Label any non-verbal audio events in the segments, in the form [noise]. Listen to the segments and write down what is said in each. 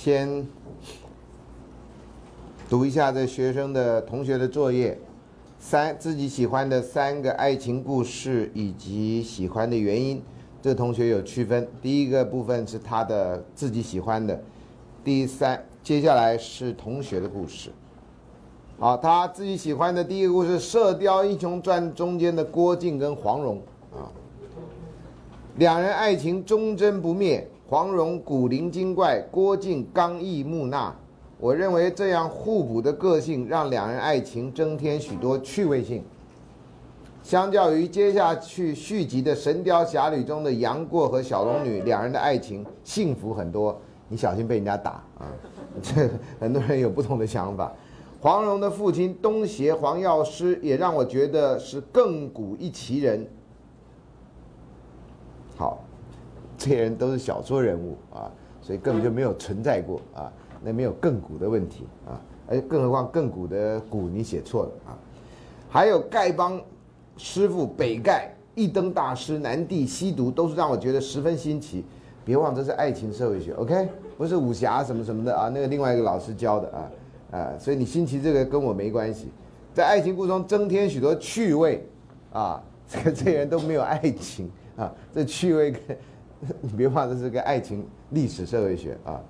先读一下这学生的同学的作业，三自己喜欢的三个爱情故事以及喜欢的原因。这同学有区分，第一个部分是他的自己喜欢的，第三接下来是同学的故事。好，他自己喜欢的第一个故事《射雕英雄传》中间的郭靖跟黄蓉啊，两人爱情忠贞不灭，黄蓉古灵精怪，郭靖刚毅木讷。我认为这样互补的个性，让两人爱情增添许多趣味性。相较于接下去续集的《神雕侠侣》中的杨过和小龙女，[laughs] 两人的爱情幸福很多。你小心被人家打啊！[laughs] 这很多人有不同的想法。黄蓉的父亲东邪黄药师也让我觉得是亘古一奇人。好，这些人都是小说人物啊，所以根本就没有存在过啊，那没有亘古的问题啊，而更何况亘古的古你写错了啊。还有丐帮。师傅北丐一灯大师南帝西毒都是让我觉得十分新奇，别忘这是爱情社会学，OK，不是武侠什么什么的啊，那个另外一个老师教的啊啊，所以你新奇这个跟我没关系，在爱情故事中增添许多趣味啊，这个这些人都没有爱情啊，这趣味跟 [laughs] 你别忘了这是个爱情历史社会学啊，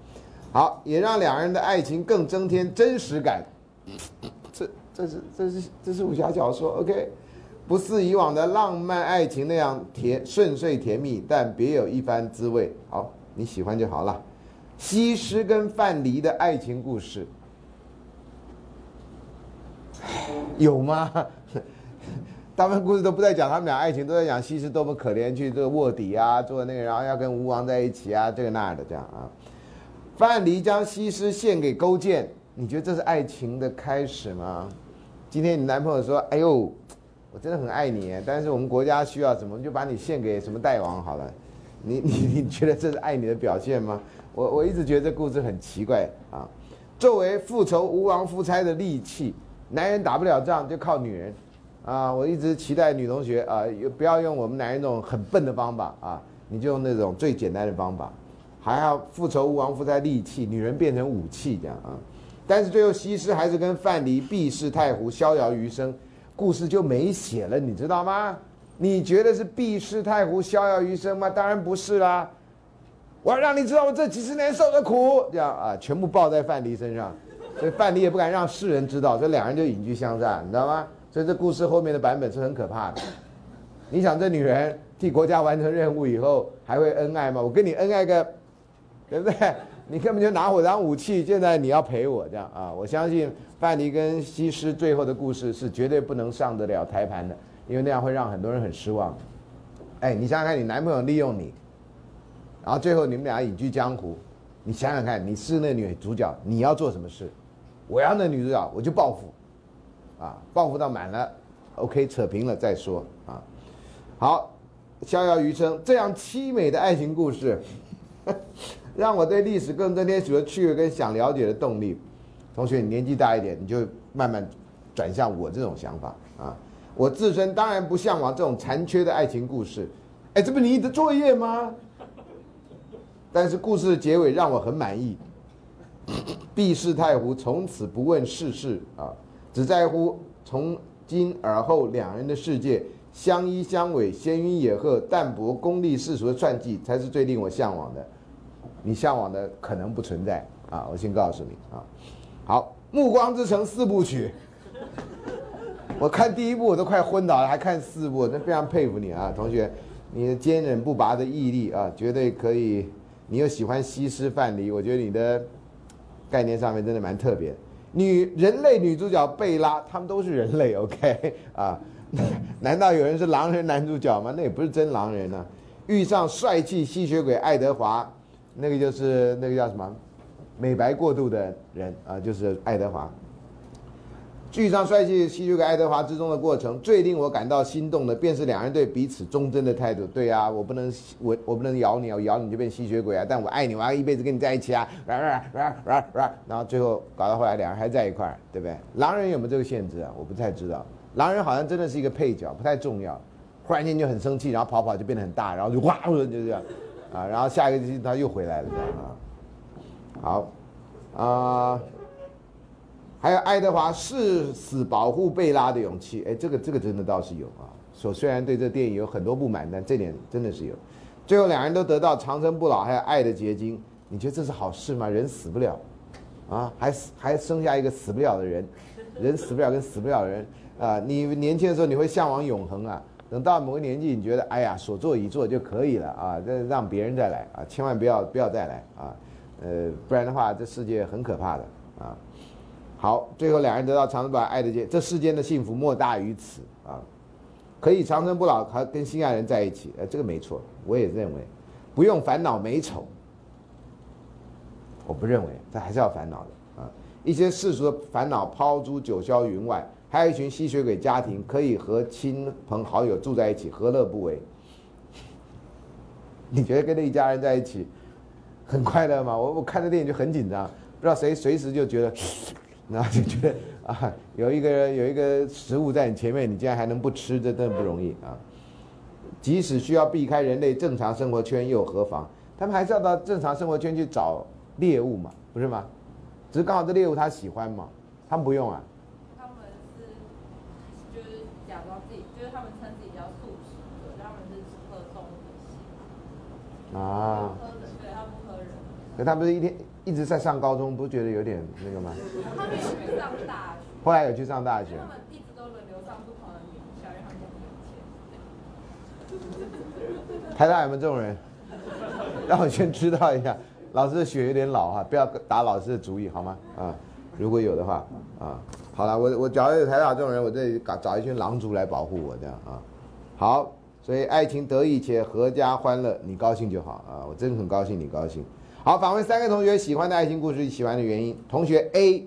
好，也让两人的爱情更增添真实感，[coughs] 这这是这是这是武侠小说，OK。不似以往的浪漫爱情那样甜顺遂甜蜜，但别有一番滋味。好，你喜欢就好了。西施跟范蠡的爱情故事 [sighs] 有吗？大部分故事都不在讲他们俩爱情，都在讲西施多么可怜，去这个卧底啊，做那个，然后要跟吴王在一起啊，这个那的这样啊。范蠡将西施献给勾践，你觉得这是爱情的开始吗？今天你男朋友说：“哎呦。”我真的很爱你，但是我们国家需要什么，就把你献给什么代王好了。你你你觉得这是爱你的表现吗？我我一直觉得这故事很奇怪啊。作为复仇吴王夫差的利器，男人打不了仗就靠女人啊。我一直期待女同学啊，不要用我们男人那种很笨的方法啊，你就用那种最简单的方法，还要复仇吴王夫在利器，女人变成武器这样啊。但是最后西施还是跟范蠡避世太湖，逍遥余生。故事就没写了，你知道吗？你觉得是避世太湖逍遥余生吗？当然不是啦！我要让你知道我这几十年受的苦，这样啊，全部报在范蠡身上，所以范蠡也不敢让世人知道，这两人就隐居相战，你知道吗？所以这故事后面的版本是很可怕的。你想这女人替国家完成任务以后还会恩爱吗？我跟你恩爱个，对不对？你根本就拿我当武器，现在你要陪我这样啊！我相信范蠡跟西施最后的故事是绝对不能上得了台盘的，因为那样会让很多人很失望。哎，你想想看，你男朋友利用你，然后最后你们俩隐居江湖，你想想看，你是那女主角，你要做什么事？我要那女主角，我就报复，啊，报复到满了，OK，扯平了再说啊。好，逍遥余生这样凄美的爱情故事。[laughs] 让我对历史更增添许多趣味跟想了解的动力。同学，你年纪大一点，你就慢慢转向我这种想法啊。我自身当然不向往这种残缺的爱情故事。哎，这不你的作业吗？但是故事的结尾让我很满意。[laughs] 避世太湖从此不问世事啊，只在乎从今而后两人的世界相依相偎，闲云野鹤，淡泊功利世俗的传记，才是最令我向往的。你向往的可能不存在啊！我先告诉你啊。好，《暮光之城》四部曲，我看第一部我都快昏倒了，还看四部，真非常佩服你啊，同学，你的坚韧不拔的毅力啊，绝对可以。你又喜欢西施范蠡，我觉得你的概念上面真的蛮特别。女人类女主角贝拉，他们都是人类，OK [laughs] 啊？[laughs] 难道有人是狼人男主角吗？那也不是真狼人啊。遇上帅气吸血鬼爱德华。那个就是那个叫什么，美白过度的人啊，就是爱德华。剧上帅气吸血鬼爱德华之中的过程，最令我感到心动的，便是两人对彼此忠贞的态度。对啊，我不能我我不能咬你，我咬你就变吸血鬼啊！但我爱你，我要一辈子跟你在一起啊！然后最后搞到后来，两人还在一块儿，对不对？狼人有没有这个限制啊？我不太知道。狼人好像真的是一个配角，不太重要。忽然间就很生气，然后跑跑就变得很大，然后就哇就这样。啊，然后下一个星期他又回来了，啊。好，啊，还有爱德华誓死保护贝拉的勇气，哎，这个这个真的倒是有啊。说虽然对这电影有很多不满，但这点真的是有。最后两人都得到长生不老，还有爱的结晶，你觉得这是好事吗？人死不了，啊，还还生下一个死不了的人，人死不了跟死不了的人啊，你年轻的时候你会向往永恒啊。等到某个年纪，你觉得哎呀，所做已做就可以了啊，这让别人再来啊，千万不要不要再来啊，呃，不然的话，这世界很可怕的啊。好，最后两人得到长生不老爱的结，这世间的幸福莫大于此啊，可以长生不老，还跟心爱人在一起，呃，这个没错，我也认为，不用烦恼美丑，我不认为，这还是要烦恼的啊，一些世俗的烦恼抛诸九霄云外。还有一群吸血鬼家庭，可以和亲朋好友住在一起，何乐不为？[laughs] 你觉得跟那一家人在一起很快乐吗？我我看这电影就很紧张，不知道谁随时就觉得，然后就觉得啊，有一个人有一个食物在你前面，你竟然还能不吃，这真的不容易啊！即使需要避开人类正常生活圈，又何妨？他们还是要到正常生活圈去找猎物嘛，不是吗？只是刚好这猎物他喜欢嘛，他们不用啊。他们是就是假装自己，就是他们称自己叫素食者，他们是喝动物的血啊，对，他不喝人。可他不是一天一直在上高中，不觉得有点那个吗？他们有去上大学。后来有去上大学。他们一直都轮流上不同的学校，让他们有台大有没有这种人？[laughs] 让我先知道一下。老师的血有点老哈，不要打老师的主意好吗？啊，如果有的话，啊，好了，我我假如有台大这种人，我这里找找一群狼族来保护我，这样啊，好。所以爱情得意且阖家欢乐，你高兴就好啊！我真的很高兴，你高兴。好，访问三个同学喜欢的爱情故事，喜欢的原因。同学 A，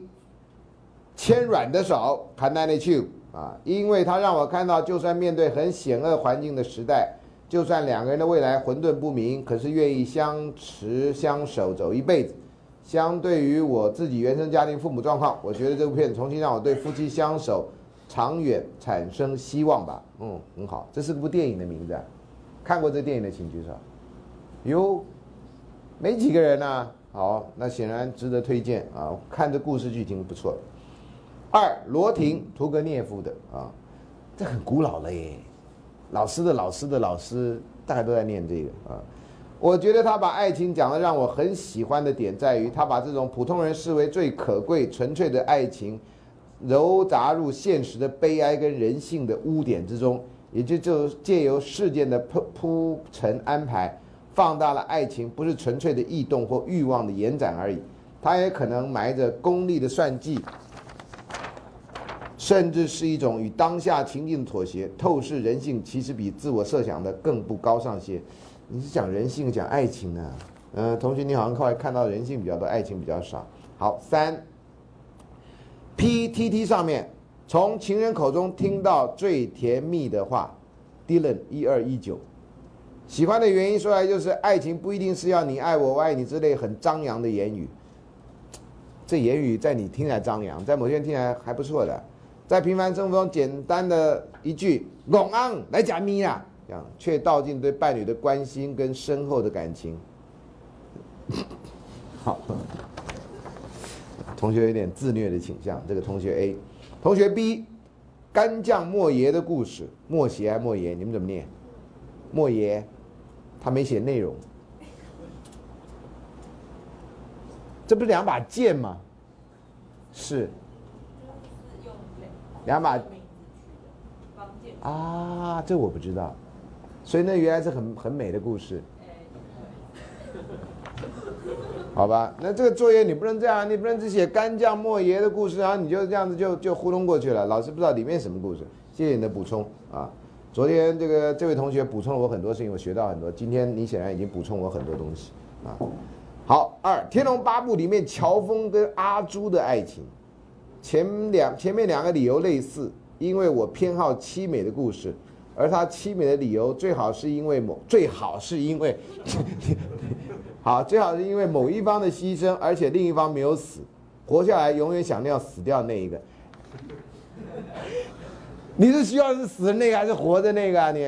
牵软的手，看那里去啊，因为他让我看到，就算面对很险恶环境的时代，就算两个人的未来混沌不明，可是愿意相持相守走一辈子。相对于我自己原生家庭父母状况，我觉得这部片重新让我对夫妻相守。长远产生希望吧，嗯，很好，这是部电影的名字，看过这电影的请举手。哟，没几个人呢，好，那显然值得推荐啊，看这故事剧情不错。二，罗廷屠格涅夫的啊，这很古老了耶，老师的老师的老师，大家都在念这个啊。我觉得他把爱情讲的让我很喜欢的点在于，他把这种普通人视为最可贵、纯粹的爱情。揉杂入现实的悲哀跟人性的污点之中，也就就借由事件的铺铺陈安排，放大了爱情不是纯粹的异动或欲望的延展而已，它也可能埋着功利的算计，甚至是一种与当下情境的妥协。透视人性其实比自我设想的更不高尚些。你是讲人性讲爱情呢？嗯，同学你好像后来看到人性比较多，爱情比较少。好，三。PTT 上面，从情人口中听到最甜蜜的话，Dylan 一二一九，喜欢的原因说来就是爱情不一定是要你爱我我爱你之类很张扬的言语，这言语在你听来张扬，在某些人听来还不错的，在平凡生活中简单的一句“拱安来假咪啊”，这样却道尽对伴侣的关心跟深厚的感情。[coughs] 好。同学有点自虐的倾向。这个同学 A，同学 B，干将莫邪的故事，莫邪莫邪？你们怎么念？莫邪，他没写内容。这不是两把剑吗？是。两把。啊，这我不知道。所以那原来是很很美的故事。[laughs] 好吧，那这个作业你不能这样，你不能只写干将莫邪的故事，然后你就这样子就就糊弄过去了。老师不知道里面什么故事。谢谢你的补充啊！昨天这个这位同学补充了我很多事情，我学到很多。今天你显然已经补充我很多东西啊。好，二《天龙八部》里面乔峰跟阿朱的爱情，前两前面两个理由类似，因为我偏好凄美的故事，而他凄美的理由最好是因为某最好是因为。[laughs] 好，最好是因为某一方的牺牲，而且另一方没有死，活下来永远想要死掉那一个。你是需要是死的那个还是活的那个啊？你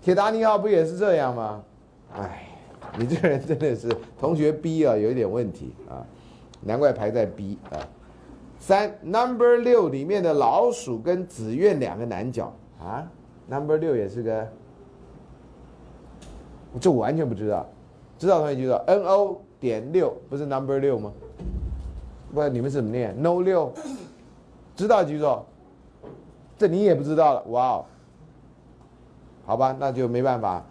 铁达尼号不也是这样吗？哎，你这个人真的是同学 B 啊，有一点问题啊，难怪排在 B 啊。三 Number 六里面的老鼠跟紫苑两个男角啊，Number 六也是个，这我完全不知道，知道同学就道 N O 点六不是 Number 六吗？不然你们怎么念？No 六，知道举手。这你也不知道了，哇哦！好吧，那就没办法。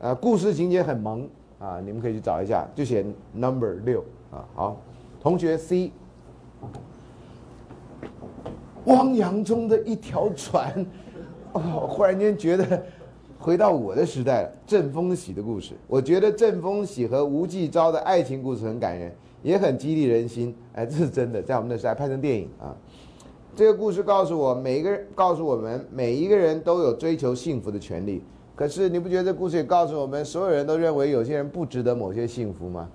呃，故事情节很萌啊，你们可以去找一下，就写 number 六啊。好，同学 C，汪洋中的一条船，[laughs] 哦，忽然间觉得回到我的时代了。郑丰喜的故事，我觉得郑丰喜和吴继昭的爱情故事很感人，也很激励人心。哎，这是真的，在我们那时代拍成电影啊。这个故事告诉我，每一个人告诉我们，每一个人都有追求幸福的权利。可是你不觉得这故事也告诉我们，所有人都认为有些人不值得某些幸福吗？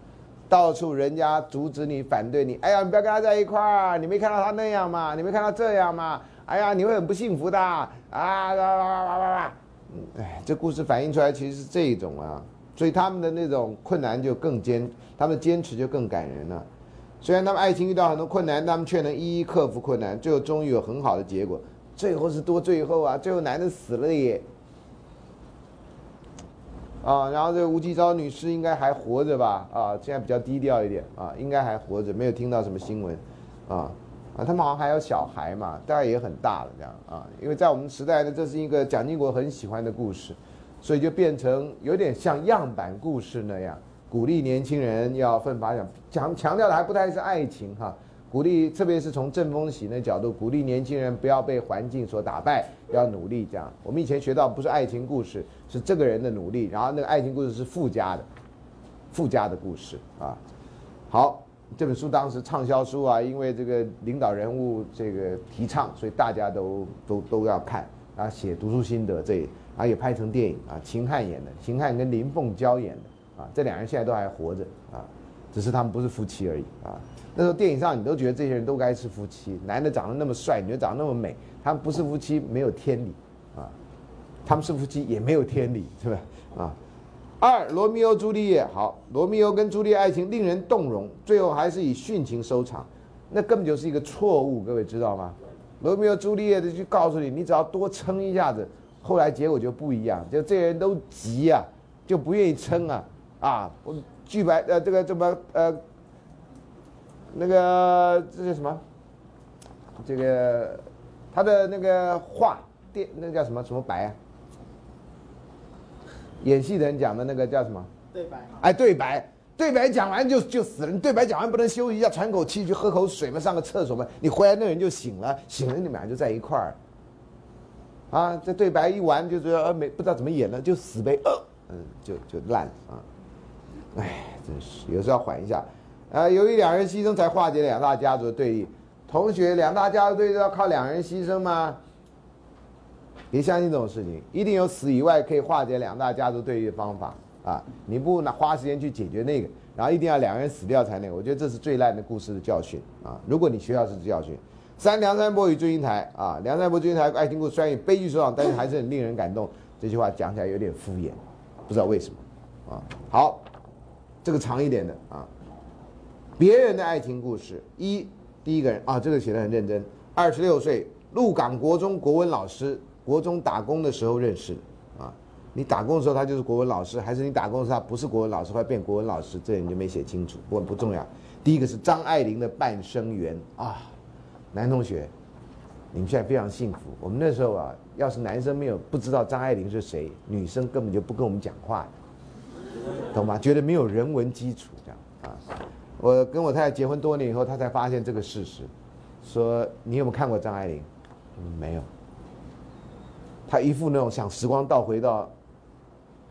到处人家阻止你、反对你，哎呀，你不要跟他在一块儿，你没看到他那样吗？你没看到这样吗？哎呀，你会很不幸福的啊！哇哇哇哇哇！哎，这故事反映出来其实是这一种啊，所以他们的那种困难就更坚，他们坚持就更感人了。虽然他们爱情遇到很多困难，他们却能一一克服困难，最后终于有很好的结果。最后是多最后啊，最后男的死了耶！啊，然后这吴继昭女士应该还活着吧？啊，现在比较低调一点啊，应该还活着，没有听到什么新闻，啊啊，他们好像还有小孩嘛，大概也很大了这样啊。因为在我们时代呢，这是一个蒋经国很喜欢的故事，所以就变成有点像样板故事那样。鼓励年轻人要奋发想强强调的还不太是爱情哈，鼓励特别是从正风喜那角度，鼓励年轻人不要被环境所打败，要努力这样。我们以前学到不是爱情故事，是这个人的努力，然后那个爱情故事是附加的，附加的故事啊。好，这本书当时畅销书啊，因为这个领导人物这个提倡，所以大家都都都要看，然后写读书心得这，然后也拍成电影啊，秦汉演的，秦汉跟林凤娇演的。啊，这两人现在都还活着啊，只是他们不是夫妻而已啊。那时候电影上你都觉得这些人都该是夫妻，男的长得那么帅，女的长得那么美，他们不是夫妻没有天理啊，他们是夫妻也没有天理，是吧？啊，二罗密欧朱丽叶，好，罗密欧跟朱丽叶爱情令人动容，最后还是以殉情收场，那根本就是一个错误，各位知道吗？罗密欧朱丽叶的就告诉你，你只要多撑一下子，后来结果就不一样，就这些人都急呀，就不愿意撑啊。啊，我剧白呃，这个怎么呃，那个这叫什么？这个他的那个话电，那叫什么什么白啊？演戏的人讲的那个叫什么？对白。哎，对白，对白讲完就就死了。你对白讲完不能休息一下，喘口气，去喝口水嘛，上个厕所嘛。你回来那人就醒了，醒了你们俩就在一块儿。啊，这对白一完就觉得呃没不知道怎么演了，就死呗，呃，嗯，就就烂啊。哎，真是有时候要缓一下，啊，由于两人牺牲才化解两大家族的对立。同学，两大家族对立要靠两人牺牲吗？别相信这种事情，一定有死以外可以化解两大家族对立的方法啊！你不拿花时间去解决那个，然后一定要两人死掉才那个，我觉得这是最烂的故事的教训啊！如果你学校是教训，三梁山伯与祝英台啊，梁山伯祝英台爱情故事虽然以悲剧收场，但是还是很令人感动。这句话讲起来有点敷衍，不知道为什么啊？好。这个长一点的啊，别人的爱情故事一第一个人啊，这个写的很认真。二十六岁，鹿港国中国文老师，国中打工的时候认识的啊。你打工的时候他就是国文老师，还是你打工的时候他不是国文老师，会变国文老师？这你就没写清楚，不不重要。第一个是张爱玲的半生缘啊，男同学，你们现在非常幸福。我们那时候啊，要是男生没有不知道张爱玲是谁，女生根本就不跟我们讲话。懂吗？觉得没有人文基础这样啊！我跟我太太结婚多年以后，她才发现这个事实。说你有没有看过张爱玲？没有。她一副那种想时光倒回到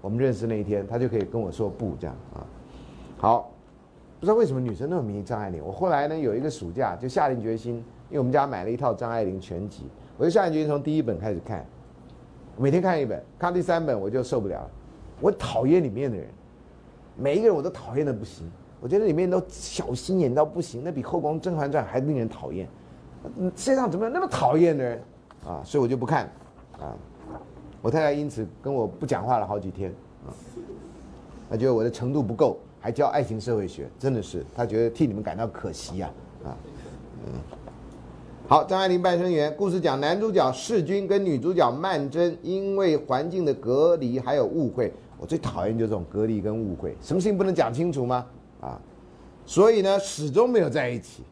我们认识那一天，她就可以跟我说不这样啊。好，不知道为什么女生那么迷张爱玲。我后来呢有一个暑假就下定决心，因为我们家买了一套张爱玲全集，我就下定决心从第一本开始看，每天看一本，看第三本我就受不了了。我讨厌里面的人。每一个人我都讨厌的不行，我觉得里面都小心眼到不行，那比《后宫甄嬛传》还令人讨厌。嗯，世界上怎么有那么讨厌的人啊？所以我就不看，啊，我太太因此跟我不讲话了好几天，啊，她觉得我的程度不够，还教爱情社会学，真的是她觉得替你们感到可惜呀、啊，嗯。好，张爱玲半生缘故事讲男主角世钧跟女主角曼桢因为环境的隔离还有误会，我最讨厌就这种隔离跟误会，什么事情不能讲清楚吗？啊，所以呢始终没有在一起。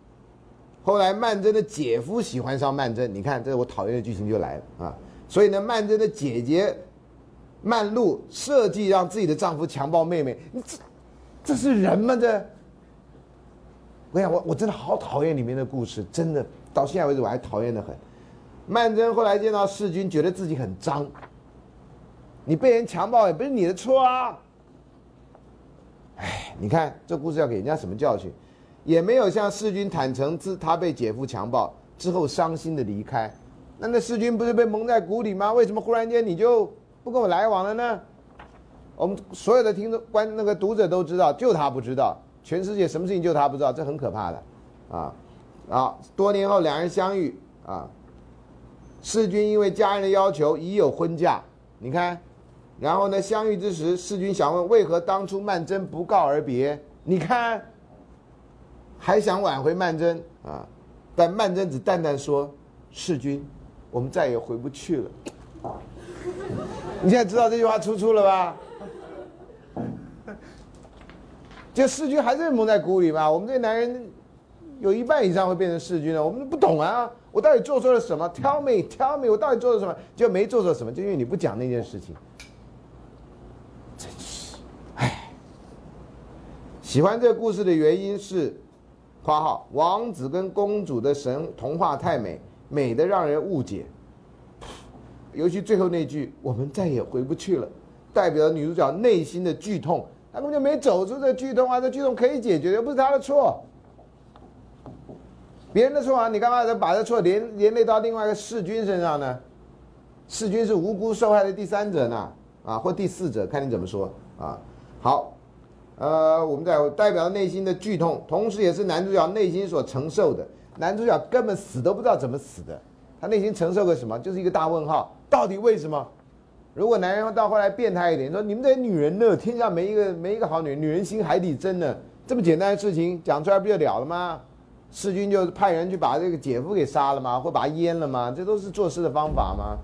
后来曼桢的姐夫喜欢上曼桢，你看这我讨厌的剧情就来了啊！所以呢，曼桢的姐姐曼璐设计让自己的丈夫强暴妹妹，你这这是人吗？这我想我我真的好讨厌里面的故事，真的到现在为止我还讨厌的很。曼桢后来见到世钧，觉得自己很脏。你被人强暴也不是你的错啊！哎，你看这故事要给人家什么教训？也没有向世钧坦诚自他被姐夫强暴之后伤心的离开。那那世钧不是被蒙在鼓里吗？为什么忽然间你就不跟我来往了呢？我们所有的听众、观那个读者都知道，就他不知道，全世界什么事情就他不知道，这很可怕的，啊啊！多年后两人相遇啊，世钧因为家人的要求已有婚嫁，你看，然后呢相遇之时，世君想问为何当初曼桢不告而别？你看。还想挽回曼桢啊，但曼桢只淡淡说：“世君，我们再也回不去了。”你现在知道这句话出处了吧？这世君还是蒙在鼓里吧？我们这男人有一半以上会变成世君的，我们不懂啊！我到底做错了什么？Tell me, tell me，我到底做了什么？就没做错什么，就因为你不讲那件事情。真是，唉。喜欢这个故事的原因是。括号王子跟公主的神童话太美，美的让人误解。尤其最后那句“我们再也回不去了”，代表女主角内心的剧痛，她根本就没走出这剧痛啊！这剧痛可以解决，又不是她的错，别人的错啊！你干嘛把这错连连累到另外一个世君身上呢？世君是无辜受害的第三者呢，啊，或第四者，看你怎么说啊。好。呃，我们在代表内心的剧痛，同时也是男主角内心所承受的。男主角根本死都不知道怎么死的，他内心承受个什么，就是一个大问号。到底为什么？如果男人到后来变态一点，说你们这些女人呢，天下没一个没一个好女人，女人心海底针呢，这么简单的事情讲出来不就了了吗？世君就派人去把这个姐夫给杀了吗？或把他阉了吗？这都是做事的方法吗？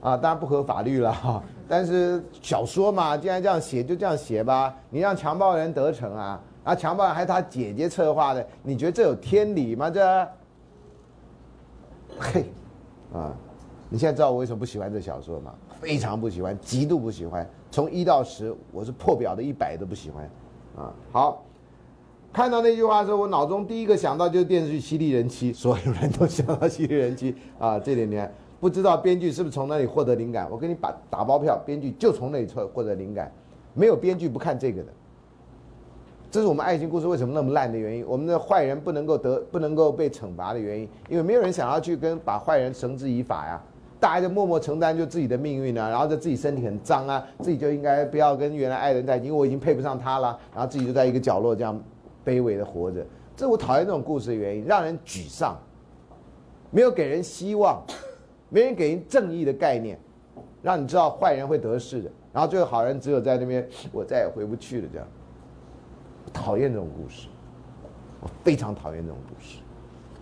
啊，当然不合法律了哈。但是小说嘛，既然这样写，就这样写吧。你让强暴人得逞啊，啊，强暴人还是他姐姐策划的，你觉得这有天理吗？这，嘿，啊，你现在知道我为什么不喜欢这小说吗？非常不喜欢，极度不喜欢。从一到十，我是破表的一百都不喜欢。啊，好，看到那句话的时候，我脑中第一个想到就是电视剧《犀利人妻》，所有人都想到《犀利人妻》啊，这点你看。不知道编剧是不是从那里获得灵感？我给你把打包票，编剧就从那里获获得灵感。没有编剧不看这个的。这是我们爱情故事为什么那么烂的原因。我们的坏人不能够得不能够被惩罚的原因，因为没有人想要去跟把坏人绳之以法呀。大家就默默承担就自己的命运啊，然后就自己身体很脏啊，自己就应该不要跟原来爱人在一起，因为我已经配不上他了，然后自己就在一个角落这样卑微的活着。这我讨厌这种故事的原因，让人沮丧，没有给人希望。没人给人正义的概念，让你知道坏人会得势的，然后最后好人只有在那边，[sniffs] 我再也回不去了。这样，讨厌这种故事，我非常讨厌这种故事，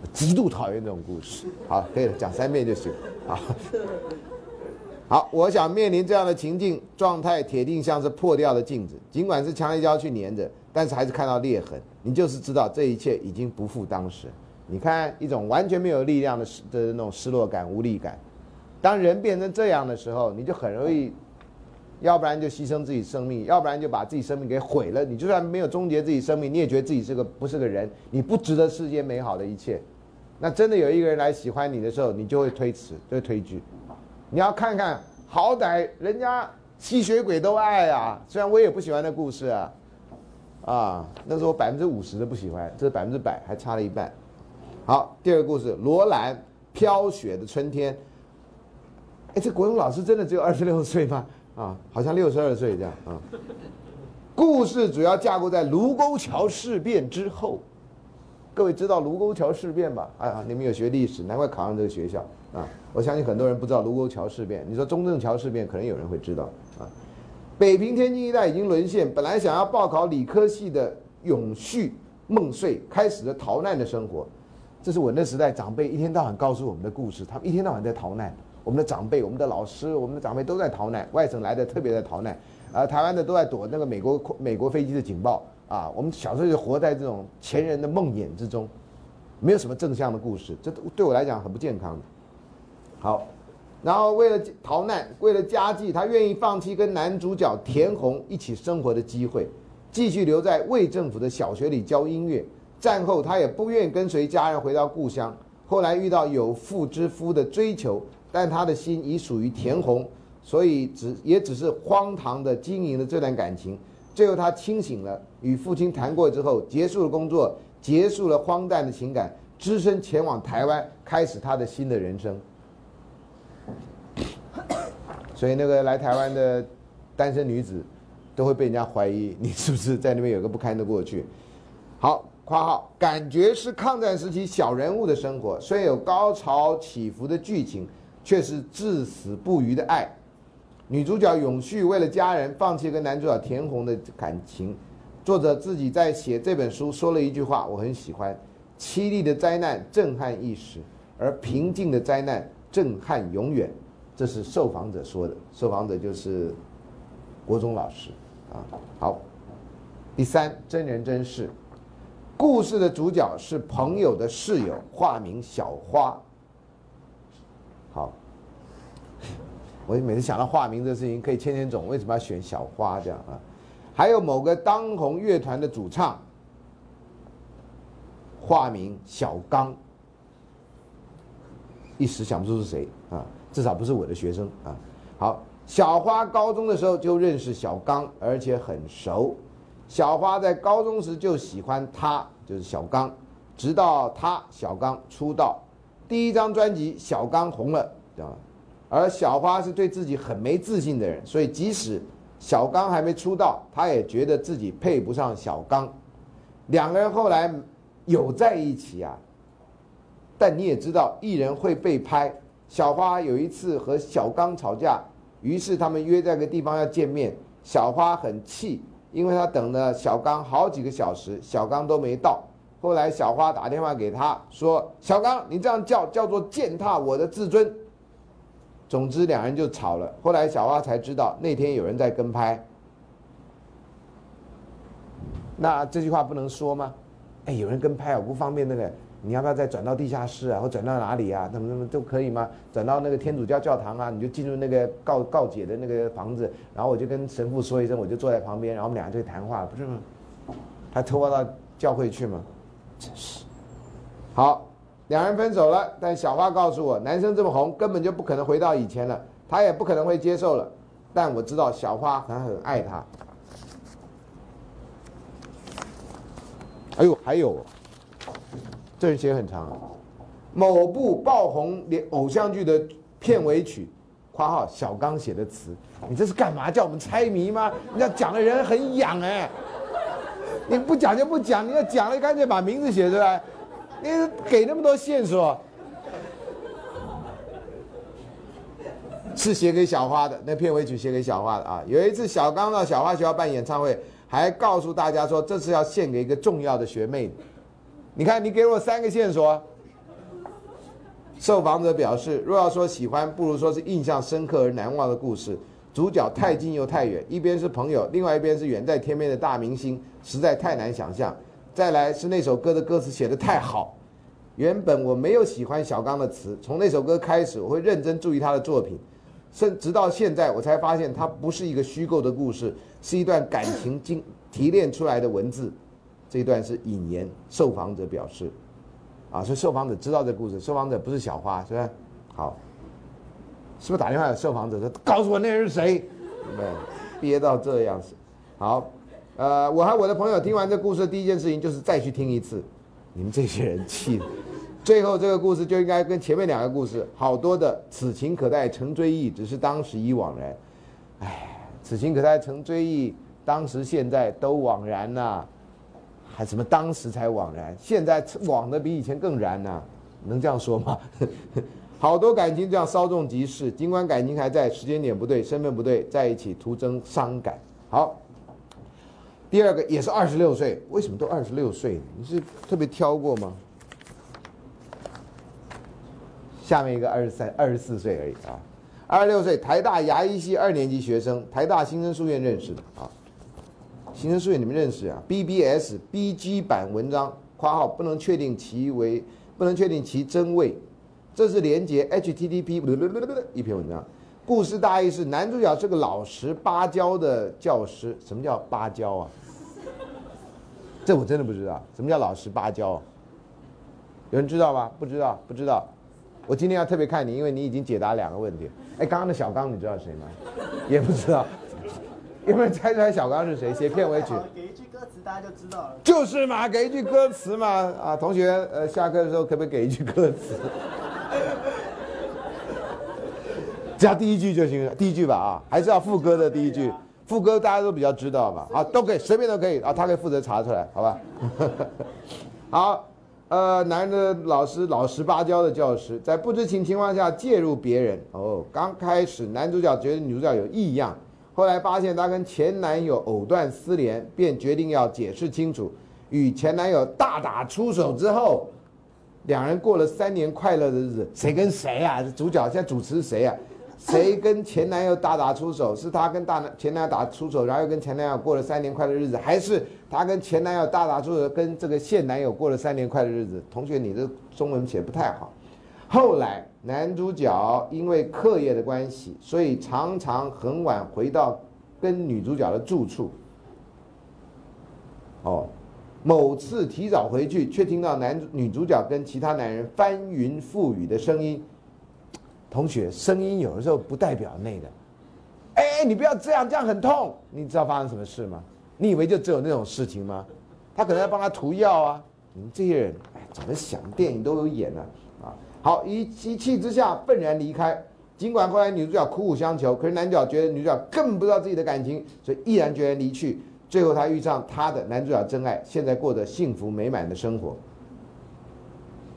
我极度讨厌这种故事。好，可以了，讲三遍就行。好，[laughs] 好，我想面临这样的情境状态，铁定像是破掉的镜子，尽管是强力胶去粘着，但是还是看到裂痕。你就是知道这一切已经不复当时。你看，一种完全没有力量的失的那种失落感、无力感。当人变成这样的时候，你就很容易，要不然就牺牲自己生命，要不然就把自己生命给毁了。你就算没有终结自己生命，你也觉得自己是个不是个人，你不值得世间美好的一切。那真的有一个人来喜欢你的时候，你就会推辞，就会推拒。你要看看，好歹人家吸血鬼都爱啊，虽然我也不喜欢那故事啊，啊，那是我百分之五十的不喜欢，这是百分之百，还差了一半。好，第二个故事，罗兰飘雪的春天。哎，这国荣老师真的只有二十六岁吗？啊，好像六十二岁这样啊。故事主要架构在卢沟桥事变之后。各位知道卢沟桥事变吧？哎呀，你们有学历史，难怪考上这个学校啊。我相信很多人不知道卢沟桥事变。你说中正桥事变，可能有人会知道啊。北平天津一带已经沦陷，本来想要报考理科系的永续梦碎，开始了逃难的生活。这是我那时代长辈一天到晚告诉我们的故事，他们一天到晚在逃难。我们的长辈、我们的老师、我们的长辈都在逃难，外省来的特别在逃难，啊，台湾的都在躲那个美国美国飞机的警报啊。我们小时候就活在这种前人的梦魇之中，没有什么正向的故事，这对我来讲很不健康的。好，然后为了逃难，为了家计，他愿意放弃跟男主角田红一起生活的机会，继续留在魏政府的小学里教音乐。战后，他也不愿跟随家人回到故乡。后来遇到有妇之夫的追求。但他的心已属于田红，所以只也只是荒唐的经营了这段感情。最后他清醒了，与父亲谈过之后，结束了工作，结束了荒诞的情感，只身前往台湾，开始他的新的人生。[coughs] 所以那个来台湾的单身女子，都会被人家怀疑你是不是在那边有个不堪的过去。好，括号感觉是抗战时期小人物的生活，虽有高潮起伏的剧情。却是至死不渝的爱。女主角永旭为了家人放弃跟男主角田红的感情。作者自己在写这本书说了一句话，我很喜欢：凄厉的灾难震撼一时，而平静的灾难震撼永远。这是受访者说的，受访者就是国中老师啊。好，第三真人真事，故事的主角是朋友的室友，化名小花。好，我每次想到化名这事情，可以千千种，为什么要选小花这样啊？还有某个当红乐团的主唱，化名小刚，一时想不出是谁啊，至少不是我的学生啊。好，小花高中的时候就认识小刚，而且很熟。小花在高中时就喜欢他，就是小刚，直到他小刚出道。第一张专辑小刚红了，对吧？而小花是对自己很没自信的人，所以即使小刚还没出道，她也觉得自己配不上小刚。两个人后来有在一起啊，但你也知道艺人会被拍。小花有一次和小刚吵架，于是他们约在个地方要见面。小花很气，因为他等了小刚好几个小时，小刚都没到。后来小花打电话给他说：“小刚，你这样叫叫做践踏我的自尊。”总之两人就吵了。后来小花才知道那天有人在跟拍。那这句话不能说吗？哎，有人跟拍我不方便那个，你要不要再转到地下室啊，或转到哪里啊？怎么怎么都可以吗？转到那个天主教教堂啊，你就进入那个告告解的那个房子，然后我就跟神父说一声，我就坐在旁边，然后我们俩就谈话，不是吗？他偷跑到教会去吗？真是好，两人分手了。但小花告诉我，男生这么红，根本就不可能回到以前了，他也不可能会接受了。但我知道小花很很爱他。哎呦，还有，这人写很长啊。某部爆红连偶像剧的片尾曲（括号小刚写的词），你这是干嘛？叫我们猜谜吗？你要讲的人很痒哎。你不讲就不讲，你要讲了，干脆把名字写出来。你给那么多线索，是写给小花的。那片尾曲写给小花的啊。有一次小刚到小花学校办演唱会，还告诉大家说这次要献给一个重要的学妹。你看，你给我三个线索。受访者表示，若要说喜欢，不如说是印象深刻而难忘的故事。主角太近又太远，一边是朋友，另外一边是远在天边的大明星，实在太难想象。再来是那首歌的歌词写得太好。原本我没有喜欢小刚的词，从那首歌开始，我会认真注意他的作品，甚直到现在，我才发现它不是一个虚构的故事，是一段感情经提炼出来的文字。这一段是引言，受访者表示，啊，所以受访者知道这故事，受访者不是小花，是不是？好。是不是打电话给受访者说，告诉我那人是谁？对，憋到这样子。好，呃，我和我的朋友听完这故事的第一件事情就是再去听一次。你们这些人气的。最后这个故事就应该跟前面两个故事好多的“此情可待成追忆”，只是当时已惘然。哎，此情可待成追忆，当时现在都惘然呐，还什么当时才惘然？现在惘的比以前更燃呐？能这样说吗？[laughs] 好多感情这样稍纵即逝，尽管感情还在，时间点不对，身份不对，在一起徒增伤感。好，第二个也是二十六岁，为什么都二十六岁？你是特别挑过吗？下面一个二十三、二十四岁而已啊，二十六岁，台大牙医系二年级学生，台大新生书院认识的啊。行政书院你们认识啊？BBS BG 版文章（括号不能确定其为不能确定其真伪），这是连接 HTTP 一篇文章。故事大意是男主角是个老实巴交的教师。什么叫巴交啊？这我真的不知道。什么叫老实巴交？有人知道吗？不知道，不知道。我今天要特别看你，因为你已经解答两个问题。哎，刚刚的小刚你知道谁吗？也不知道。有没有猜出来小刚是谁？写片尾曲。给一句歌词，大家就知道了。就是嘛，给一句歌词嘛。啊，同学，呃，下课的时候可不可以给一句歌词？[laughs] 只要第一句就行了，第一句吧啊，还是要副歌的第一句。副歌大家都比较知道嘛，啊，都可以，随便都可以啊，他可以负责查出来，好吧？[laughs] 好，呃，男的老师老实巴交的教师，在不知情情况下介入别人。哦，刚开始男主角觉得女主角有异样。后来发现她跟前男友藕断丝连，便决定要解释清楚。与前男友大打出手之后，两人过了三年快乐的日子。谁跟谁啊？主角现在主持是谁啊？谁跟前男友大打出手？是他跟大男前男友打出手，然后又跟前男友过了三年快乐日子，还是他跟前男友大打出手，跟这个现男友过了三年快乐日子？同学，你的中文写不太好。后来。男主角因为课业的关系，所以常常很晚回到跟女主角的住处。哦，某次提早回去，却听到男女主角跟其他男人翻云覆雨的声音。同学，声音有的时候不代表那个。哎，你不要这样，这样很痛。你知道发生什么事吗？你以为就只有那种事情吗？他可能要帮他涂药啊。你们这些人，哎，怎么想？电影都有演呢。好，一一气之下愤然离开。尽管后来女主角苦苦相求，可是男主角觉得女主角根本不知道自己的感情，所以毅然决然离去。最后他遇上他的男主角真爱，现在过着幸福美满的生活。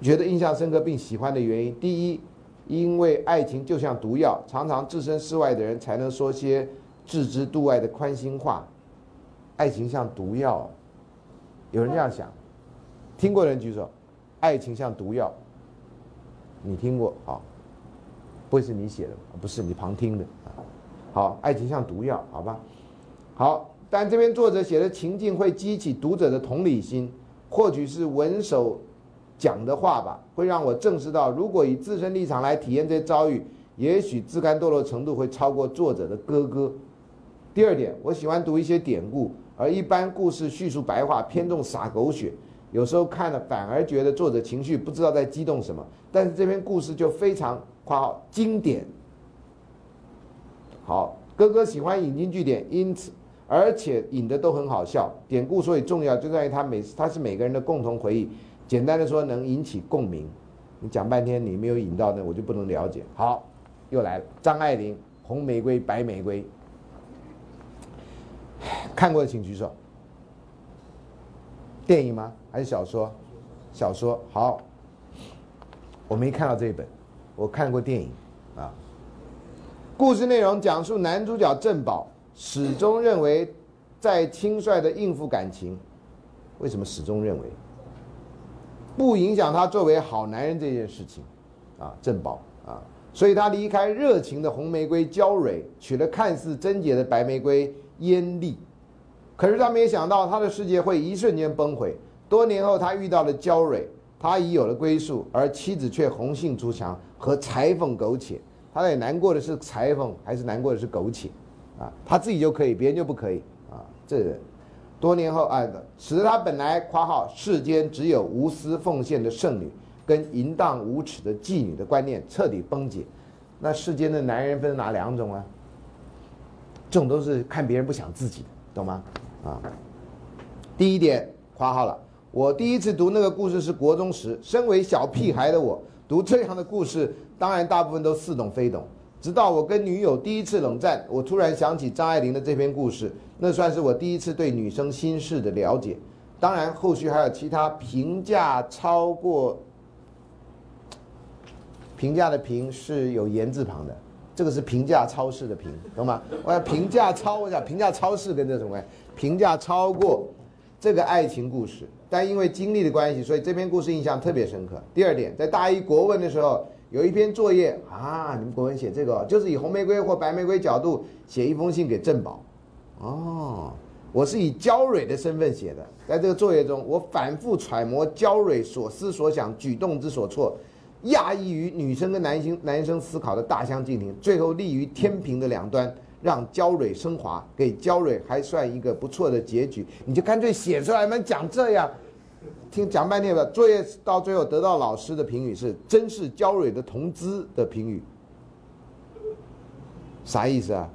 觉得印象深刻并喜欢的原因，第一，因为爱情就像毒药，常常置身事外的人才能说些置之度外的宽心话。爱情像毒药，有人这样想，听过的人举手。爱情像毒药。你听过好，不会是你写的，不是你旁听的啊。好，爱情像毒药，好吧。好，但这边作者写的情境会激起读者的同理心，或许是文手讲的话吧，会让我正视到，如果以自身立场来体验这些遭遇，也许自甘堕落程度会超过作者的哥哥。第二点，我喜欢读一些典故，而一般故事叙述白话偏重撒狗血。有时候看了反而觉得作者情绪不知道在激动什么，但是这篇故事就非常夸号经典。好，哥哥喜欢引经据典，因此而且引的都很好笑。典故所以重要，就在于它每它是每个人的共同回忆。简单的说，能引起共鸣。你讲半天你没有引到那，我就不能了解。好，又来了，张爱玲《红玫瑰白玫瑰》，看过的请举手。电影吗？还是小说？小说好。我没看到这一本，我看过电影啊。故事内容讲述男主角郑宝始终认为，在轻率的应付感情，为什么始终认为不影响他作为好男人这件事情啊？郑宝啊，所以他离开热情的红玫瑰娇蕊，娶了看似贞洁的白玫瑰艳丽。可是他没想到，他的世界会一瞬间崩毁。多年后，他遇到了焦蕊，他已有了归宿，而妻子却红杏出墙，和裁缝苟且。他也难过的是裁缝，还是难过的是苟且？啊，他自己就可以，别人就不可以啊！这人多年后，啊，使得他本来（括号世间只有无私奉献的圣女，跟淫荡无耻的妓女）的观念彻底崩解。那世间的男人分哪两种啊？这种都是看别人不想自己的，懂吗？啊，第一点夸号了。我第一次读那个故事是国中时，身为小屁孩的我读这样的故事，当然大部分都似懂非懂。直到我跟女友第一次冷战，我突然想起张爱玲的这篇故事，那算是我第一次对女生心事的了解。当然，后续还有其他评价超过评价的评是有言字旁的，这个是评价超市的评，懂吗？我要评价超，我讲评价超市跟这什么关系？评价超过这个爱情故事，但因为经历的关系，所以这篇故事印象特别深刻。第二点，在大一国文的时候，有一篇作业啊，你们国文写这个，就是以红玫瑰或白玫瑰角度写一封信给郑宝。哦，我是以焦蕊的身份写的，在这个作业中，我反复揣摩焦蕊所思所想、举动之所措，讶异于女生跟男生男生思考的大相径庭，最后立于天平的两端，让焦蕊升华，给焦蕊还算一个不错的结局。你就干脆写出来嘛，讲这样，听讲半天吧。作业到最后得到老师的评语是“真是焦蕊的同资”的评语，啥意思啊？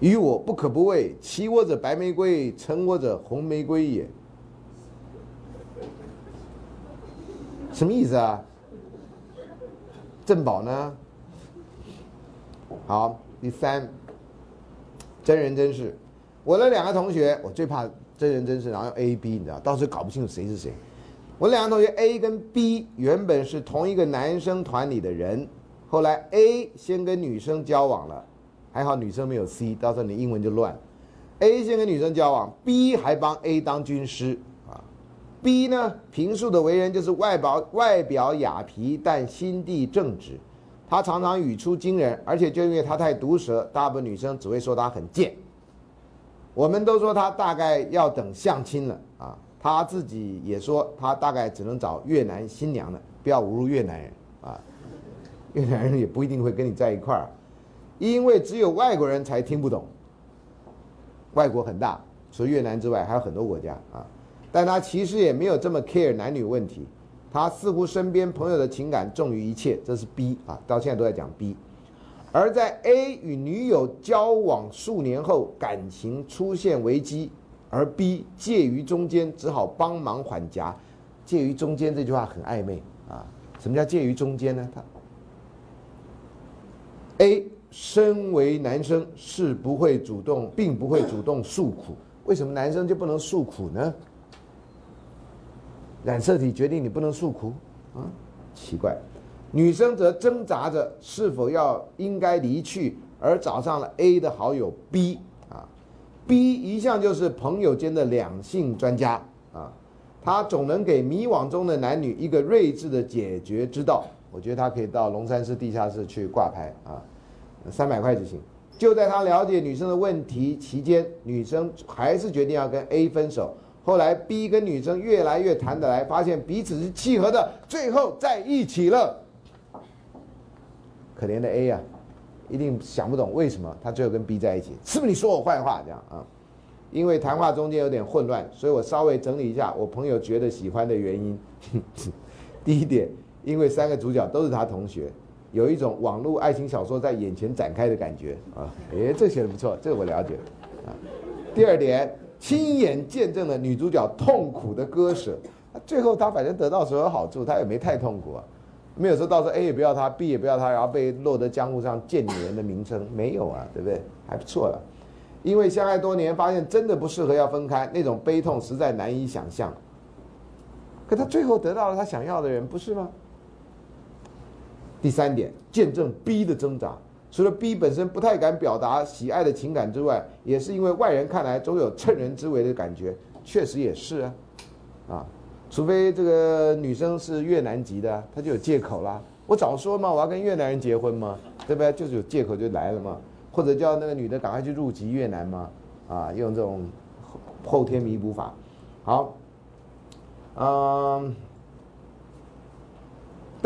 与我不可不畏，其我者白玫瑰，成我者红玫瑰也。什么意思啊？郑宝呢？好，第三，真人真事。我的两个同学，我最怕真人真事，然后 A、B，你知道，到时候搞不清楚谁是谁。我两个同学 A 跟 B 原本是同一个男生团里的人，后来 A 先跟女生交往了，还好女生没有 C，到时候你英文就乱。A 先跟女生交往，B 还帮 A 当军师啊。B 呢，平素的为人就是外表外表雅痞，但心地正直。他常常语出惊人，而且就因为他太毒舌，大部分女生只会说他很贱。我们都说他大概要等相亲了啊，他自己也说他大概只能找越南新娘了，不要侮辱越南人啊，越南人也不一定会跟你在一块儿，因为只有外国人才听不懂。外国很大，除越南之外还有很多国家啊，但他其实也没有这么 care 男女问题。他似乎身边朋友的情感重于一切，这是 B 啊，到现在都在讲 B。而在 A 与女友交往数年后，感情出现危机，而 B 介于中间，只好帮忙缓夹。介于中间这句话很暧昧啊，什么叫介于中间呢？他 A 身为男生是不会主动，并不会主动诉苦，为什么男生就不能诉苦呢？染色体决定你不能诉苦，啊，奇怪。女生则挣扎着是否要应该离去，而找上了 A 的好友 B 啊。B 一向就是朋友间的两性专家啊，他总能给迷惘中的男女一个睿智的解决之道。我觉得他可以到龙山寺地下室去挂牌啊，三百块就行。就在他了解女生的问题期间，女生还是决定要跟 A 分手。后来 B 跟女生越来越谈得来，发现彼此是契合的，最后在一起了。可怜的 A 啊，一定想不懂为什么他最后跟 B 在一起，是不是你说我坏话这样啊？因为谈话中间有点混乱，所以我稍微整理一下我朋友觉得喜欢的原因。[laughs] 第一点，因为三个主角都是他同学，有一种网络爱情小说在眼前展开的感觉啊。诶，这写的不错，这个我了解啊。第二点，亲眼见证了女主角痛苦的割舍，最后他反正得到所有好处，他也没太痛苦啊。没有说到时候 A 也不要他，B 也不要他，然后被落得江湖上贱女人的名称，没有啊，对不对？还不错了，因为相爱多年，发现真的不适合要分开，那种悲痛实在难以想象。可他最后得到了他想要的人，不是吗？第三点，见证 B 的挣扎，除了 B 本身不太敢表达喜爱的情感之外，也是因为外人看来总有趁人之危的感觉，确实也是啊，啊。除非这个女生是越南籍的，她就有借口啦。我早说嘛，我要跟越南人结婚嘛，对不对？就是有借口就来了嘛。或者叫那个女的赶快去入籍越南嘛，啊，用这种后天弥补法。好，嗯，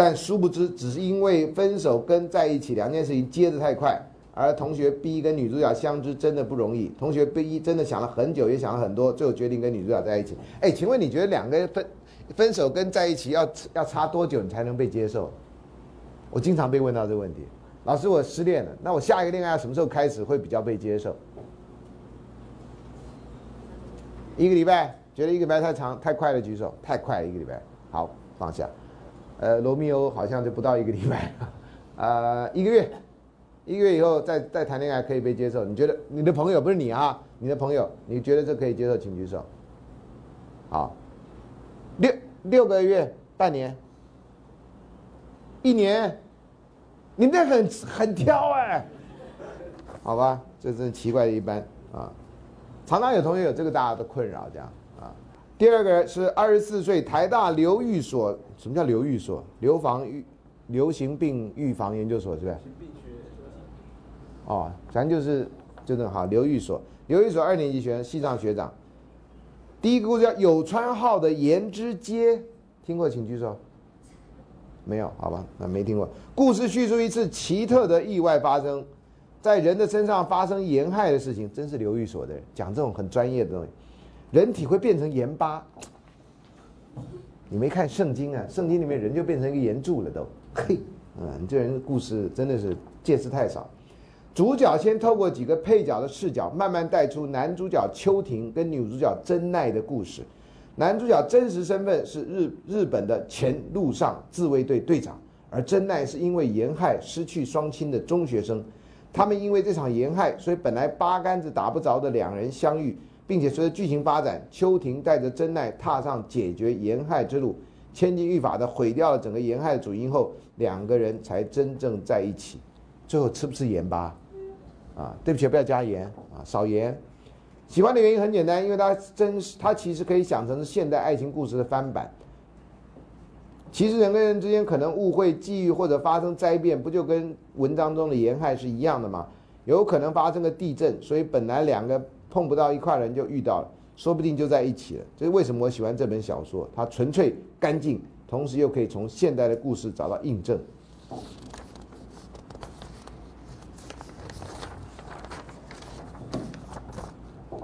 但殊不知，只是因为分手跟在一起两件事情接得太快，而同学 B 跟女主角相知真的不容易。同学 B 真的想了很久，也想了很多，最后决定跟女主角在一起。哎，请问你觉得两个人分分手跟在一起要要差多久你才能被接受？我经常被问到这个问题。老师，我失恋了，那我下一个恋爱什么时候开始会比较被接受？一个礼拜？觉得一个礼拜太长太快了，举手。太快了，一个礼拜。好，放下。呃，罗密欧好像就不到一个礼拜，啊，一个月，一个月以后再再谈恋爱可以被接受。你觉得你的朋友不是你啊？你的朋友，你觉得这可以接受，请举手。好，六六个月，半年，一年，你那很很挑哎，好吧，这真奇怪的一般啊。常常有同学有这个大的困扰，这样啊。第二个是二十四岁台大流育所，什么叫流域所？流防预流行病预防研究所是不是？哦，咱就是就那好，流域所，流域所二年级学生，西藏学长。第一个故事叫有川号的盐之街，听过请举手。没有，好吧，那没听过。故事叙述一次奇特的意外发生，在人的身上发生盐害的事情，真是流域所的人讲这种很专业的东西。人体会变成盐巴，你没看圣经啊？圣经里面人就变成一个圆柱了都。嘿，嗯，你这人故事真的是见识太少。主角先透过几个配角的视角，慢慢带出男主角秋婷跟女主角真奈的故事。男主角真实身份是日日本的前陆上自卫队队长，而真奈是因为盐害失去双亲的中学生。他们因为这场盐害，所以本来八竿子打不着的两人相遇，并且随着剧情发展，秋婷带着真奈踏上解决盐害之路，千钧一发的毁掉了整个盐害的主因后，两个人才真正在一起。最后吃不吃盐巴？啊，对不起，不要加盐啊，少盐。喜欢的原因很简单，因为它真实，它其实可以想成是现代爱情故事的翻版。其实人跟人之间可能误会、际遇或者发生灾变，不就跟文章中的沿害是一样的吗？有可能发生个地震，所以本来两个碰不到一块人就遇到了，说不定就在一起了。这是为什么我喜欢这本小说，它纯粹干净，同时又可以从现代的故事找到印证。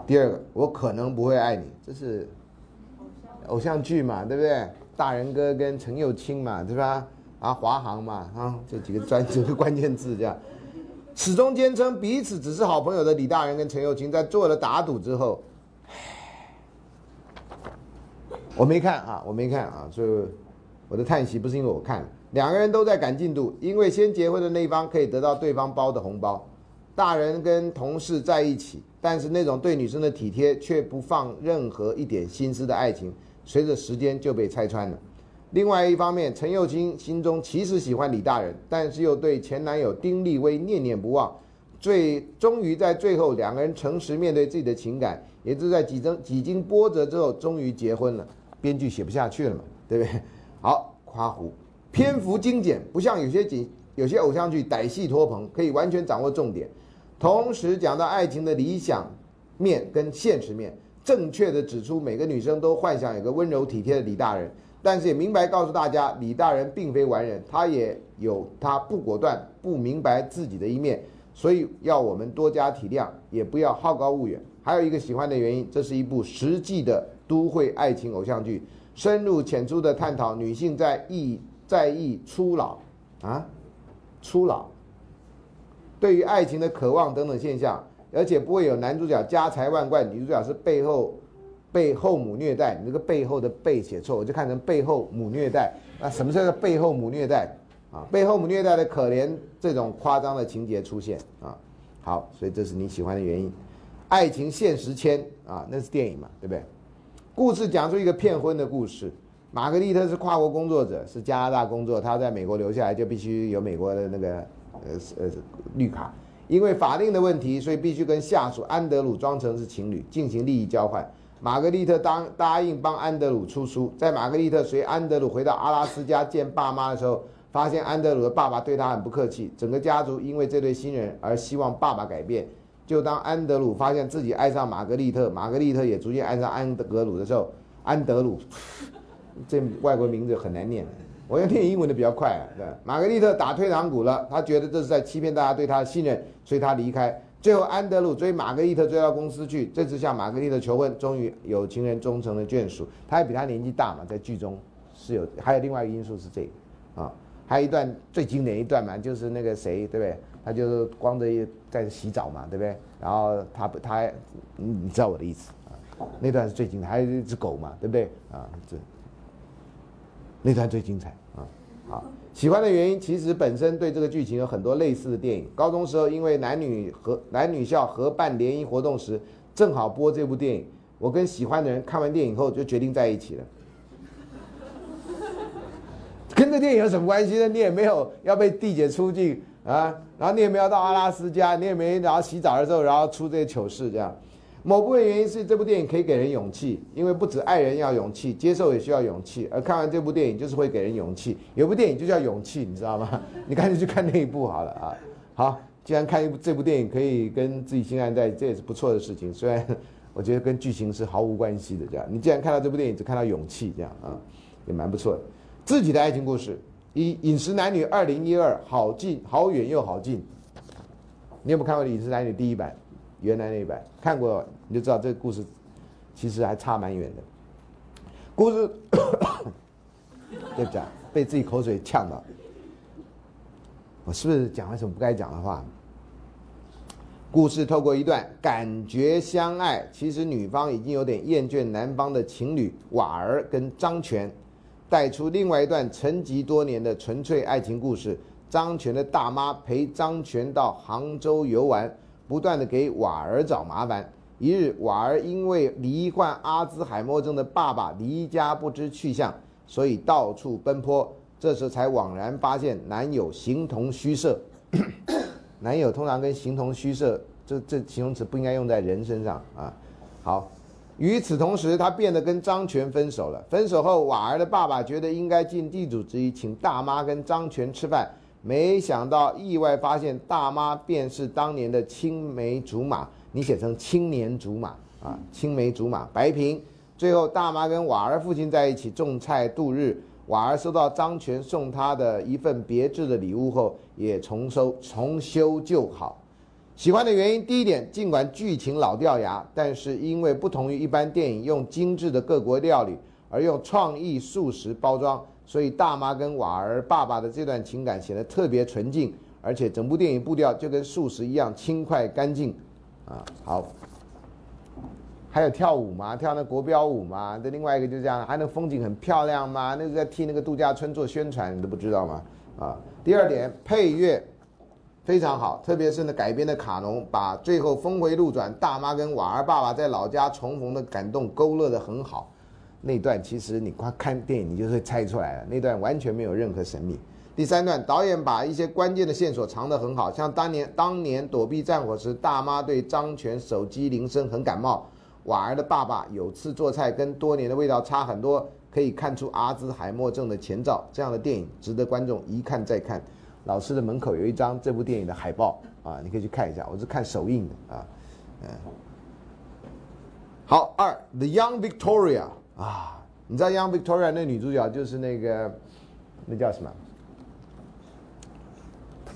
第二个，我可能不会爱你，这是偶像剧嘛，对不对？大人哥跟陈幼卿嘛，对吧？啊，华航嘛，啊，这几个专 [laughs] 几个关键字这样，始终坚称彼此只是好朋友的李大人跟陈幼卿，在做了打赌之后，我没看啊，我没看啊，所以我的叹息不是因为我看，两个人都在赶进度，因为先结婚的那一方可以得到对方包的红包。大人跟同事在一起，但是那种对女生的体贴却不放任何一点心思的爱情，随着时间就被拆穿了。另外一方面，陈幼卿心中其实喜欢李大人，但是又对前男友丁立威念念不忘。最终于在最后，两个人诚实面对自己的情感，也是在几经几经波折之后，终于结婚了。编剧写不下去了嘛，对不对？好，夸胡，篇幅精简，不像有些景有些偶像剧歹戏拖棚，可以完全掌握重点。同时讲到爱情的理想面跟现实面，正确的指出每个女生都幻想有个温柔体贴的李大人，但是也明白告诉大家，李大人并非完人，他也有他不果断、不明白自己的一面，所以要我们多加体谅，也不要好高骛远。还有一个喜欢的原因，这是一部实际的都会爱情偶像剧，深入浅出的探讨女性在意在意初老啊，初老。对于爱情的渴望等等现象，而且不会有男主角家财万贯，女主角是背后被后母虐待。你这个背后的背写错，我就看成背后母虐待。那什么叫做背后母虐待？啊，背后母虐待的可怜这种夸张的情节出现啊。好，所以这是你喜欢的原因。爱情现实签啊，那是电影嘛，对不对？故事讲述一个骗婚的故事。玛格丽特是跨国工作者，是加拿大工作，她在美国留下来就必须有美国的那个。呃呃，绿卡，因为法令的问题，所以必须跟下属安德鲁装成是情侣，进行利益交换。玛格丽特当答应帮安德鲁出书，在玛格丽特随安德鲁回到阿拉斯加见爸妈的时候，发现安德鲁的爸爸对他很不客气。整个家族因为这对新人而希望爸爸改变。就当安德鲁发现自己爱上玛格丽特，玛格丽特也逐渐爱上安德鲁的时候，安德鲁，这外国名字很难念。我要念英文的比较快，对玛格丽特打退堂鼓了，他觉得这是在欺骗大家对他的信任，所以他离开。最后，安德鲁追玛格丽特追到公司去，这次向玛格丽特求婚，终于有情人终成了眷属。他也比他年纪大嘛，在剧中是有，还有另外一个因素是这个啊，还有一段最经典一段嘛，就是那个谁，对不对？他就是光着在洗澡嘛，对不对？然后他他，你知道我的意思啊？那段是最精彩，还有一只狗嘛，对不对？啊，这。那段最精彩啊！好，喜欢的原因其实本身对这个剧情有很多类似的电影。高中时候因为男女合男女校合办联谊活动时，正好播这部电影，我跟喜欢的人看完电影后就决定在一起了。[laughs] 跟这电影有什么关系呢？你也没有要被地姐出境啊，然后你也没有到阿拉斯加，你也没然后洗澡的时候然后出这些糗事这样。某部分原因是这部电影可以给人勇气，因为不止爱人要勇气，接受也需要勇气。而看完这部电影就是会给人勇气。有部电影就叫勇气，你知道吗？[laughs] 你赶紧去看那一部好了啊。好，既然看一部这部电影可以跟自己心爱在，这也是不错的事情。虽然我觉得跟剧情是毫无关系的，这样你既然看到这部电影只看到勇气，这样啊，也蛮不错的。自己的爱情故事，一饮食男女二零一二，好近好远又好近。你有没有看过《饮食男女》第一版？原来那一版看过，你就知道这个故事其实还差蛮远的。故事对不起，被自己口水呛到。我是不是讲了什么不该讲的话？故事透过一段感觉相爱，其实女方已经有点厌倦男方的情侣瓦儿跟张全，带出另外一段沉寂多年的纯粹爱情故事。张全的大妈陪张全到杭州游玩。不断的给瓦儿找麻烦。一日，瓦儿因为罹患阿兹海默症的爸爸离家不知去向，所以到处奔波。这时才惘然发现男友形同虚设。[coughs] 男友通常跟形同虚设，这这形容词不应该用在人身上啊。好，与此同时，他变得跟张全分手了。分手后，瓦儿的爸爸觉得应该尽地主之谊，请大妈跟张全吃饭。没想到意外发现大妈便是当年的青梅竹马，你写成青年竹马啊，青梅竹马白萍。最后大妈跟瓦儿父亲在一起种菜度日，瓦儿收到张全送他的一份别致的礼物后，也重收重修旧好。喜欢的原因，第一点，尽管剧情老掉牙，但是因为不同于一般电影用精致的各国料理，而用创意素食包装。所以大妈跟瓦儿爸爸的这段情感显得特别纯净，而且整部电影步调就跟素食一样轻快干净，啊，好，还有跳舞吗，跳那国标舞吗，这另外一个就这样，还能风景很漂亮吗？那是在替那个度假村做宣传，你都不知道吗？啊，第二点，配乐非常好，特别是那改编的卡农，把最后峰回路转，大妈跟婉儿爸爸在老家重逢的感动勾勒的很好。那段其实你光看电影，你就会猜出来了。那段完全没有任何神秘。第三段，导演把一些关键的线索藏得很好，像当年当年躲避战火时，大妈对张全手机铃声很感冒。婉儿的爸爸有次做菜跟多年的味道差很多，可以看出阿兹海默症的前兆。这样的电影值得观众一看再看。老师的门口有一张这部电影的海报啊，你可以去看一下。我是看首映的啊，嗯。好，二 The Young Victoria。啊，你知道《Young Victoria》那女主角就是那个，那叫什么？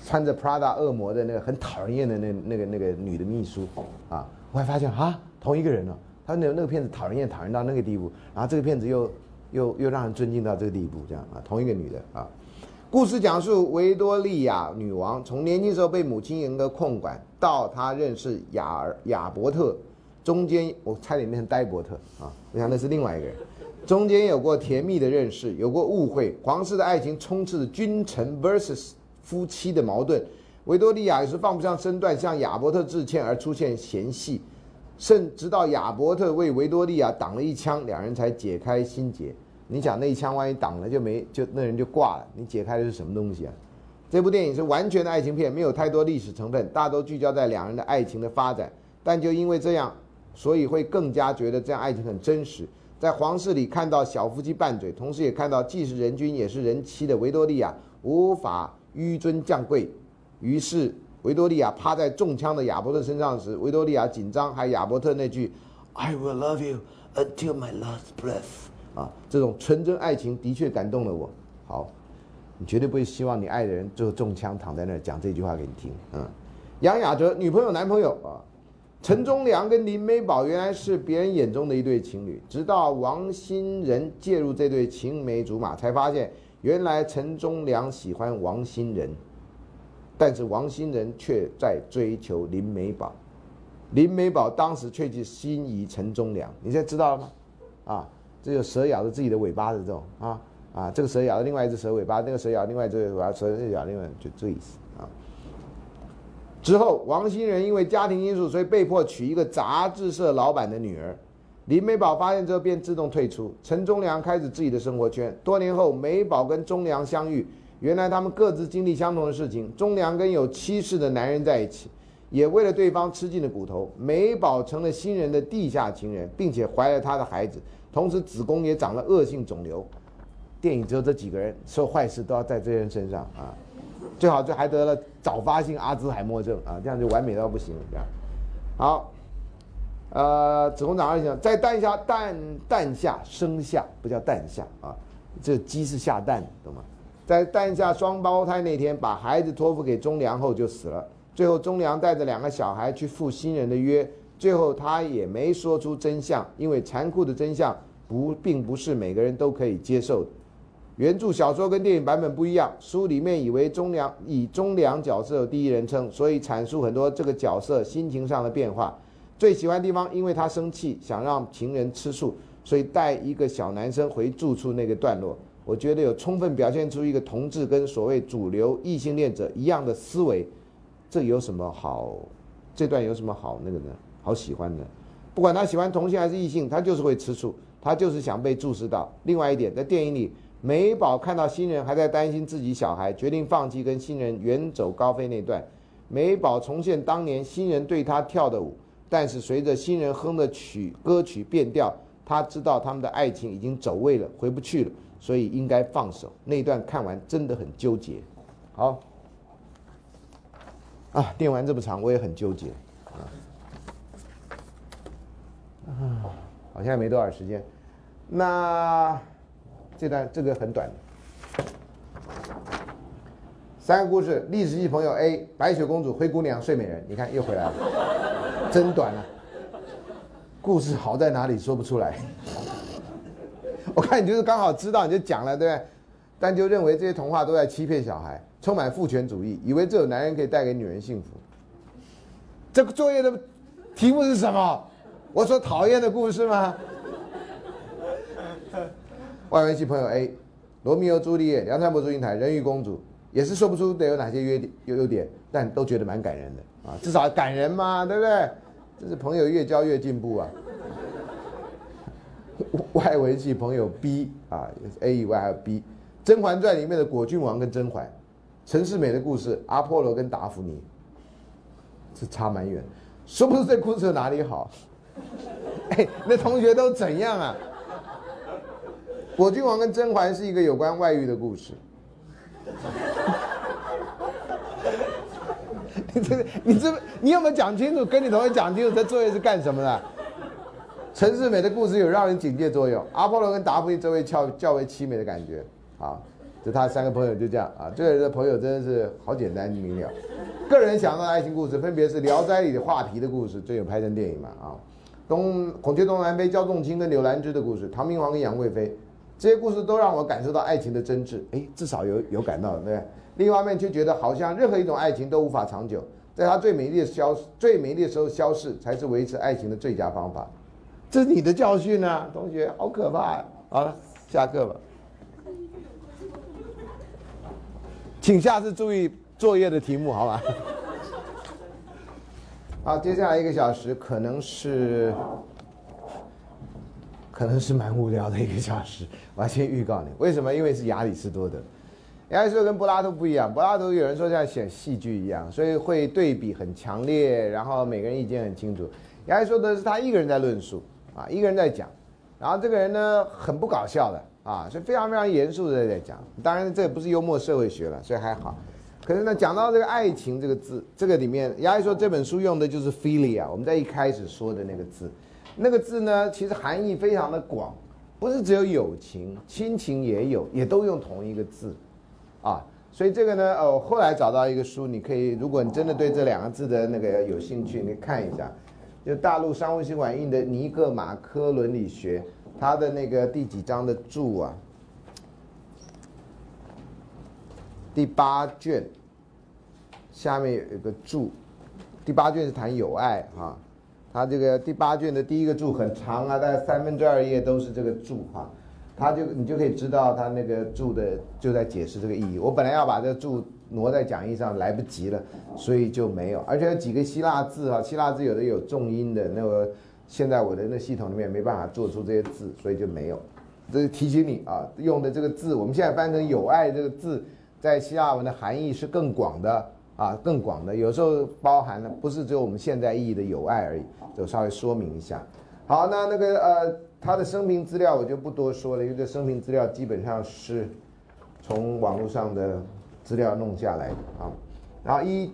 穿着 Prada 恶魔的那个很讨人厌的那那个那个女的秘书啊，我还发现啊，同一个人哦，他那那个片子讨人厌讨厌到那个地步，然后这个片子又又又让人尊敬到这个地步，这样啊，同一个女的啊。故事讲述维多利亚女王从年轻时候被母亲严格控管，到她认识亚尔亚伯特。中间我差点变成呆伯特啊！我想那是另外一个人。中间有过甜蜜的认识，有过误会。皇室的爱情充斥着君臣 versus 夫妻的矛盾。维多利亚有时放不下身段，向亚伯特致歉而出现嫌隙，甚直到亚伯特为维多利亚挡了一枪，两人才解开心结。你想那一枪万一挡了就没就那人就挂了，你解开的是什么东西啊？这部电影是完全的爱情片，没有太多历史成分，大都聚焦在两人的爱情的发展。但就因为这样。所以会更加觉得这样爱情很真实，在皇室里看到小夫妻拌嘴，同时也看到既是人君也是人妻的维多利亚无法纡尊降贵，于是维多利亚趴在中枪的亚伯特身上时，维多利亚紧张，还亚伯特那句 "I will love you until my last breath" 啊，这种纯真爱情的确感动了我。好，你绝对不会希望你爱的人最后中枪躺在那儿讲这句话给你听。嗯，杨雅哲女朋友男朋友啊。陈忠良跟林美宝原来是别人眼中的一对情侣，直到王新仁介入这对青梅竹马，才发现原来陈忠良喜欢王新仁，但是王新仁却在追求林美宝，林美宝当时却去心仪陈忠良，你现在知道了吗？啊，这个蛇咬着自己的尾巴的这种啊啊，这个蛇咬了另外一只蛇尾巴，那个蛇咬另外一只尾巴，蛇咬另外就这意思。之后，王新仁因为家庭因素，所以被迫娶一个杂志社老板的女儿。林美宝发现之后便自动退出，陈忠良开始自己的生活圈。多年后，美宝跟忠良相遇，原来他们各自经历相同的事情。忠良跟有妻室的男人在一起，也为了对方吃尽了苦头。美宝成了新人的地下情人，并且怀了他的孩子，同时子宫也长了恶性肿瘤。电影只有这几个人，所有坏事都要在这些人身上啊！最好就还得了早发性阿兹海默症啊，这样就完美到不行了。这样，好。呃，子宫长二型，在蛋下蛋蛋下生下，不叫蛋下啊，这鸡是下蛋的，懂吗？在蛋下双胞胎那天，把孩子托付给忠良后就死了。最后忠良带着两个小孩去赴新人的约，最后他也没说出真相，因为残酷的真相不并不是每个人都可以接受的。原著小说跟电影版本不一样，书里面以为忠良以忠良角色第一人称，所以阐述很多这个角色心情上的变化。最喜欢的地方，因为他生气，想让情人吃醋，所以带一个小男生回住处那个段落，我觉得有充分表现出一个同志跟所谓主流异性恋者一样的思维，这有什么好？这段有什么好那个呢？好喜欢的，不管他喜欢同性还是异性，他就是会吃醋，他就是想被注视到。另外一点，在电影里，美宝看到新人还在担心自己小孩，决定放弃跟新人远走高飞那段，美宝重现当年新人对他跳的舞。但是随着新人哼的曲歌曲变调，他知道他们的爱情已经走位了，回不去了，所以应该放手。那一段看完真的很纠结。好，啊，念完这么长，我也很纠结。啊，好像没多少时间。那这段这个很短。三个故事，历史系朋友 A，白雪公主、灰姑娘、睡美人，你看又回来了，真短啊！故事好在哪里说不出来？我看你就是刚好知道你就讲了，对不对？但就认为这些童话都在欺骗小孩，充满父权主义，以为只有男人可以带给女人幸福。这个作业的题目是什么？我说讨厌的故事吗？外文系朋友 A，罗密欧朱丽叶、梁山伯祝英台、人鱼公主。也是说不出得有哪些优点优优点，但都觉得蛮感人的啊，至少感人嘛，对不对？这是朋友越交越进步啊。[laughs] 外文系朋友 B 啊，A 以外还有 B，《甄嬛传》里面的果郡王跟甄嬛，陈世美的故事，阿波罗跟达芙妮，这差蛮远，说不出这故事哪里好。[laughs] 哎，那同学都怎样啊？果郡王跟甄嬛是一个有关外遇的故事。[laughs] 你这你这你有没有讲清楚？跟你同学讲清楚，这作业是干什么的？陈世美的故事有让人警戒作用。阿波罗跟达芙妮这位较较为凄美的感觉。好，就他三个朋友就这样啊。这个人的朋友真的是好简单明了。个人想到的爱情故事，分别是《聊斋》里的画皮的故事，最有拍成电影嘛啊。东孔雀东南飞，焦仲卿跟柳兰芝的故事，唐明皇跟杨贵妃。这些故事都让我感受到爱情的真挚，哎，至少有有感到，对不对？另一方面却觉得好像任何一种爱情都无法长久，在它最美丽的消最美丽的时候消逝，才是维持爱情的最佳方法。这是你的教训啊，同学，好可怕呀！好了，下课吧。请下次注意作业的题目，好吧？[laughs] 好，接下来一个小时可能是。可能是蛮无聊的一个小时，我要先预告你，为什么？因为是亚里士多德，亚里士多德跟柏拉图不一样，柏拉图有人说像写戏剧一样，所以会对比很强烈，然后每个人意见很清楚。亚里士多德是他一个人在论述啊，一个人在讲，然后这个人呢很不搞笑的啊，所以非常非常严肃的在讲。当然这也不是幽默社会学了，所以还好。可是呢，讲到这个爱情这个字，这个里面亚里士多德这本书用的就是 philia，我们在一开始说的那个字。那个字呢，其实含义非常的广，不是只有友情，亲情也有，也都用同一个字，啊，所以这个呢，呃，后来找到一个书，你可以，如果你真的对这两个字的那个有兴趣，你看一下，就大陆商务新馆印的《尼格马科伦理学》，它的那个第几章的注啊，第八卷，下面有一个注，第八卷是谈友爱哈。他这个第八卷的第一个注很长啊，大概三分之二页都是这个注哈，他就你就可以知道他那个注的就在解释这个意义。我本来要把这个注挪在讲义上，来不及了，所以就没有。而且有几个希腊字啊，希腊字有的有重音的，那个现在我的那系统里面没办法做出这些字，所以就没有。这是提醒你啊，用的这个字，我们现在翻成友爱这个字，在希腊文的含义是更广的啊，更广的，有时候包含了不是只有我们现在意义的友爱而已，就稍微说明一下。好，那那个呃，他的生平资料我就不多说了，因为这生平资料基本上是从网络上的资料弄下来的啊。然后一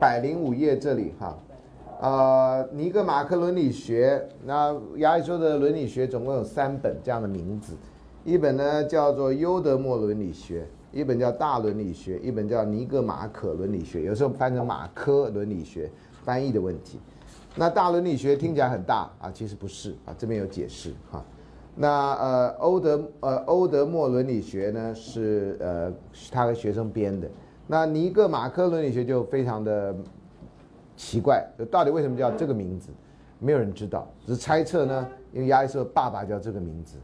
百零五页这里哈，呃，尼格马克伦理学，那亚里士多德伦理学总共有三本这样的名字，一本呢叫做优德莫伦理学，一本叫大伦理学，一本叫尼格马可伦理学，有时候翻成马科伦理学，翻译的问题。那大伦理学听起来很大啊，其实不是啊，这边有解释哈。那呃，欧德呃欧德莫伦理学呢是呃他的学生编的。那尼格马科伦理学就非常的奇怪，到底为什么叫这个名字？没有人知道，只是猜测呢。因为亚里士多爸爸叫这个名字，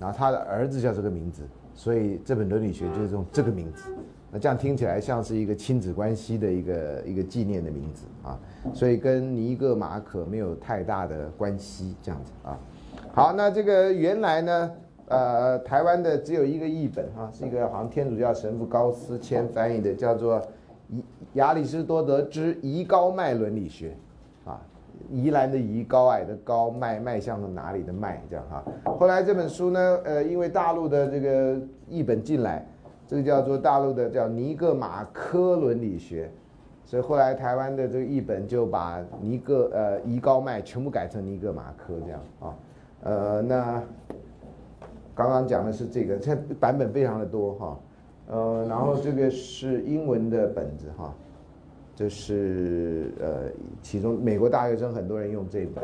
然后他的儿子叫这个名字，所以这本伦理学就是用这个名字。那这样听起来像是一个亲子关系的一个一个纪念的名字啊，所以跟尼格马可没有太大的关系，这样子啊。好，那这个原来呢？呃，台湾的只有一个译本哈，是一个好像天主教神父高思谦翻译的，叫做《亚里士多德之夷高迈伦理学》，宜兰的宜高矮的高迈迈向了哪里的迈这样哈。后来这本书呢，呃，因为大陆的这个译本进来，这个叫做大陆的叫尼格马科伦理学，所以后来台湾的这个译本就把尼格呃宜高迈全部改成尼格马科这样啊，呃那。刚刚讲的是这个，这版本非常的多哈，呃，然后这个是英文的本子哈，这是呃，其中美国大学生很多人用这本，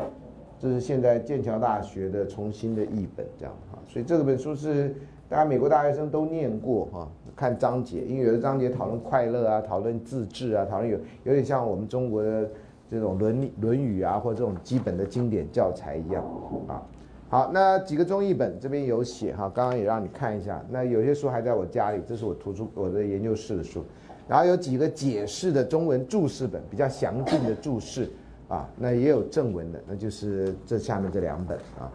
这是现在剑桥大学的重新的译本这样哈，所以这个本书是大家美国大学生都念过哈，看章节，因为有的章节讨论快乐啊，讨论自治啊，讨论有有点像我们中国的这种论论语啊，或这种基本的经典教材一样啊。好，那几个中译本这边有写哈，刚刚也让你看一下。那有些书还在我家里，这是我图书我的研究室的书。然后有几个解释的中文注释本，比较详尽的注释啊。那也有正文的，那就是这下面这两本啊。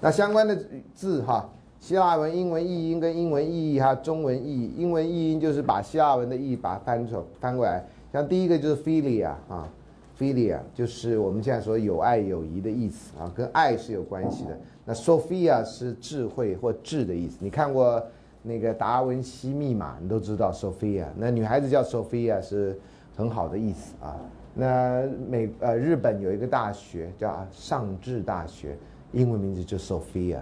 那相关的字哈，希腊文、英文译音跟英文意义哈，中文译英文译音就是把希腊文的译把它翻出翻过来。像第一个就是 philia 啊。philia 就是我们现在说有爱友谊的意思啊，跟爱是有关系的。那 Sophia 是智慧或智的意思。你看过那个达文西密码，你都知道 Sophia。那女孩子叫 Sophia 是很好的意思啊。那美呃日本有一个大学叫上智大学，英文名字就 Sophia，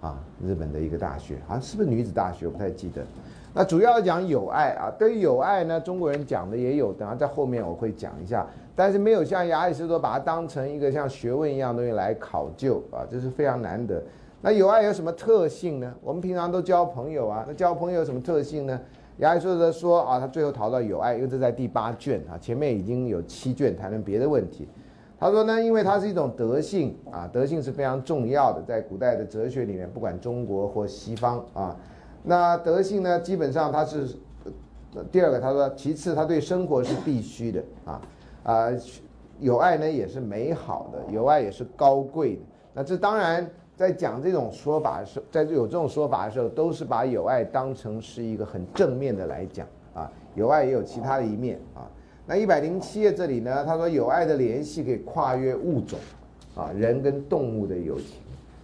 啊，日本的一个大学，好像是不是女子大学？我不太记得。那主要讲友爱啊，对于友爱呢，中国人讲的也有，等下在后面我会讲一下。但是没有像亚里士多把它当成一个像学问一样东西来考究啊，这是非常难得。那友爱有什么特性呢？我们平常都交朋友啊，那交朋友有什么特性呢？亚里士多德说啊，他最后逃到友爱，因为这在第八卷啊，前面已经有七卷谈论别的问题。他说呢，因为它是一种德性啊，德性是非常重要的，在古代的哲学里面，不管中国或西方啊，那德性呢，基本上它是第二个，他说其次，他对生活是必须的啊。啊，友爱呢也是美好的，友爱也是高贵的。那这当然在讲这种说法的时候，在有这种说法的时候，都是把友爱当成是一个很正面的来讲啊。友爱也有其他的一面啊。那一百零七页这里呢，他说友爱的联系可以跨越物种啊，人跟动物的友情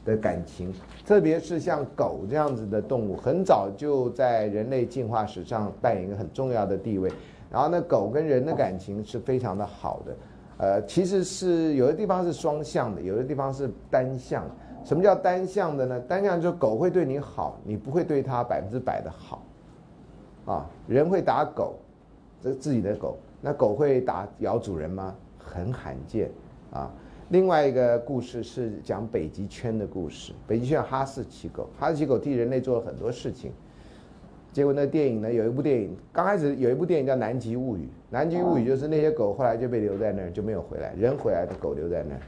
的感情，特别是像狗这样子的动物，很早就在人类进化史上扮演一个很重要的地位。然后呢，狗跟人的感情是非常的好的，呃，其实是有的地方是双向的，有的地方是单向。什么叫单向的呢？单向就是狗会对你好，你不会对它百分之百的好，啊，人会打狗，这自己的狗，那狗会打咬主人吗？很罕见，啊。另外一个故事是讲北极圈的故事，北极圈哈士奇狗，哈士奇狗替人类做了很多事情。结果那电影呢？有一部电影，刚开始有一部电影叫《南极物语》。《南极物语》就是那些狗后来就被留在那儿，就没有回来，人回来的狗留在那儿。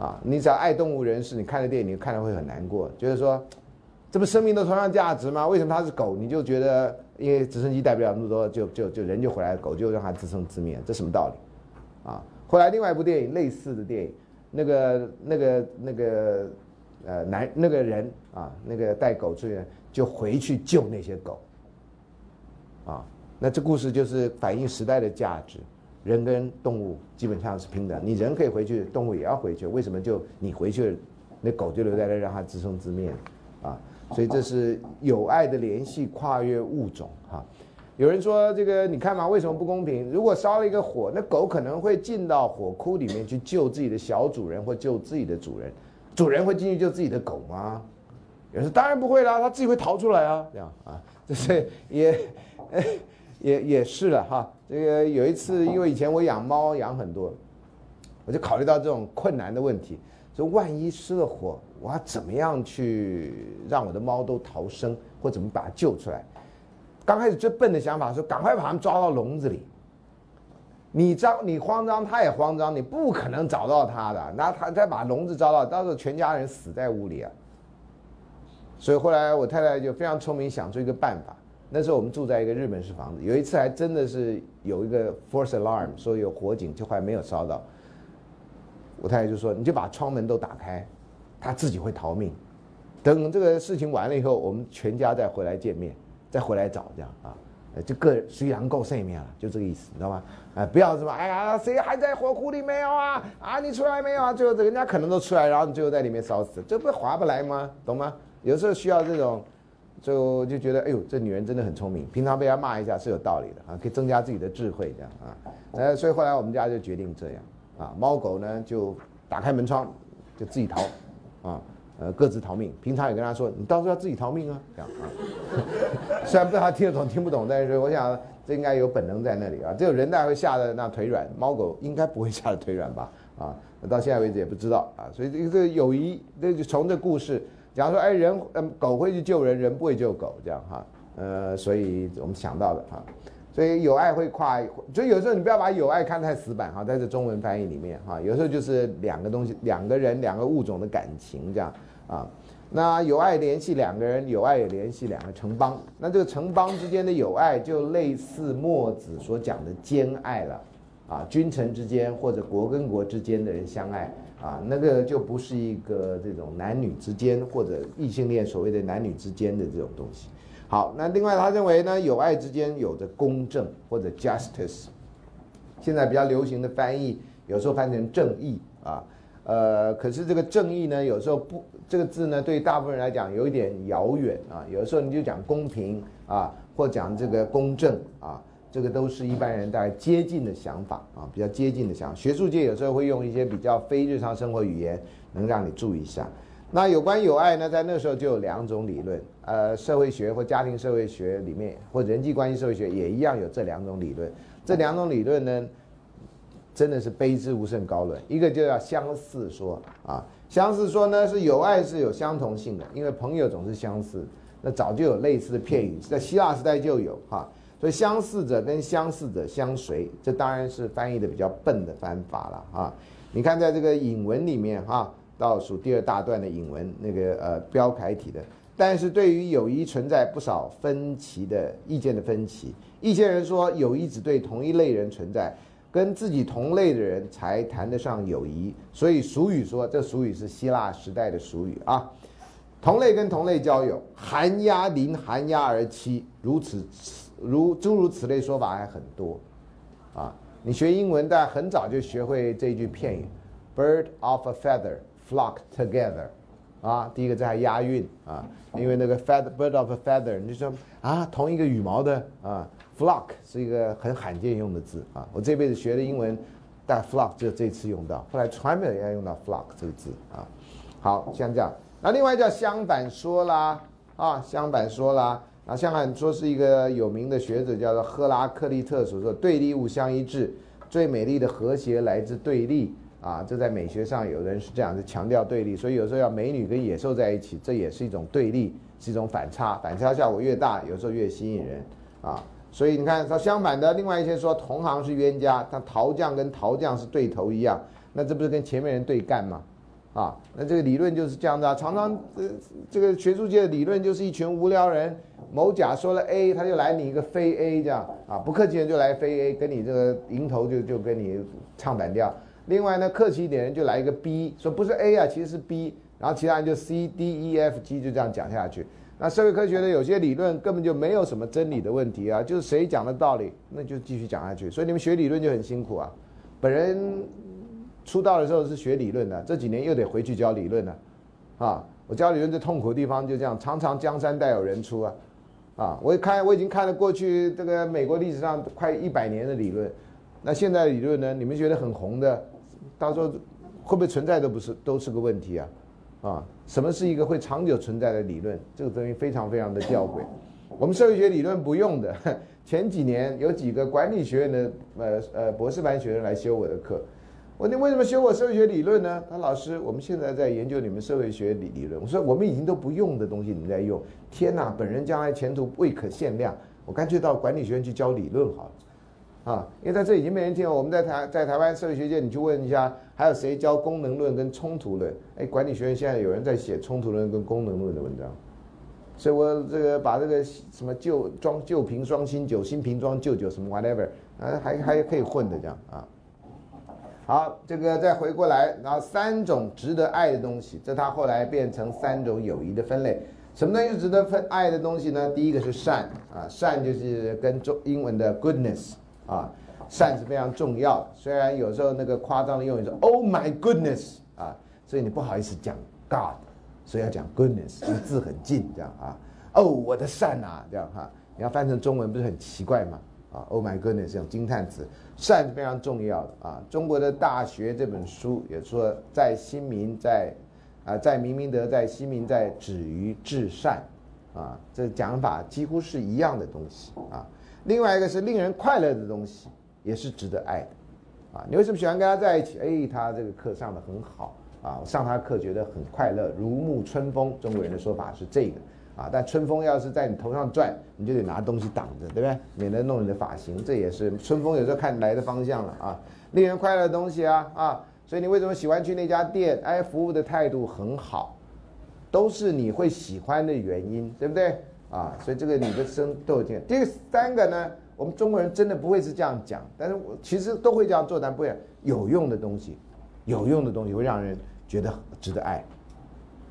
啊，你只要爱动物人士，你看的电影你看了会很难过，就是说，这不生命都同样价值吗？为什么它是狗，你就觉得因为直升机带不了那么多，就就就人就回来，狗就让它自生自灭，这什么道理？啊，后来另外一部电影类似的电影，那个那个那个呃男那个人啊，那个带狗出去就回去救那些狗，啊，那这故事就是反映时代的价值，人跟动物基本上是平等，你人可以回去，动物也要回去，为什么就你回去，那狗就留在那让它自生自灭，啊，所以这是有爱的联系，跨越物种哈。有人说这个你看嘛，为什么不公平？如果烧了一个火，那狗可能会进到火窟里面去救自己的小主人或救自己的主人，主人会进去救自己的狗吗？有人说当然不会啦，它自己会逃出来啊，这样啊，这是 [laughs] 也，也也是了哈。这个有一次，因为以前我养猫养很多，我就考虑到这种困难的问题，说万一失了火，我要怎么样去让我的猫都逃生，或怎么把它救出来？刚开始最笨的想法是赶快把它们抓到笼子里。你张你慌张，他也慌张，你不可能找到它的。那他再把笼子抓到，到时候全家人死在屋里啊。所以后来我太太就非常聪明，想出一个办法。那时候我们住在一个日本式房子，有一次还真的是有一个 force alarm，说有火警，就还没有烧到。我太太就说：“你就把窗门都打开，他自己会逃命。等这个事情完了以后，我们全家再回来见面。”再回来找这样啊，呃，就个虽然够生命了，就这个意思，你知道吗？啊，不要什么，哎呀，谁还在火窟里没有啊？啊，你出来没有啊？最后人家可能都出来，然后你最后在里面烧死，这不划不来吗？懂吗？有时候需要这种，就就觉得，哎呦，这女人真的很聪明，平常被她骂一下是有道理的啊，可以增加自己的智慧这样啊。呃，所以后来我们家就决定这样啊，猫狗呢就打开门窗，就自己逃，啊。呃，各自逃命。平常也跟她说，你到时候要自己逃命啊，这样啊。[laughs] 虽然不知道听得懂听不懂，但是我想这应该有本能在那里啊。只有人大会吓得那腿软，猫狗应该不会吓得腿软吧？啊，到现在为止也不知道啊。所以这个友谊，那就从这故事，假如说，哎，人嗯，狗会去救人，人不会救狗，这样哈。呃，所以我们想到的哈。所以有爱会跨，所以有时候你不要把有爱看太死板哈，在这中文翻译里面哈，有时候就是两个东西，两个人、两个物种的感情这样。啊，那有爱联系两个人，有爱也联系两个城邦。那这个城邦之间的友爱，就类似墨子所讲的兼爱了。啊，君臣之间或者国跟国之间的人相爱，啊，那个就不是一个这种男女之间或者异性恋所谓的男女之间的这种东西。好，那另外他认为呢，友爱之间有着公正或者 justice。现在比较流行的翻译，有时候翻成正义啊。呃，可是这个正义呢，有时候不这个字呢，对大部分人来讲有一点遥远啊。有的时候你就讲公平啊，或讲这个公正啊，这个都是一般人大概接近的想法啊，比较接近的想法。学术界有时候会用一些比较非日常生活语言，能让你注意一下。那有关友爱呢，在那时候就有两种理论，呃，社会学或家庭社会学里面，或人际关系社会学也一样有这两种理论。这两种理论呢？真的是卑之无甚高论，一个就叫相似说啊，相似说呢是有爱是有相同性的，因为朋友总是相似，那早就有类似的片语，在希腊时代就有哈，所以相似者跟相似者相随，这当然是翻译的比较笨的翻法了啊。你看在这个引文里面哈，倒数第二大段的引文那个呃标楷体的，但是对于友谊存在不少分歧的意见的分歧，一些人说友谊只对同一类人存在。跟自己同类的人才谈得上友谊，所以俗语说，这俗语是希腊时代的俗语啊。同类跟同类交友，寒鸦邻寒鸦而栖，如此如诸如此类说法还很多啊。你学英文，但很早就学会这句片语：bird of a feather flock together。啊，第一个字还押韵啊，因为那个 feather bird of a feather，你就说啊，同一个羽毛的啊。Flock 是一个很罕见用的字啊，我这辈子学的英文，但 flock 只有这次用到，后来从来没有人用到 flock 这个字啊。好，像这样，那另外叫相反说啦，啊，相反说啦，啊，相反说是一个有名的学者叫做赫拉克利特所说，对立物相一致，最美丽的和谐来自对立啊，这在美学上有人是这样子强调对立，所以有时候要美女跟野兽在一起，这也是一种对立，是一种反差，反差效果越大，有时候越吸引人啊。所以你看，说相反的，另外一些说同行是冤家，他陶匠跟陶匠是对头一样，那这不是跟前面人对干吗？啊，那这个理论就是这样的啊，常常这这个学术界的理论就是一群无聊人某甲说了 A，他就来你一个非 A 这样啊，不客气人就来非 A，跟你这个迎头就就跟你唱反调。另外呢，客气一点人就来一个 B，说不是 A 啊，其实是 B，然后其他人就 C、D、E、F、G 就这样讲下去。那社会科学的有些理论根本就没有什么真理的问题啊，就是谁讲的道理，那就继续讲下去。所以你们学理论就很辛苦啊。本人出道的时候是学理论的，这几年又得回去教理论了，啊，我教理论最痛苦的地方就这样，常常江山代有人出啊，啊，我看我已经看了过去这个美国历史上快一百年的理论，那现在的理论呢，你们觉得很红的，到时候会不会存在都不是都是个问题啊。啊，什么是一个会长久存在的理论？这个东西非常非常的吊诡。我们社会学理论不用的。[laughs] 前几年有几个管理学院的呃呃博士班学生来修我的课，我你为什么修我社会学理论呢？他老师，我们现在在研究你们社会学理理论。我说我们已经都不用的东西，你在用。天哪，本人将来前途未可限量。我干脆到管理学院去教理论好了。啊，因为在这已经没人听了。我们在台在台湾社会学界，你去问一下，还有谁教功能论跟冲突论？哎，管理学院现在有人在写冲突论跟功能论的文章，所以我这个把这个什么旧装旧瓶装新酒，新瓶装旧酒，什么 whatever，啊，还还可以混的这样啊。好，这个再回过来，然后三种值得爱的东西，这他后来变成三种友谊的分类。什么东西值得分爱的东西呢？第一个是善啊，善就是跟中英文的 goodness。啊，善是非常重要的。虽然有时候那个夸张的用语是 “Oh my goodness” 啊，所以你不好意思讲 God，所以要讲 goodness，这字很近，这样啊。哦，我的善啊，这样哈，你要翻成中文不是很奇怪吗？啊，“Oh my goodness” 这种惊叹词，善是非常重要的啊。中国的《大学》这本书也说，在亲民，在啊，在明明德，在亲民，在止于至善，啊，这讲法几乎是一样的东西啊。另外一个是令人快乐的东西，也是值得爱的，啊，你为什么喜欢跟他在一起？哎，他这个课上的很好，啊，上他课觉得很快乐，如沐春风。中国人的说法是这个，啊，但春风要是在你头上转，你就得拿东西挡着，对不对？免得弄你的发型。这也是春风有时候看来的方向了啊，令人快乐的东西啊，啊，所以你为什么喜欢去那家店？哎，服务的态度很好，都是你会喜欢的原因，对不对？啊，所以这个你的生都有听。第三个呢，我们中国人真的不会是这样讲，但是我其实都会这样做，但不会有用的东西，有用的东西会让人觉得值得爱。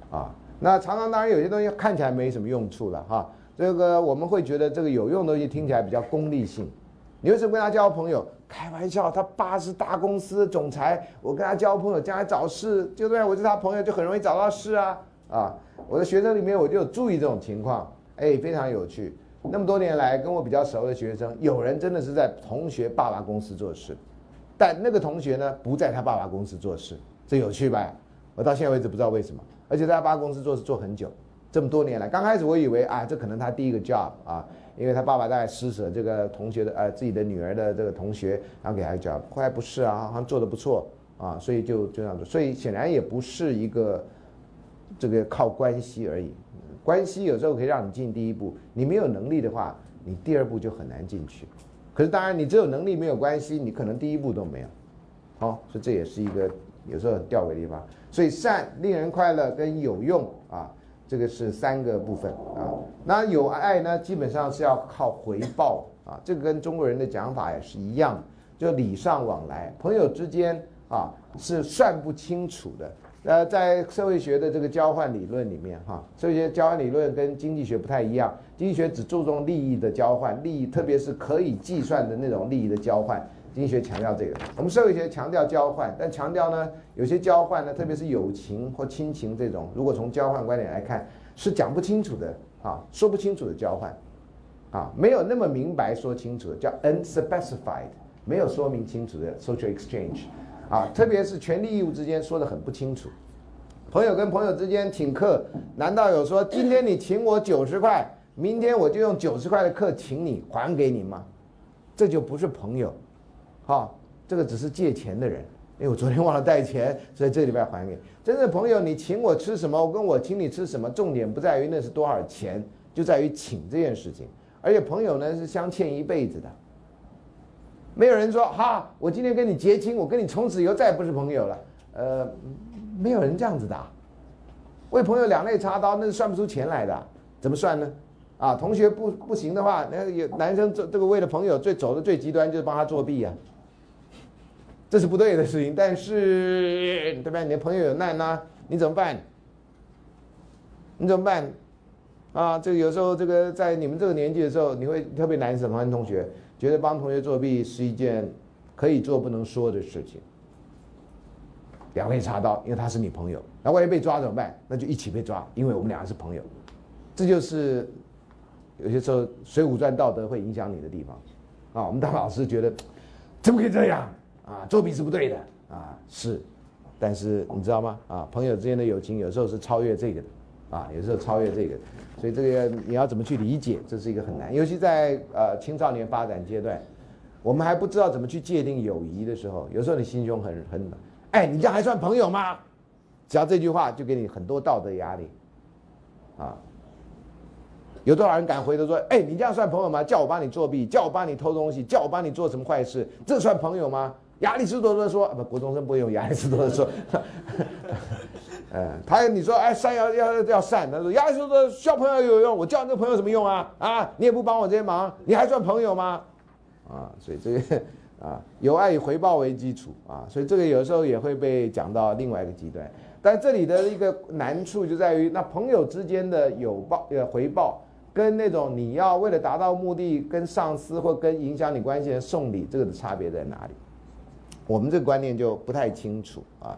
啊，那常常当然有些东西看起来没什么用处了哈，这个我们会觉得这个有用的东西听起来比较功利性。你为什么跟他交朋友？开玩笑，他爸是大公司总裁，我跟他交朋友，将来找事，对不对？我是他朋友，就很容易找到事啊。啊，我的学生里面我就有注意这种情况。哎，非常有趣。那么多年来，跟我比较熟的学生，有人真的是在同学爸爸公司做事，但那个同学呢，不在他爸爸公司做事，这有趣吧？我到现在为止不知道为什么，而且在他爸爸公司做事做很久，这么多年来，刚开始我以为啊，这可能他第一个 job 啊，因为他爸爸在施舍这个同学的呃自己的女儿的这个同学，然后给他 job，后来不是啊，好像做的不错啊，所以就就这样做，所以显然也不是一个这个靠关系而已。关系有时候可以让你进第一步，你没有能力的话，你第二步就很难进去。可是当然，你只有能力没有关系，你可能第一步都没有。好，所以这也是一个有时候很吊诡的地方。所以善、令人快乐跟有用啊，这个是三个部分啊。那有爱呢，基本上是要靠回报啊。这个跟中国人的讲法也是一样，就礼尚往来，朋友之间啊是算不清楚的。呃，在社会学的这个交换理论里面，哈，社会学交换理论跟经济学不太一样。经济学只注重利益的交换，利益特别是可以计算的那种利益的交换。经济学强调这个，我们社会学强调交换，但强调呢，有些交换呢，特别是友情或亲情这种，如果从交换观点来看，是讲不清楚的啊，说不清楚的交换，啊，没有那么明白说清楚的，叫 unspecified，没有说明清楚的 social exchange。啊，特别是权利义务之间说的很不清楚，朋友跟朋友之间请客，难道有说今天你请我九十块，明天我就用九十块的客请你还给你吗？这就不是朋友，好，这个只是借钱的人，因为我昨天忘了带钱，[laughs] 所以这礼拜还给。真正朋友，你请我吃什么，我跟我请你吃什么，重点不在于那是多少钱，就在于请这件事情。而且朋友呢是相欠一辈子的。没有人说哈，我今天跟你结亲，我跟你从此以后再也不是朋友了。呃，没有人这样子的。为朋友两肋插刀，那是算不出钱来的。怎么算呢？啊，同学不不行的话，那有男生这这个为了朋友最走的最极端就是帮他作弊啊，这是不对的事情。但是对吧？你的朋友有难呐、你怎么办？你怎么办？啊，这个有时候这个在你们这个年纪的时候，你会特别男生同同学觉得帮同学作弊是一件可以做不能说的事情。两肋插刀，因为他是你朋友，那万一被抓怎么办？那就一起被抓，因为我们两个是朋友。这就是有些时候《水浒传》道德会影响你的地方。啊，我们当老师觉得怎么可以这样啊？作弊是不对的啊，是。但是你知道吗？啊，朋友之间的友情有时候是超越这个的，啊，有时候超越这个，所以这个你要怎么去理解，这是一个很难。尤其在呃青少年发展阶段，我们还不知道怎么去界定友谊的时候，有时候你心胸很很。哎，你这样还算朋友吗？只要这句话就给你很多道德压力，啊，有多少人敢回头说，哎，你这样算朋友吗？叫我帮你作弊，叫我帮你偷东西，叫我帮你做什么坏事，这算朋友吗？亚里士多德说，不，国中生不会用亚里士多德说，呃，[laughs] 他你说，哎，善要要要善，他说亚里士多德交朋友有用，我交你这个朋友什么用啊？啊，你也不帮我这些忙，你还算朋友吗？啊，所以这个。啊，有爱以回报为基础啊，所以这个有时候也会被讲到另外一个极端。但这里的一个难处就在于，那朋友之间的有报呃回报，跟那种你要为了达到目的跟上司或跟影响你关系的送礼，这个的差别在哪里？我们这个观念就不太清楚啊。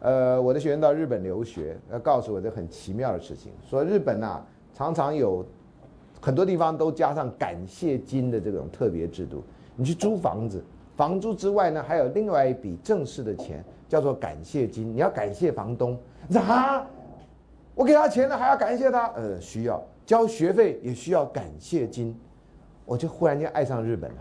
呃，我的学生到日本留学，要告诉我这很奇妙的事情，说日本呐常常有很多地方都加上感谢金的这种特别制度。你去租房子，房租之外呢，还有另外一笔正式的钱，叫做感谢金。你要感谢房东，啊，我给他钱了，还要感谢他？呃，需要交学费也需要感谢金。我就忽然间爱上日本了。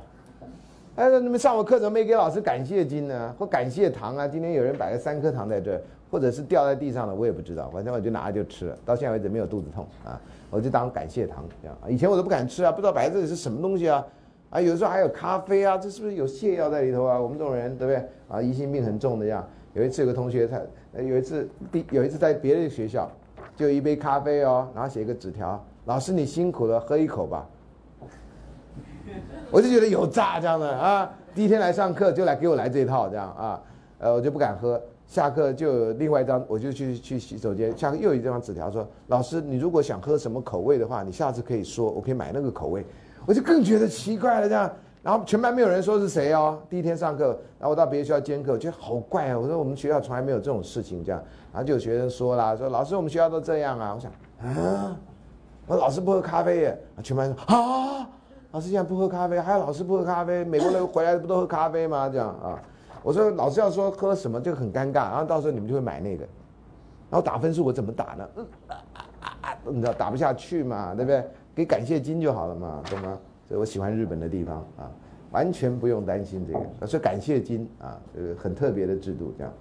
哎，你们上我课怎么没给老师感谢金呢？或感谢糖啊？今天有人摆了三颗糖在这儿，或者是掉在地上了，我也不知道。反正我就拿了就吃了，到现在为止没有肚子痛啊。我就当感谢糖这样。以前我都不敢吃啊，不知道摆在这里是什么东西啊。啊，有时候还有咖啡啊，这是不是有泻药在里头啊？我们这种人对不对？啊，疑心病很重的这样。有一次有个同学他，有一次第有一次在别的学校，就一杯咖啡哦，然后写一个纸条，老师你辛苦了，喝一口吧。我就觉得有诈这样的啊，第一天来上课就来给我来这一套这样啊，呃，我就不敢喝。下课就有另外一张，我就去去洗手间，下课又有一张纸条说，老师你如果想喝什么口味的话，你下次可以说，我可以买那个口味。我就更觉得奇怪了，这样，然后全班没有人说是谁哦。第一天上课，然后我到别的学校兼课，我觉得好怪啊。我说我们学校从来没有这种事情，这样，然后就有学生说啦，说老师我们学校都这样啊。我想啊，我老师不喝咖啡耶，全班说啊，[laughs] 老师现在不喝咖啡，还有老师不喝咖啡，美国人回来不都喝咖啡吗？这样啊，我说老师要说喝什么就很尴尬，然后到时候你们就会买那个，然后打分数我怎么打呢？嗯啊啊啊，你知道打不下去嘛，对不对？给感谢金就好了嘛，懂吗？所以我喜欢日本的地方啊，完全不用担心这个。所以感谢金啊，这个很特别的制度，这样。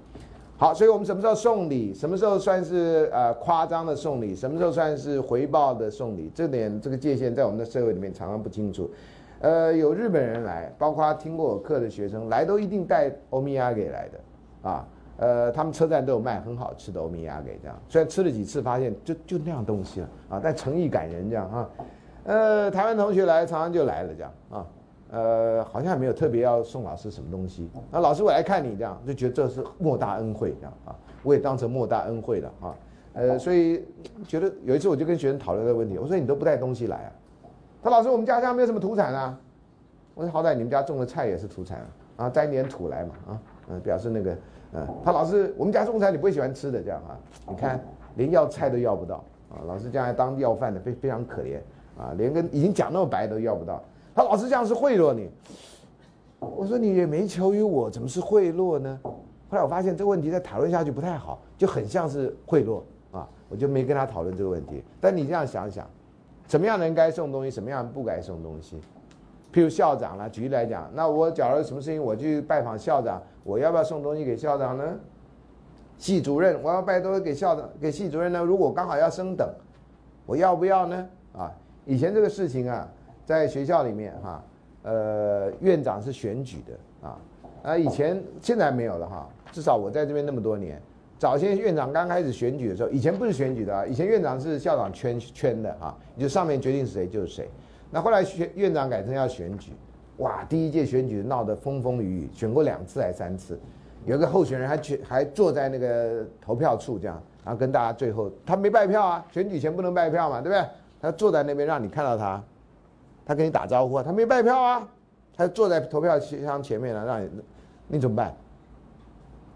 好，所以我们什么时候送礼，什么时候算是呃夸张的送礼，什么时候算是回报的送礼，这点这个界限在我们的社会里面常常不清楚。呃，有日本人来，包括听过我课的学生来，都一定带欧米亚给来的啊。呃，他们车站都有卖很好吃的欧米亚给这样，虽然吃了几次发现就就那样东西了啊，但诚意感人这样啊。呃，台湾同学来常常就来了这样啊，呃，好像也没有特别要送老师什么东西。那老师我来看你这样，就觉得这是莫大恩惠这样啊，我也当成莫大恩惠了啊。呃，所以觉得有一次我就跟学生讨论这个问题，我说你都不带东西来啊？他老师我们家乡没有什么土产啊。我说好歹你们家种的菜也是土产啊，啊，沾点土来嘛啊，嗯，表示那个，嗯，他老师我们家种菜你不会喜欢吃的这样啊？你看连要菜都要不到啊，老师将来当要饭的非非常可怜。啊，连个已经讲那么白都要不到，他老是这样是贿赂你。我说你也没求于我，怎么是贿赂呢？后来我发现这个问题再讨论下去不太好，就很像是贿赂啊，我就没跟他讨论这个问题。但你这样想想，什么样的人该送东西，什么样不该送东西？譬如校长啦，举例来讲，那我假如什么事情我去拜访校长，我要不要送东西给校长呢？系主任，我要拜托给校长给系主任呢？如果刚好要升等，我要不要呢？啊？以前这个事情啊，在学校里面哈，呃，院长是选举的啊，啊，以前现在没有了哈，至少我在这边那么多年，早先院长刚开始选举的时候，以前不是选举的啊，以前院长是校长圈圈的啊，就上面决定是谁就是谁。那后来选院长改成要选举，哇，第一届选举闹得风风雨雨，选过两次还三次，有个候选人还去还坐在那个投票处这样，然后跟大家最后他没拜票啊，选举前不能拜票嘛，对不对？他坐在那边让你看到他，他跟你打招呼啊，他没卖票啊，他坐在投票箱前面了，让你你怎么办？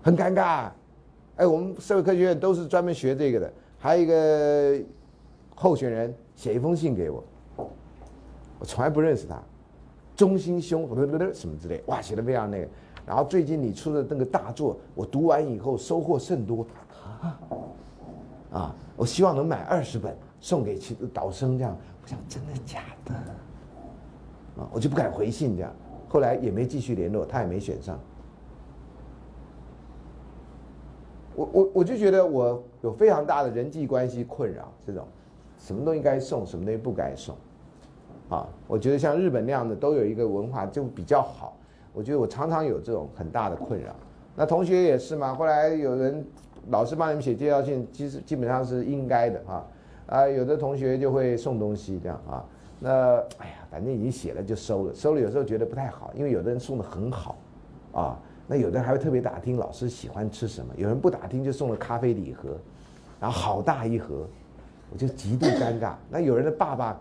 很尴尬。哎，我们社会科学院都是专门学这个的。还有一个候选人写一封信给我，我从来不认识他，中心兄什么之类，哇，写的非常那个。然后最近你出的那个大作，我读完以后收获甚多啊！啊，我希望能买二十本送给其导生这样。我想真的假的？啊，我就不敢回信这样。后来也没继续联络，他也没选上。我我我就觉得我有非常大的人际关系困扰，这种什么东西该送，什么东西不该送，啊，我觉得像日本那样的都有一个文化就比较好。我觉得我常常有这种很大的困扰。那同学也是嘛，后来有人老师帮你们写介绍信，其实基本上是应该的啊。啊，有的同学就会送东西这样啊。那哎呀，反正已经写了就收了，收了有时候觉得不太好，因为有的人送的很好，啊。那有的人还会特别打听老师喜欢吃什么，有人不打听就送了咖啡礼盒，然后好大一盒，我就极度尴尬。那有人的爸爸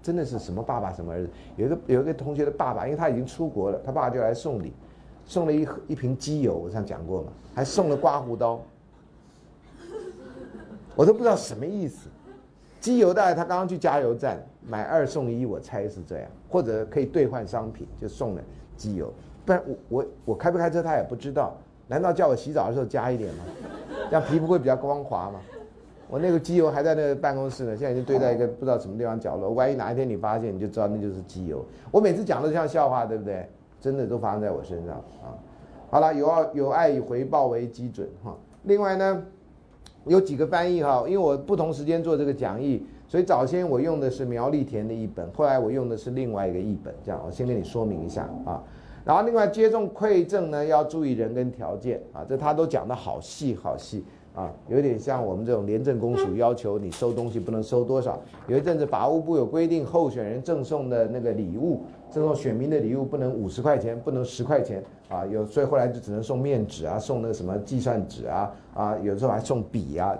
真的是什么爸爸什么儿子，有一个有一个同学的爸爸，因为他已经出国了，他爸爸就来送礼，送了一一瓶机油，我上讲过嘛，还送了刮胡刀，[laughs] 我都不知道什么意思。机油大概他刚刚去加油站买二送一，我猜是这样，或者可以兑换商品，就送了机油。不然我我我开不开车他也不知道，难道叫我洗澡的时候加一点吗？[laughs] 这样皮肤会比较光滑吗？我那个机油还在那个办公室呢，现在已经堆在一个不知道什么地方角落。万一哪一天你发现，你就知道那就是机油。我每次讲都像笑话，对不对？真的都发生在我身上啊。好了，有爱有爱以回报为基准哈。另外呢，有几个翻译哈，因为我不同时间做这个讲义，所以早先我用的是苗栗田的译本，后来我用的是另外一个译本，这样我先跟你说明一下啊。然后另外接种馈赠呢，要注意人跟条件啊，这他都讲的好细好细啊，有点像我们这种廉政公署要求你收东西不能收多少。有一阵子法务部有规定，候选人赠送的那个礼物，这种选民的礼物不能五十块钱，不能十块钱啊，有所以后来就只能送面纸啊，送那个什么计算纸啊啊，有时候还送笔啊，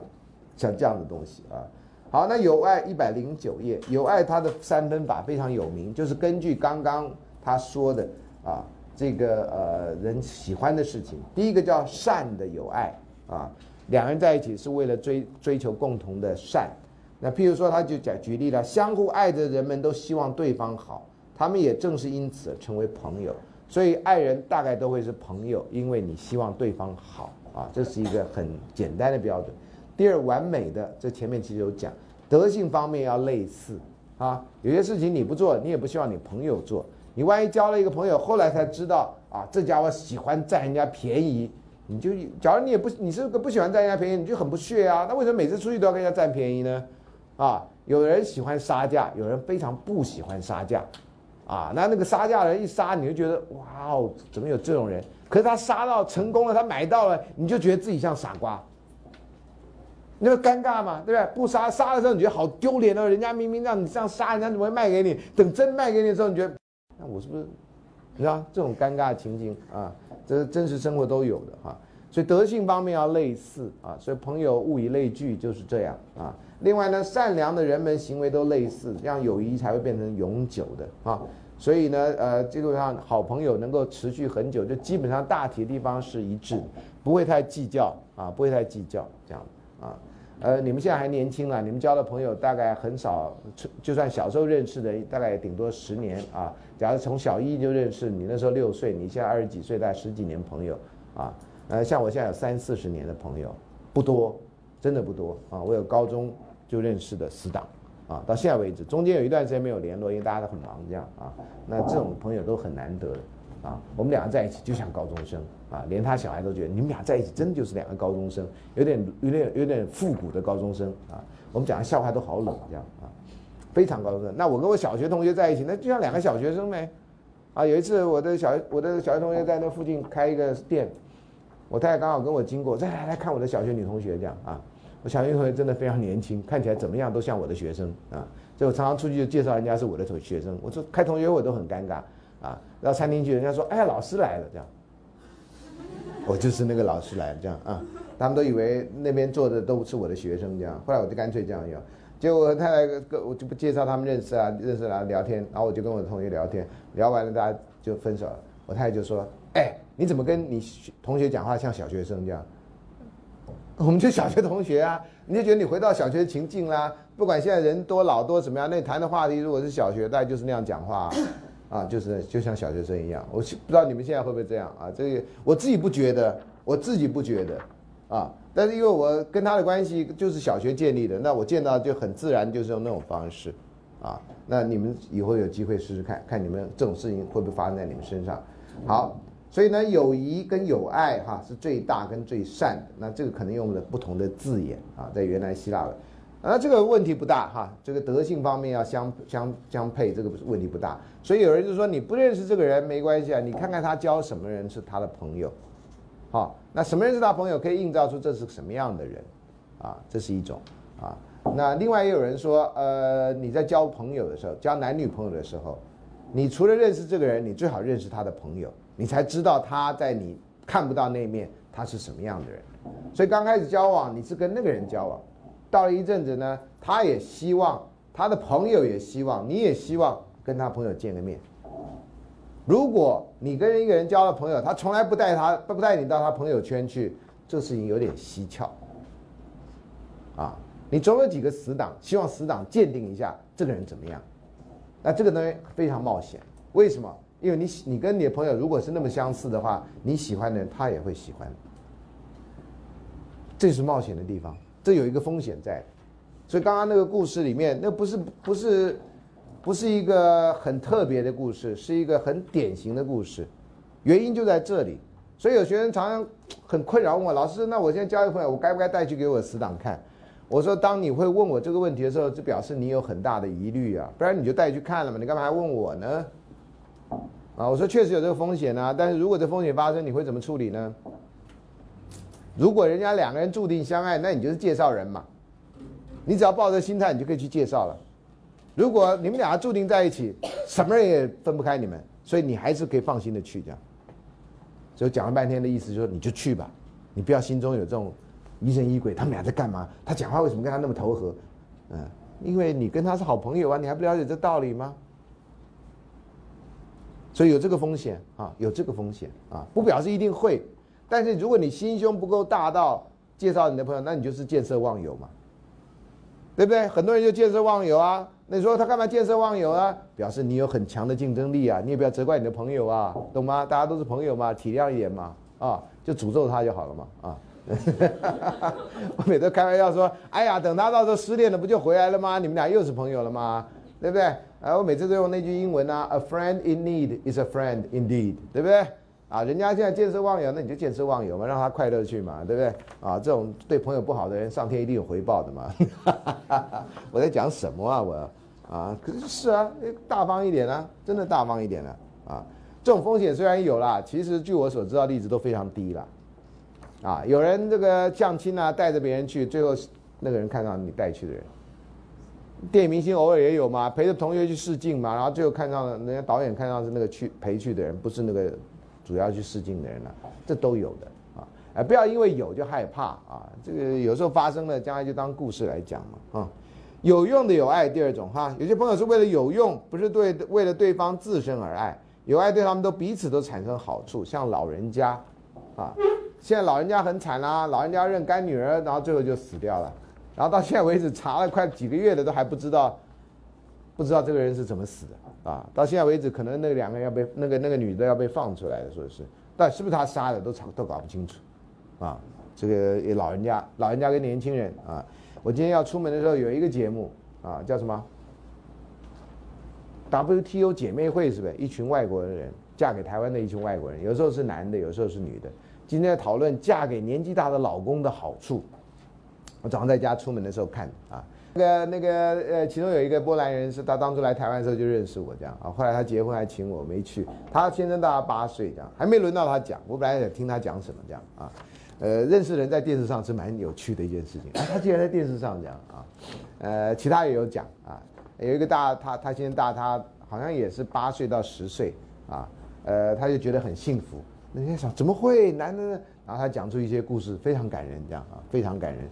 像这样的东西啊。好，那友爱一百零九页，友爱它的三分法非常有名，就是根据刚刚他说的啊。这个呃人喜欢的事情，第一个叫善的友爱啊，两人在一起是为了追追求共同的善。那譬如说，他就讲举例了，相互爱的人们都希望对方好，他们也正是因此成为朋友。所以爱人大概都会是朋友，因为你希望对方好啊，这是一个很简单的标准。第二，完美的，这前面其实有讲，德性方面要类似啊，有些事情你不做，你也不希望你朋友做。你万一交了一个朋友，后来才知道啊，这家伙喜欢占人家便宜，你就假如你也不你是个不喜欢占人家便宜，你就很不屑啊。那为什么每次出去都要跟人家占便宜呢？啊，有人喜欢杀价，有人非常不喜欢杀价，啊，那那个杀价的人一杀，你就觉得哇哦，怎么有这种人？可是他杀到成功了，他买到了，你就觉得自己像傻瓜，那个尴尬嘛，对不对？不杀杀的时候，你觉得好丢脸哦，人家明明让你这样杀，人家怎么会卖给你？等真卖给你的时候，你觉得。那我是不是，你知道这种尴尬的情景啊？这是真实生活都有的哈。所以德性方面要类似啊。所以朋友物以类聚就是这样啊。另外呢，善良的人们行为都类似，这样友谊才会变成永久的啊。所以呢，呃，基本上好朋友能够持续很久，就基本上大体地方是一致，不会太计较啊，不会太计较这样啊。呃，你们现在还年轻啊，你们交的朋友大概很少，就算小时候认识的，大概顶多十年啊。假如从小一就认识，你那时候六岁，你现在二十几岁，大概十几年朋友啊。呃，像我现在有三四十年的朋友，不多，真的不多啊。我有高中就认识的死党啊，到现在为止，中间有一段时间没有联络，因为大家都很忙这样啊。那这种朋友都很难得的。啊，我们两个在一起就像高中生啊，连他小孩都觉得你们俩在一起真的就是两个高中生，有点有点有点复古的高中生啊。我们讲的笑话都好冷这样啊，非常高中生。那我跟我小学同学在一起，那就像两个小学生呗。啊，有一次我的小我的小学同学在那附近开一个店，我太太刚好跟我经过，再来来看我的小学女同学这样啊。我小学同学真的非常年轻，看起来怎么样都像我的学生啊。所以我常常出去就介绍人家是我的同学生。我说开同学会都很尴尬啊，到餐厅去人家说哎老师来了这样，[laughs] 我就是那个老师来了这样啊。他们都以为那边坐的都是我的学生这样，后来我就干脆这样用。结果太太跟我就不介绍他们认识啊，认识啊聊天，然后我就跟我的同学聊天，聊完了大家就分手了。我太太就说：“哎，你怎么跟你同学讲话像小学生这样？我们就小学同学啊，你就觉得你回到小学情境啦。不管现在人多老多怎么样，那谈的话题如果是小学，大概就是那样讲话，啊，就是就像小学生一样。我不知道你们现在会不会这样啊？这个我自己不觉得，我自己不觉得。”啊，但是因为我跟他的关系就是小学建立的，那我见到就很自然就是用那种方式，啊，那你们以后有机会试试看看你们这种事情会不会发生在你们身上。好，所以呢，友谊跟友爱哈是最大跟最善的，那这个可能用了不同的字眼啊，在原来希腊的，那这个问题不大哈，这个德性方面要相相相配，这个不是问题不大。所以有人就说你不认识这个人没关系啊，你看看他交什么人是他的朋友。好，那什么人是他朋友，可以映照出这是什么样的人，啊，这是一种啊。那另外也有人说，呃，你在交朋友的时候，交男女朋友的时候，你除了认识这个人，你最好认识他的朋友，你才知道他在你看不到那面他是什么样的人。所以刚开始交往，你是跟那个人交往，到了一阵子呢，他也希望他的朋友也希望，你也希望跟他朋友见个面。如果你跟一个人交了朋友，他从来不带他不带你到他朋友圈去，这事情有点蹊跷。啊，你总有几个死党，希望死党鉴定一下这个人怎么样。那这个东西非常冒险，为什么？因为你你跟你的朋友如果是那么相似的话，你喜欢的人他也会喜欢。这是冒险的地方，这有一个风险在。所以刚刚那个故事里面，那不是不是。不是一个很特别的故事，是一个很典型的故事，原因就在这里。所以有学生常常很困扰，问我老师：“那我现在交一个朋友，我该不该带去给我死党看？”我说：“当你会问我这个问题的时候，就表示你有很大的疑虑啊，不然你就带去看了嘛，你干嘛还问我呢？”啊，我说确实有这个风险啊，但是如果这风险发生，你会怎么处理呢？如果人家两个人注定相爱，那你就是介绍人嘛，你只要抱着心态，你就可以去介绍了。如果你们俩注定在一起，什么人也分不开你们，所以你还是可以放心的去这样。所以讲了半天的意思就是，你就去吧，你不要心中有这种疑神疑鬼，他们俩在干嘛？他讲话为什么跟他那么投合？嗯，因为你跟他是好朋友啊，你还不了解这道理吗？所以有这个风险啊，有这个风险啊，不表示一定会，但是如果你心胸不够大到介绍你的朋友，那你就是见色忘友嘛，对不对？很多人就见色忘友啊。那你说他干嘛见色忘友啊？表示你有很强的竞争力啊！你也不要责怪你的朋友啊，懂吗？大家都是朋友嘛，体谅一点嘛，啊，就诅咒他就好了嘛，啊！[laughs] 我每次开玩笑说，哎呀，等他到时候失恋了，不就回来了吗？你们俩又是朋友了吗？对不对？啊，我每次都用那句英文啊，A friend in need is a friend indeed，对不对？啊，人家现在见色忘友，那你就见色忘友嘛，让他快乐去嘛，对不对？啊，这种对朋友不好的人，上天一定有回报的嘛。[laughs] 我在讲什么啊？我啊，可是是啊，大方一点啊，真的大方一点啊。啊，这种风险虽然有啦，其实据我所知道例子都非常低了。啊，有人这个相亲啊，带着别人去，最后那个人看到你带去的人，电影明星偶尔也有嘛，陪着同学去试镜嘛，然后最后看到，人家导演看到是那个去陪去的人，不是那个。主要去试镜的人了，这都有的啊！哎，不要因为有就害怕啊！这个有时候发生了，将来就当故事来讲嘛啊！有用的有爱，第二种哈，有些朋友是为了有用，不是对为了对方自身而爱，有爱对他们都彼此都产生好处，像老人家啊，现在老人家很惨啦，老人家认干女儿，然后最后就死掉了，然后到现在为止查了快几个月了，都还不知道，不知道这个人是怎么死的。啊，到现在为止，可能那两个人要被那个那个女的要被放出来的，说是，但是不是他杀的，都查都搞不清楚，啊，这个老人家，老人家跟年轻人啊，我今天要出门的时候有一个节目啊，叫什么？WTO 姐妹会是不？一群外国人嫁给台湾的一群外国人，有时候是男的，有时候是女的。今天讨论嫁给年纪大的老公的好处。我早上在家出门的时候看啊，那个那个呃，其中有一个波兰人是他当初来台湾的时候就认识我这样啊，后来他结婚还请我没去，他先生大他八岁这样，还没轮到他讲，我本来想听他讲什么这样啊，呃，认识人在电视上是蛮有趣的一件事情，哎，他竟然在电视上讲啊，呃，其他也有讲啊，有一个大他他先生大他好像也是八岁到十岁啊，呃，他就觉得很幸福，人家想怎么会男的呢？然后他讲出一些故事，非常感人这样啊，非常感人。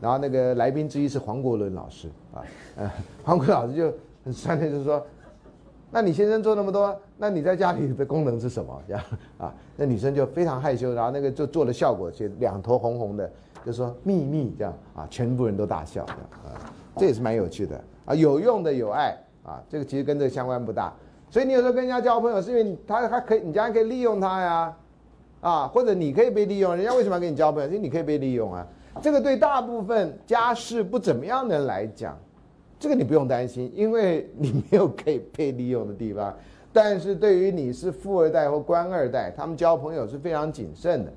然后那个来宾之一是黄国伦老师啊，呃，[laughs] 黄国老师就很酸的就是说，那你先生做那么多，那你在家里的功能是什么？这样啊，那女生就非常害羞，然后那个就做了效果，就两头红红的，就说秘密这样啊，全部人都大笑这样啊，这也是蛮有趣的啊，有用的有爱啊，这个其实跟这个相关不大，所以你有时候跟人家交朋友，是因为他他可以，你将来可以利用他呀，啊，或者你可以被利用，人家为什么要跟你交朋友？因为你可以被利用啊。这个对大部分家世不怎么样的人来讲，这个你不用担心，因为你没有可以被利用的地方。但是对于你是富二代或官二代，他们交朋友是非常谨慎的。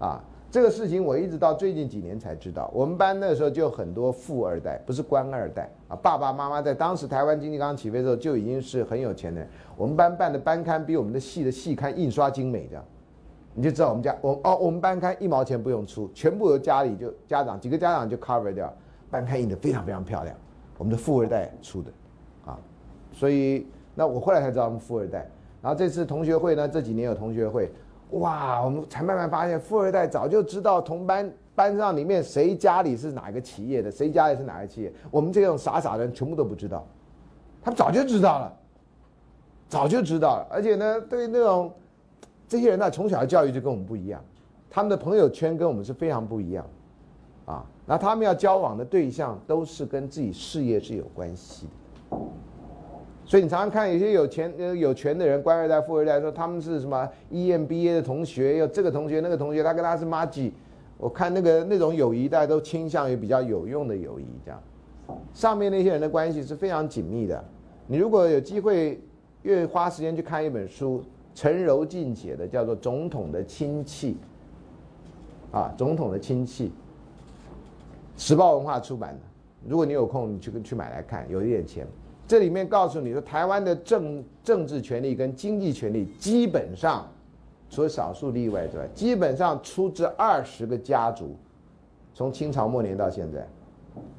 啊，这个事情我一直到最近几年才知道。我们班那时候就很多富二代，不是官二代啊。爸爸妈妈在当时台湾经济刚起飞的时候就已经是很有钱的。我们班办的班刊比我们的系的系刊印刷精美，这样。你就知道我们家我哦，我们班刊一毛钱不用出，全部由家里就家长几个家长就 cover 掉，班刊印的非常非常漂亮，我们的富二代出的，啊，所以那我后来才知道我们富二代。然后这次同学会呢，这几年有同学会，哇，我们才慢慢发现富二代早就知道同班班上里面谁家里是哪个企业的，谁家里是哪个企业，我们这种傻傻的人全部都不知道，他们早就知道了，早就知道了，而且呢，对那种。这些人呢，从小的教育就跟我们不一样，他们的朋友圈跟我们是非常不一样，啊，那他们要交往的对象都是跟自己事业是有关系的，所以你常常看有些有钱呃有权的人，官二代、富二代说他们是什么 EMBA 的同学，有这个同学那个同学，他跟他是妈几，我看那个那种友谊，大家都倾向于比较有用的友谊，这样，上面那些人的关系是非常紧密的。你如果有机会，越花时间去看一本书。陈柔静写的叫做《总统的亲戚》，啊，总统的亲戚，时报文化出版的。如果你有空，你去去买来看，有一点钱。这里面告诉你说，台湾的政政治权力跟经济权力，基本上，除了少数例外之外，基本上出自二十个家族，从清朝末年到现在，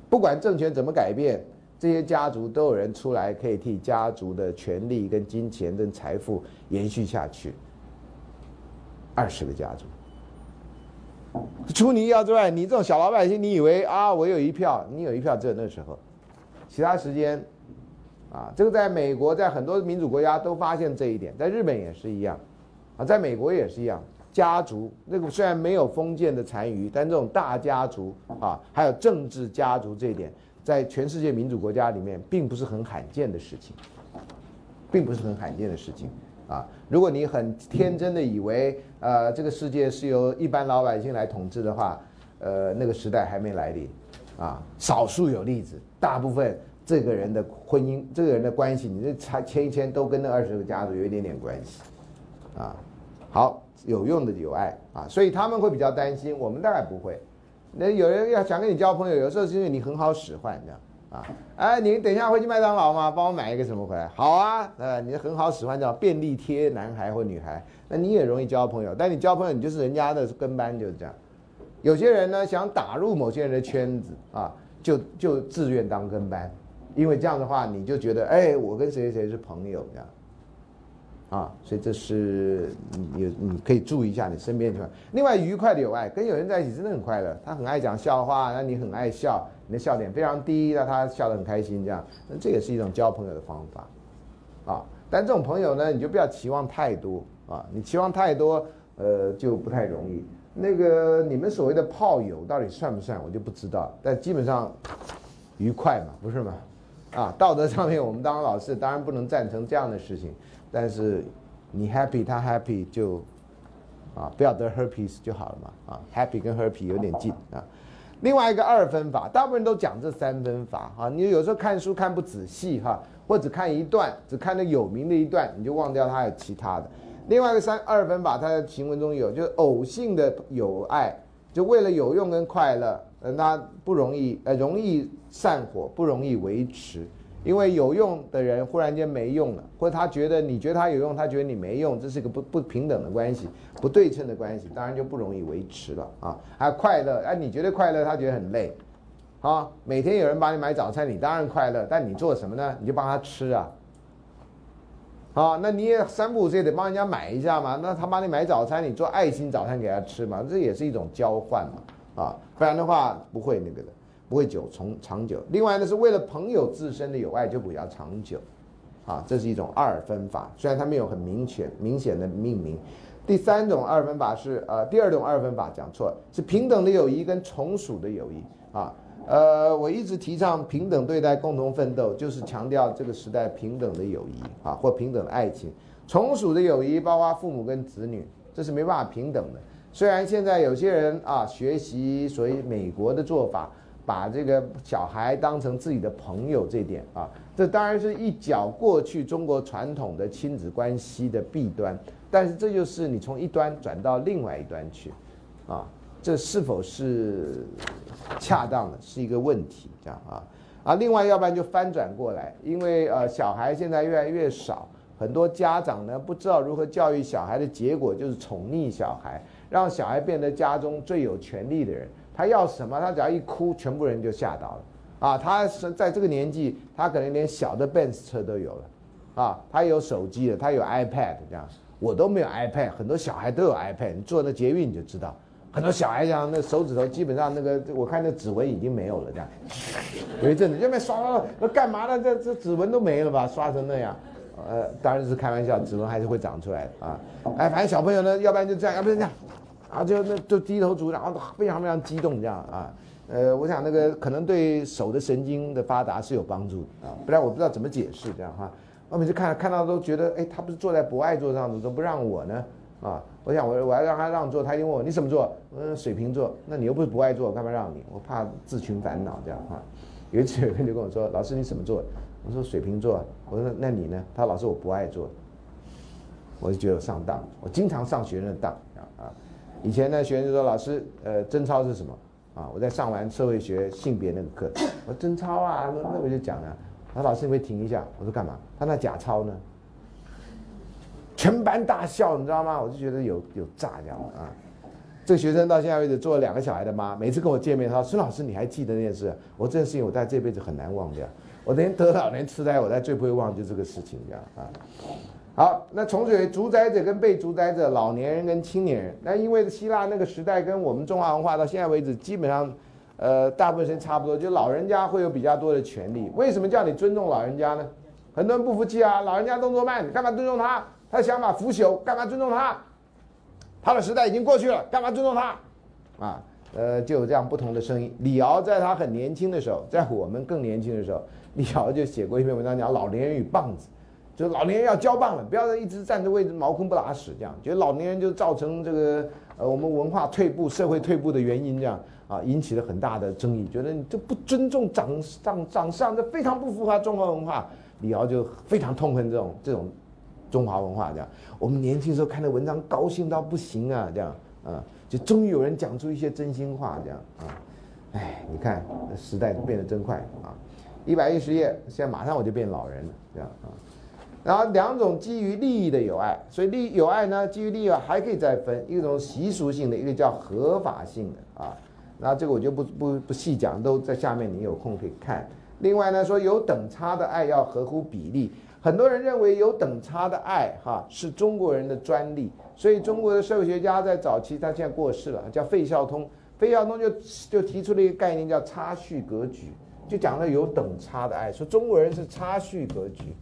不管政权怎么改变。这些家族都有人出来，可以替家族的权利、跟金钱、跟财富延续下去。二十个家族，除你意料之外，你这种小老百姓，你以为啊，我有一票，你有一票只有那时候，其他时间，啊，这个在美国，在很多民主国家都发现这一点，在日本也是一样，啊，在美国也是一样，家族那个虽然没有封建的残余，但这种大家族啊，还有政治家族这一点。在全世界民主国家里面，并不是很罕见的事情，并不是很罕见的事情啊！如果你很天真的以为，呃，这个世界是由一般老百姓来统治的话，呃，那个时代还没来临，啊，少数有例子，大部分这个人的婚姻、这个人的关系，你这签签一签都跟那二十个家族有一点点关系，啊，好，有用的有爱啊，所以他们会比较担心，我们大概不会。那有人要想跟你交朋友，有时候是因为你很好使唤，这样啊？哎，你等一下会去麦当劳吗？帮我买一个什么回来？好啊，呃，你很好使唤，叫便利贴男孩或女孩，那你也容易交朋友。但你交朋友，你就是人家的跟班，就是这样。有些人呢，想打入某些人的圈子啊，就就自愿当跟班，因为这样的话，你就觉得，哎，我跟谁谁是朋友这样。啊，所以这是你你可以注意一下你身边的。另外，愉快的有爱，跟有人在一起真的很快乐。他很爱讲笑话，那你很爱笑，你的笑点非常低，那他笑得很开心，这样，那这也是一种交朋友的方法。啊，但这种朋友呢，你就不要期望太多啊，你期望太多，呃，就不太容易。那个你们所谓的炮友到底算不算，我就不知道。但基本上愉快嘛，不是吗？啊，道德上面，我们当老师当然不能赞成这样的事情。但是，你 happy，他 happy 就，啊，不要得 herpes 就好了嘛，啊，happy 跟 herpes 有点近啊。另外一个二分法，大部分人都讲这三分法啊。你有时候看书看不仔细哈，或者看一段，只看那有名的一段，你就忘掉它有其他的。另外一个三二分法，它在行文中有，就是偶性的友爱，就为了有用跟快乐，那不容易，呃，容易散伙，不容易维持。因为有用的人忽然间没用了，或者他觉得你觉得他有用，他觉得你没用，这是个不不平等的关系，不对称的关系，当然就不容易维持了啊。还有快乐，哎，你觉得快乐，他觉得很累，啊，每天有人帮你买早餐，你当然快乐，但你做什么呢？你就帮他吃啊。啊，那你也三不五时也得帮人家买一下嘛。那他帮你买早餐，你做爱心早餐给他吃嘛，这也是一种交换嘛。啊，不然的话不会那个的。不会久从长久。另外呢，是为了朋友自身的友爱就比较长久，啊，这是一种二分法。虽然它没有很明确明显的命名。第三种二分法是呃，第二种二分法讲错了，是平等的友谊跟从属的友谊啊。呃，我一直提倡平等对待、共同奋斗，就是强调这个时代平等的友谊啊，或平等的爱情。从属的友谊包括父母跟子女，这是没办法平等的。虽然现在有些人啊，学习所谓美国的做法。把这个小孩当成自己的朋友，这点啊，这当然是一脚过去中国传统的亲子关系的弊端。但是这就是你从一端转到另外一端去，啊，这是否是恰当的，是一个问题，这样啊啊。另外，要不然就翻转过来，因为呃，小孩现在越来越少，很多家长呢不知道如何教育小孩的结果就是宠溺小孩，让小孩变得家中最有权利的人。他要什么？他只要一哭，全部人就吓到了，啊！他是在这个年纪，他可能连小的 Benz 车都有了，啊！他有手机了，他有 iPad 这样，我都没有 iPad，很多小孩都有 iPad。你坐那捷运你就知道，很多小孩这样，那手指头基本上那个，我看那指纹已经没有了这样。有一阵子就没刷刷，那干嘛呢？这这指纹都没了吧？刷成那样，呃，当然是开玩笑，指纹还是会长出来的啊！哎，反正小朋友呢，要不然就这样，要不然这样。啊，就那就低头族，然后非常非常激动这样啊，呃，我想那个可能对手的神经的发达是有帮助啊，不然我不知道怎么解释这样哈。我每次看看到都觉得，哎，他不是坐在博爱座上，怎么不让我呢？啊，我想我我要让他让座，他一定问我你什么座？嗯，水瓶座。那你又不是不爱坐，干嘛让你？我怕自寻烦恼这样哈。有一次有人就跟我说，老师你什么座？我说水瓶座。我说那你呢？他老师我不爱坐。我就觉得我上当，我经常上学生的当。以前呢，学生就说：“老师，呃，贞操是什么？”啊，我在上完社会学性别那个课，[coughs] 我说贞操啊，那那我就讲了。他老师你会停一下？我说干嘛？他那假操呢？全班大笑，你知道吗？我就觉得有有炸样啊。这个学生到现在为止做了两个小孩的妈，每次跟我见面，他说：“孙老师，你还记得那件事？”我这件事情我在这辈子很难忘掉。我连得老年痴呆，我在最不会忘就这个事情，这样啊。好，那从属为主宰者跟被主宰者，老年人跟青年人。那因为希腊那个时代跟我们中华文化到现在为止，基本上，呃，大部分时间差不多，就老人家会有比较多的权利。为什么叫你尊重老人家呢？很多人不服气啊，老人家动作慢，你干嘛尊重他？他的想法腐朽，干嘛尊重他？他的时代已经过去了，干嘛尊重他？啊，呃，就有这样不同的声音。李敖在他很年轻的时候，在我们更年轻的时候，李敖就写过一篇文章，叫老年人与棒子。就老年人要交棒了，不要一直站着位置茅坑不拉屎这样。觉得老年人就造成这个呃我们文化退步、社会退步的原因这样啊，引起了很大的争议。觉得你这不尊重长长长上，这非常不符合中华文化。李敖就非常痛恨这种这种中华文化这样。我们年轻时候看的文章高兴到不行啊，这样啊，就终于有人讲出一些真心话这样啊。哎，你看时代变得真快啊！一百一十页，现在马上我就变老人了这样啊。然后两种基于利益的友爱，所以利友爱呢，基于利益还可以再分一种习俗性的，一个叫合法性的啊。那这个我就不不不细讲，都在下面，你有空可以看。另外呢，说有等差的爱要合乎比例，很多人认为有等差的爱哈是中国人的专利，所以中国的社会学家在早期，他现在过世了，叫费孝通，费孝通就就提出了一个概念叫差序格局，就讲了有等差的爱，说中国人是差序格局。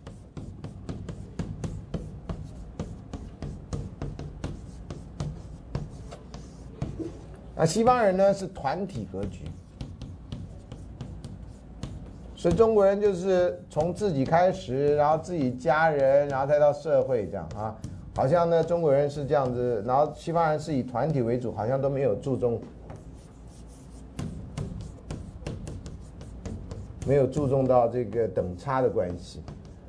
那西方人呢是团体格局，所以中国人就是从自己开始，然后自己家人，然后再到社会这样啊，好像呢中国人是这样子，然后西方人是以团体为主，好像都没有注重，没有注重到这个等差的关系。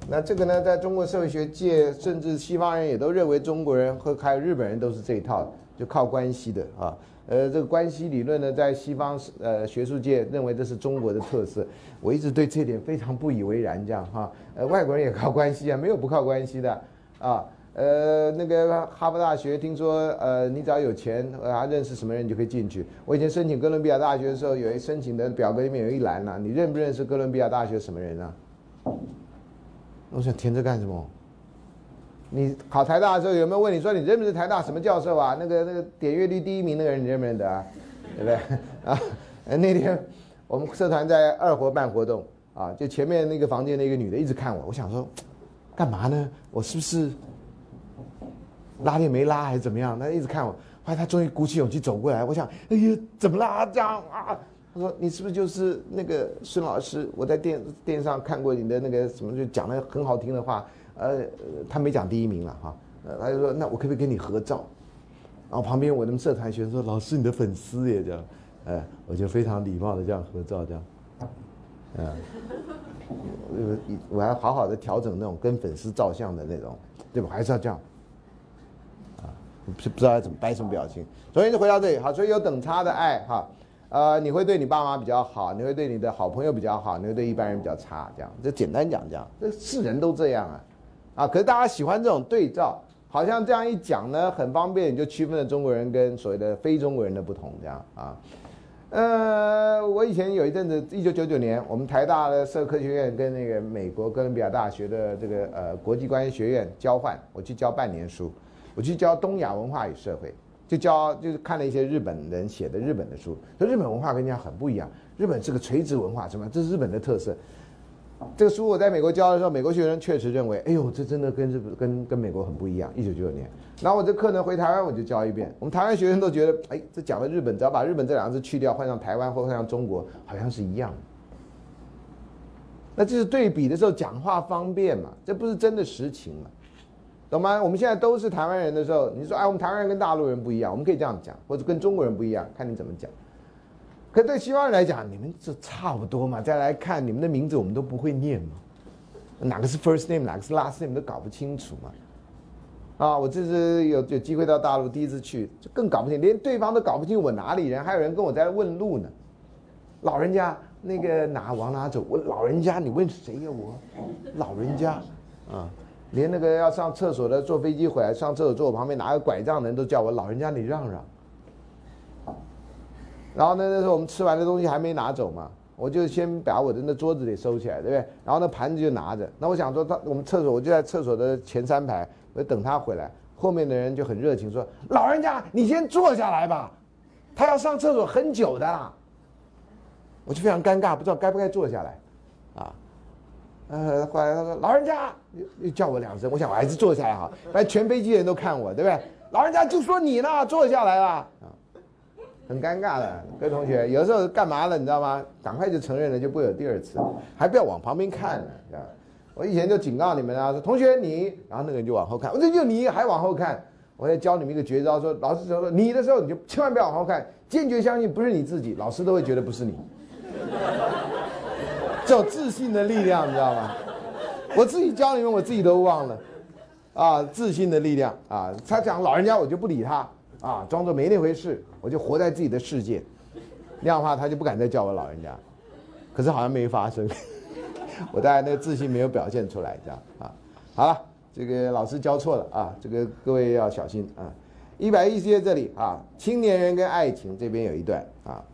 那这个呢，在中国社会学界，甚至西方人也都认为中国人和还有日本人都是这一套。就靠关系的啊。呃，这个关系理论呢，在西方呃学术界认为这是中国的特色，我一直对这点非常不以为然，这样哈。呃，外国人也靠关系啊，没有不靠关系的啊。呃，那个哈佛大学听说，呃，你只要有钱，啊，认识什么人你就可以进去。我以前申请哥伦比亚大学的时候，有一申请的表格里面有一栏呢，你认不认识哥伦比亚大学什么人啊？我想填这干什么？你考台大的时候有没有问你说你认不认识台大什么教授啊？那个那个点阅率第一名那个人你认不认得啊？对不对？[laughs] 啊，那天我们社团在二活办活动啊，就前面那个房间那个女的一直看我，我想说，干嘛呢？我是不是拉链没拉还是怎么样？她一直看我，后来她终于鼓起勇气走过来，我想，哎呀，怎么啦？这样啊？她说你是不是就是那个孙老师？我在电电视上看过你的那个什么，就讲了很好听的话。呃，他没讲第一名了哈，呃，他就说那我可不可以跟你合照？然后旁边我们社团学生说老师你的粉丝也这样，哎，我就非常礼貌的这样合照这样，嗯，我我还好好的调整那种跟粉丝照相的那种，对吧？还是要这样，啊，不不知道要怎么摆什么表情。所以就回到这里，好，所以有等差的爱哈，呃，你会对你爸妈比较好，你会对你的好朋友比较好，你会对一般人比较差，这样，就简单讲这样，这是人都这样啊。啊，可是大家喜欢这种对照，好像这样一讲呢，很方便，你就区分了中国人跟所谓的非中国人的不同，这样啊。呃，我以前有一阵子，一九九九年，我们台大的社科学院跟那个美国哥伦比亚大学的这个呃国际关系学院交换，我去教半年书，我去教东亚文化与社会，就教就是看了一些日本人写的日本的书，说日本文化跟人家很不一样，日本是个垂直文化，什么？这是日本的特色。这个书我在美国教的时候，美国学生确实认为，哎呦，这真的跟日本跟跟美国很不一样。一九九九年，然后我这课呢回台湾我就教一遍，我们台湾学生都觉得，哎，这讲的日本，只要把日本这两个字去掉，换上台湾或换上中国，好像是一样。那这是对比的时候讲话方便嘛？这不是真的实情嘛？懂吗？我们现在都是台湾人的时候，你说，哎，我们台湾人跟大陆人不一样，我们可以这样讲，或者跟中国人不一样，看你怎么讲。可对西方人来讲，你们这差不多嘛。再来看你们的名字，我们都不会念嘛，哪个是 first name，哪个是 last name 都搞不清楚嘛。啊，我这次有有机会到大陆，第一次去就更搞不清，连对方都搞不清我哪里人，还有人跟我在问路呢。老人家那个哪往哪走？我老人家，你问谁呀？我老人家啊，连那个要上厕所的坐飞机回来上厕所坐我旁边拿个拐杖的人都叫我老人家，你让让。然后呢？那时候我们吃完的东西还没拿走嘛，我就先把我的那桌子里收起来，对不对？然后那盘子就拿着。那我想说，他我们厕所，我就在厕所的前三排，我等他回来。后面的人就很热情说：“老人家，你先坐下来吧，他要上厕所很久的啦。”我就非常尴尬，不知道该不该坐下来，啊，呃，后来他说：“老人家，又又叫我两声。”我想我还是坐下来好，反正全飞机人都看我，对不对？老人家就说你呢，坐下来了。很尴尬的，各位同学，有时候干嘛了，你知道吗？赶快就承认了，就不会有第二次，还不要往旁边看呢，啊！我以前就警告你们啊，说同学你，然后那个人就往后看，我这就你还往后看，我在教你们一个绝招，说老师说你的时候，你就千万不要往后看，坚决相信不是你自己，老师都会觉得不是你，这种自信的力量，你知道吗？我自己教你们，我自己都忘了，啊，自信的力量啊！他讲老人家，我就不理他。啊，装作没那回事，我就活在自己的世界，那样的话他就不敢再叫我老人家，可是好像没发生，我大概那个自信没有表现出来，这样啊，好了，这个老师教错了啊，这个各位要小心啊，一百一十页这里啊，青年人跟爱情这边有一段啊，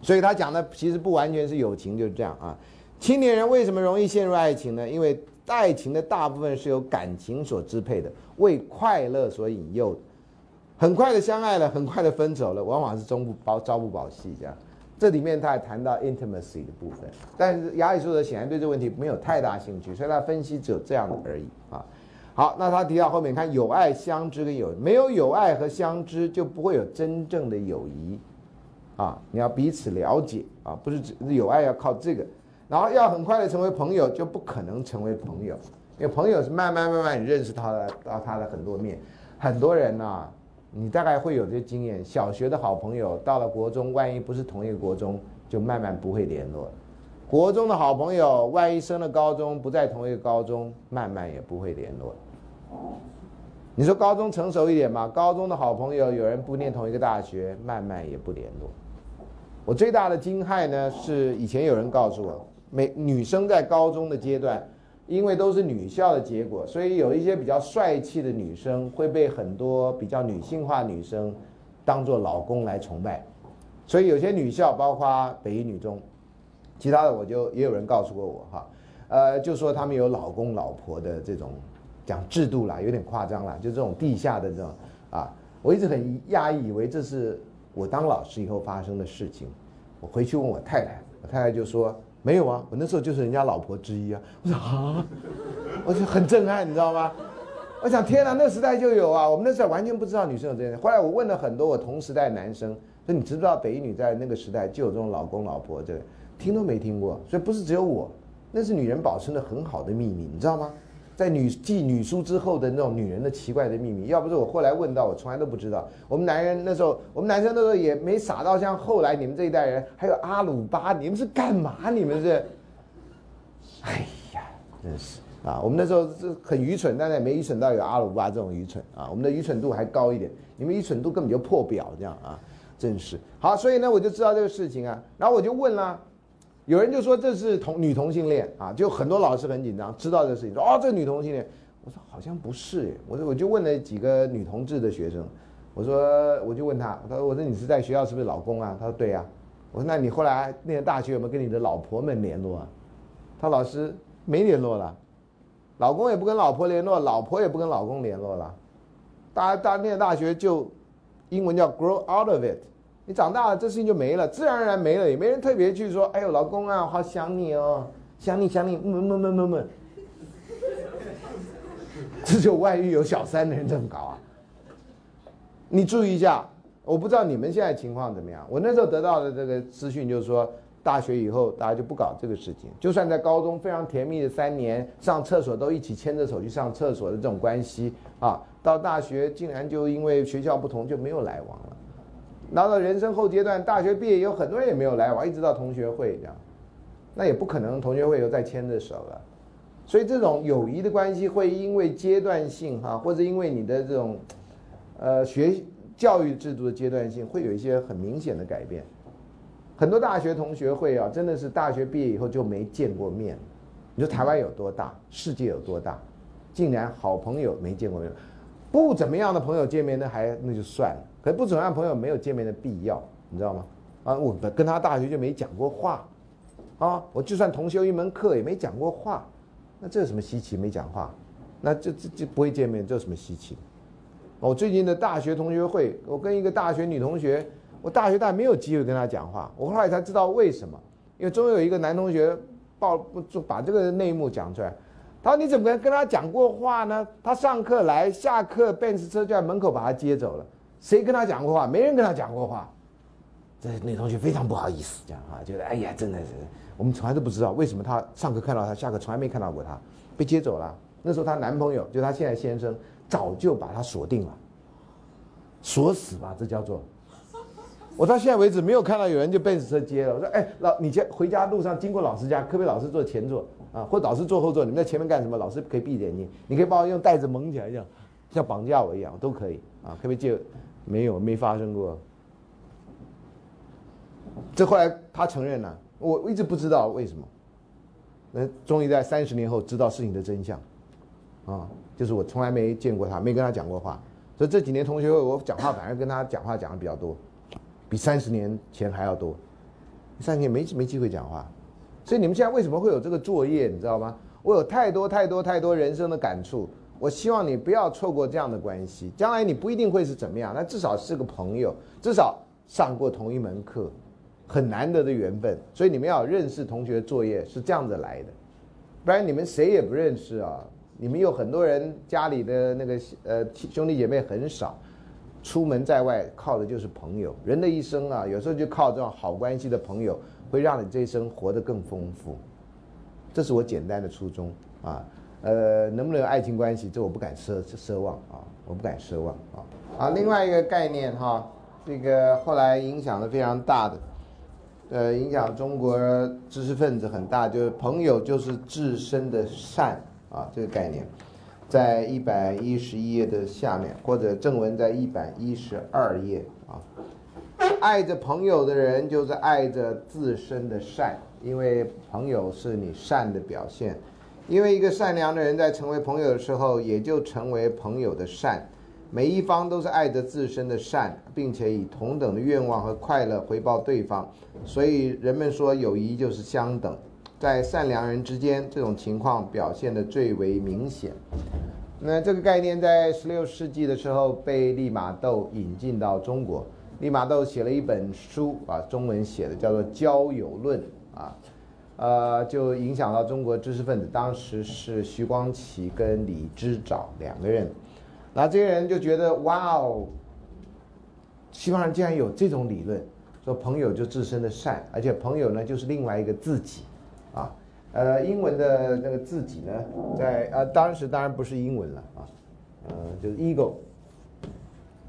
所以他讲的其实不完全是友情，就是这样啊，青年人为什么容易陷入爱情呢？因为爱情的大部分是由感情所支配的，为快乐所引诱的。很快的相爱了，很快的分手了，往往是终不保朝不保夕这样。这里面他还谈到 intimacy 的部分，但是亚里士多德显然对这个问题没有太大兴趣，所以他分析只有这样的而已啊。好，那他提到后面看有爱相知跟有没有有爱和相知就不会有真正的友谊啊。你要彼此了解啊，不是只有爱要靠这个，然后要很快的成为朋友就不可能成为朋友，因为朋友是慢慢慢慢你认识他的到他的很多面，很多人呢。你大概会有这经验，小学的好朋友到了国中，万一不是同一个国中，就慢慢不会联络了；国中的好朋友，万一升了高中，不在同一个高中，慢慢也不会联络。你说高中成熟一点嘛？高中的好朋友有人不念同一个大学，慢慢也不联络。我最大的惊骇呢，是以前有人告诉我，每女生在高中的阶段，因为都是女校的结果，所以有一些比较帅气的女生会被很多比较女性化女生当做老公来崇拜。所以有些女校，包括北一女中，其他的我就也有人告诉过我哈，呃，就说他们有老公老婆的这种讲制度啦，有点夸张啦，就这种地下的这种啊，我一直很讶异，以为这是我当老师以后发生的事情。我回去问我太太，我太太就说没有啊，我那时候就是人家老婆之一啊。[laughs] 我说啊，我就很震撼，你知道吗？我想天哪，那时代就有啊，我们那时候完全不知道女生有这些。后来我问了很多我同时代男生。说你知不知道北一女在那个时代就有这种老公老婆？这个听都没听过，所以不是只有我，那是女人保存的很好的秘密，你知道吗？在女继女书之后的那种女人的奇怪的秘密，要不是我后来问到，我从来都不知道。我们男人那时候，我们男生那时候也没傻到像后来你们这一代人，还有阿鲁巴，你们是干嘛？你们是？哎呀，真是啊！我们那时候是很愚蠢，但是也没愚蠢到有阿鲁巴这种愚蠢啊。我们的愚蠢度还高一点，你们愚蠢度根本就破表这样啊。真是好，所以呢，我就知道这个事情啊，然后我就问了，有人就说这是同女同性恋啊，就很多老师很紧张，知道这事情，说哦，这女同性恋，我说好像不是，我说我就问了几个女同志的学生，我说我就问他，他说我说你是在学校是不是老公啊？他说对呀，我说那你后来念大学有没有跟你的老婆们联络啊？他老师没联络了，老公也不跟老婆联络，老婆也不跟老公联络了，大大念大学就。英文叫 grow out of it，你长大了，这事情就没了，自然而然没了，也没人特别去说，哎呦，老公啊，好想你哦，想你想你，么么么么么，这就外遇有小三的人这么搞啊？你注意一下，我不知道你们现在情况怎么样。我那时候得到的这个资讯就是说，大学以后大家就不搞这个事情，就算在高中非常甜蜜的三年，上厕所都一起牵着手去上厕所的这种关系啊。到大学竟然就因为学校不同就没有来往了，然后到人生后阶段，大学毕业有很多人也没有来往，一直到同学会这样，那也不可能同学会又再牵着手了，所以这种友谊的关系会因为阶段性哈，或者因为你的这种，呃学教育制度的阶段性，会有一些很明显的改变。很多大学同学会啊，真的是大学毕业以后就没见过面。你说台湾有多大，世界有多大，竟然好朋友没见过面。不怎么样的朋友见面，那还那就算了。不准让朋友没有见面的必要，你知道吗？啊，我跟他大学就没讲过话，啊，我就算同修一门课也没讲过话，那这有什么稀奇？没讲话，那这这就不会见面，这有什么稀奇？我最近的大学同学会，我跟一个大学女同学，我大学但没有机会跟她讲话，我后来才知道为什么，因为终于有一个男同学报就把这个内幕讲出来。他说：“你怎么跟跟他讲过话呢？他上课来，下课奔驰车就在门口把他接走了。谁跟他讲过话？没人跟他讲过话。这女同学非常不好意思，这样啊，觉得哎呀，真的是我们从来都不知道为什么他上课看到他，下课从来没看到过他，被接走了。那时候她男朋友就她现在先生早就把她锁定了，锁死吧，这叫做。我到现在为止没有看到有人就奔驰车接了。我说：哎，老你家回家路上经过老师家，可不可以老师坐前座？”啊，或者老师坐后座，你们在前面干什么？老师可以闭着眼睛，你可以帮我用袋子蒙起来，这样像绑架我一样，都可以啊。可不可以借？没有，没发生过。这后来他承认了，我一直不知道为什么。那终于在三十年后知道事情的真相，啊，就是我从来没见过他，没跟他讲过话，所以这几年同学会我讲话反而跟他讲话讲的比较多，比三十年前还要多。三十年没没机会讲话。所以你们现在为什么会有这个作业？你知道吗？我有太多太多太多人生的感触。我希望你不要错过这样的关系。将来你不一定会是怎么样，那至少是个朋友，至少上过同一门课，很难得的缘分。所以你们要认识同学作业是这样子来的，不然你们谁也不认识啊。你们有很多人家里的那个呃兄弟姐妹很少，出门在外靠的就是朋友。人的一生啊，有时候就靠这种好关系的朋友。会让你这一生活得更丰富，这是我简单的初衷啊。呃，能不能有爱情关系，这我不敢奢奢望啊，我不敢奢望啊。啊，另外一个概念哈，这个后来影响的非常大的，呃，影响中国知识分子很大，就是朋友就是自身的善啊，这个概念。在一百一十一页的下面，或者正文在一百一十二页啊。爱着朋友的人，就是爱着自身的善，因为朋友是你善的表现。因为一个善良的人在成为朋友的时候，也就成为朋友的善。每一方都是爱着自身的善，并且以同等的愿望和快乐回报对方。所以人们说，友谊就是相等。在善良人之间，这种情况表现得最为明显。那这个概念在十六世纪的时候被利玛窦引进到中国。利玛窦写了一本书啊，中文写的叫做《交友论》啊，呃，就影响到中国知识分子。当时是徐光启跟李之藻两个人，那这些人就觉得哇哦，西方人竟然有这种理论，说朋友就自身的善，而且朋友呢就是另外一个自己。啊，呃，英文的那个自己呢，在呃当时当然不是英文了啊，呃，就是 ego，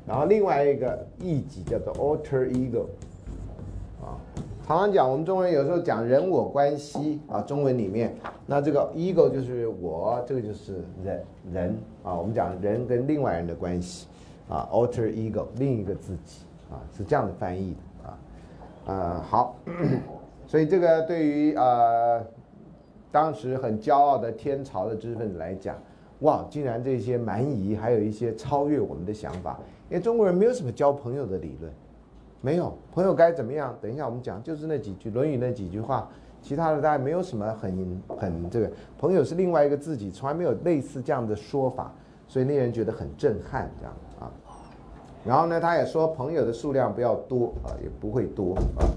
然后另外一个异己叫做 alter ego，啊，常常讲我们中国人有时候讲人我关系啊，中文里面，那这个 ego 就是我，这个就是人人啊，我们讲人跟另外人的关系啊，alter ego 另一个自己啊，是这样的翻译的啊，呃，好。[coughs] 所以这个对于呃当时很骄傲的天朝的知识分子来讲，哇，竟然这些蛮夷还有一些超越我们的想法。因为中国人没有什么交朋友的理论，没有朋友该怎么样？等一下我们讲，就是那几句《论语》那几句话，其他的大家没有什么很很这个朋友是另外一个自己，从来没有类似这样的说法，所以那人觉得很震撼，这样啊。然后呢，他也说朋友的数量不要多啊，也不会多啊。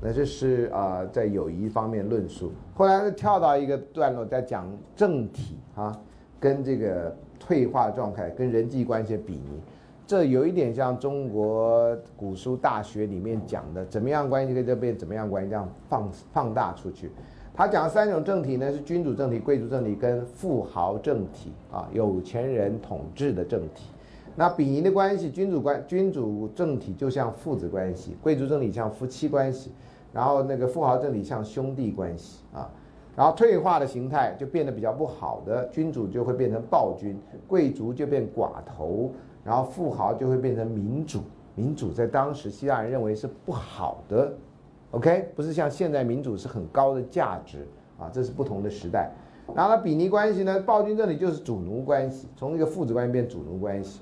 那这是啊，在友谊方面论述。后来跳到一个段落，在讲正体啊，跟这个退化状态，跟人际关系的比拟。这有一点像中国古书大学里面讲的，怎么样关系可以变怎么样关系，这样放放大出去。他讲三种政体呢，是君主政体、贵族政体跟富豪政体啊，有钱人统治的政体。那比邻的关系，君主关君主政体就像父子关系，贵族政体像夫妻关系，然后那个富豪政体像兄弟关系啊。然后退化的形态就变得比较不好的，君主就会变成暴君，贵族就变寡头，然后富豪就会变成民主。民主在当时希腊人认为是不好的，OK，不是像现在民主是很高的价值啊，这是不同的时代。然后呢比尼关系呢，暴君这里就是主奴关系，从一个父子关系变主奴关系。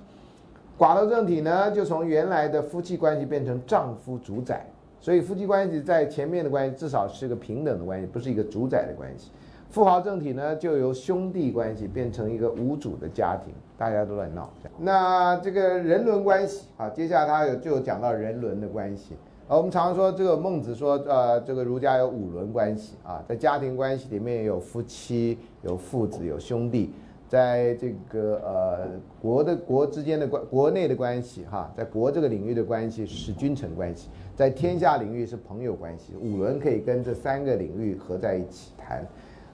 寡头政体呢，就从原来的夫妻关系变成丈夫主宰，所以夫妻关系在前面的关系至少是一个平等的关系，不是一个主宰的关系。富豪政体呢，就由兄弟关系变成一个无主的家庭，大家都在闹。那这个人伦关系啊，接下来他有就讲到人伦的关系。啊，我们常说这个孟子说，呃，这个儒家有五伦关系啊，在家庭关系里面有夫妻、有父子、有兄弟。在这个呃国的国之间的关国内的关系哈，在国这个领域的关系是君臣关系，在天下领域是朋友关系。五伦可以跟这三个领域合在一起谈。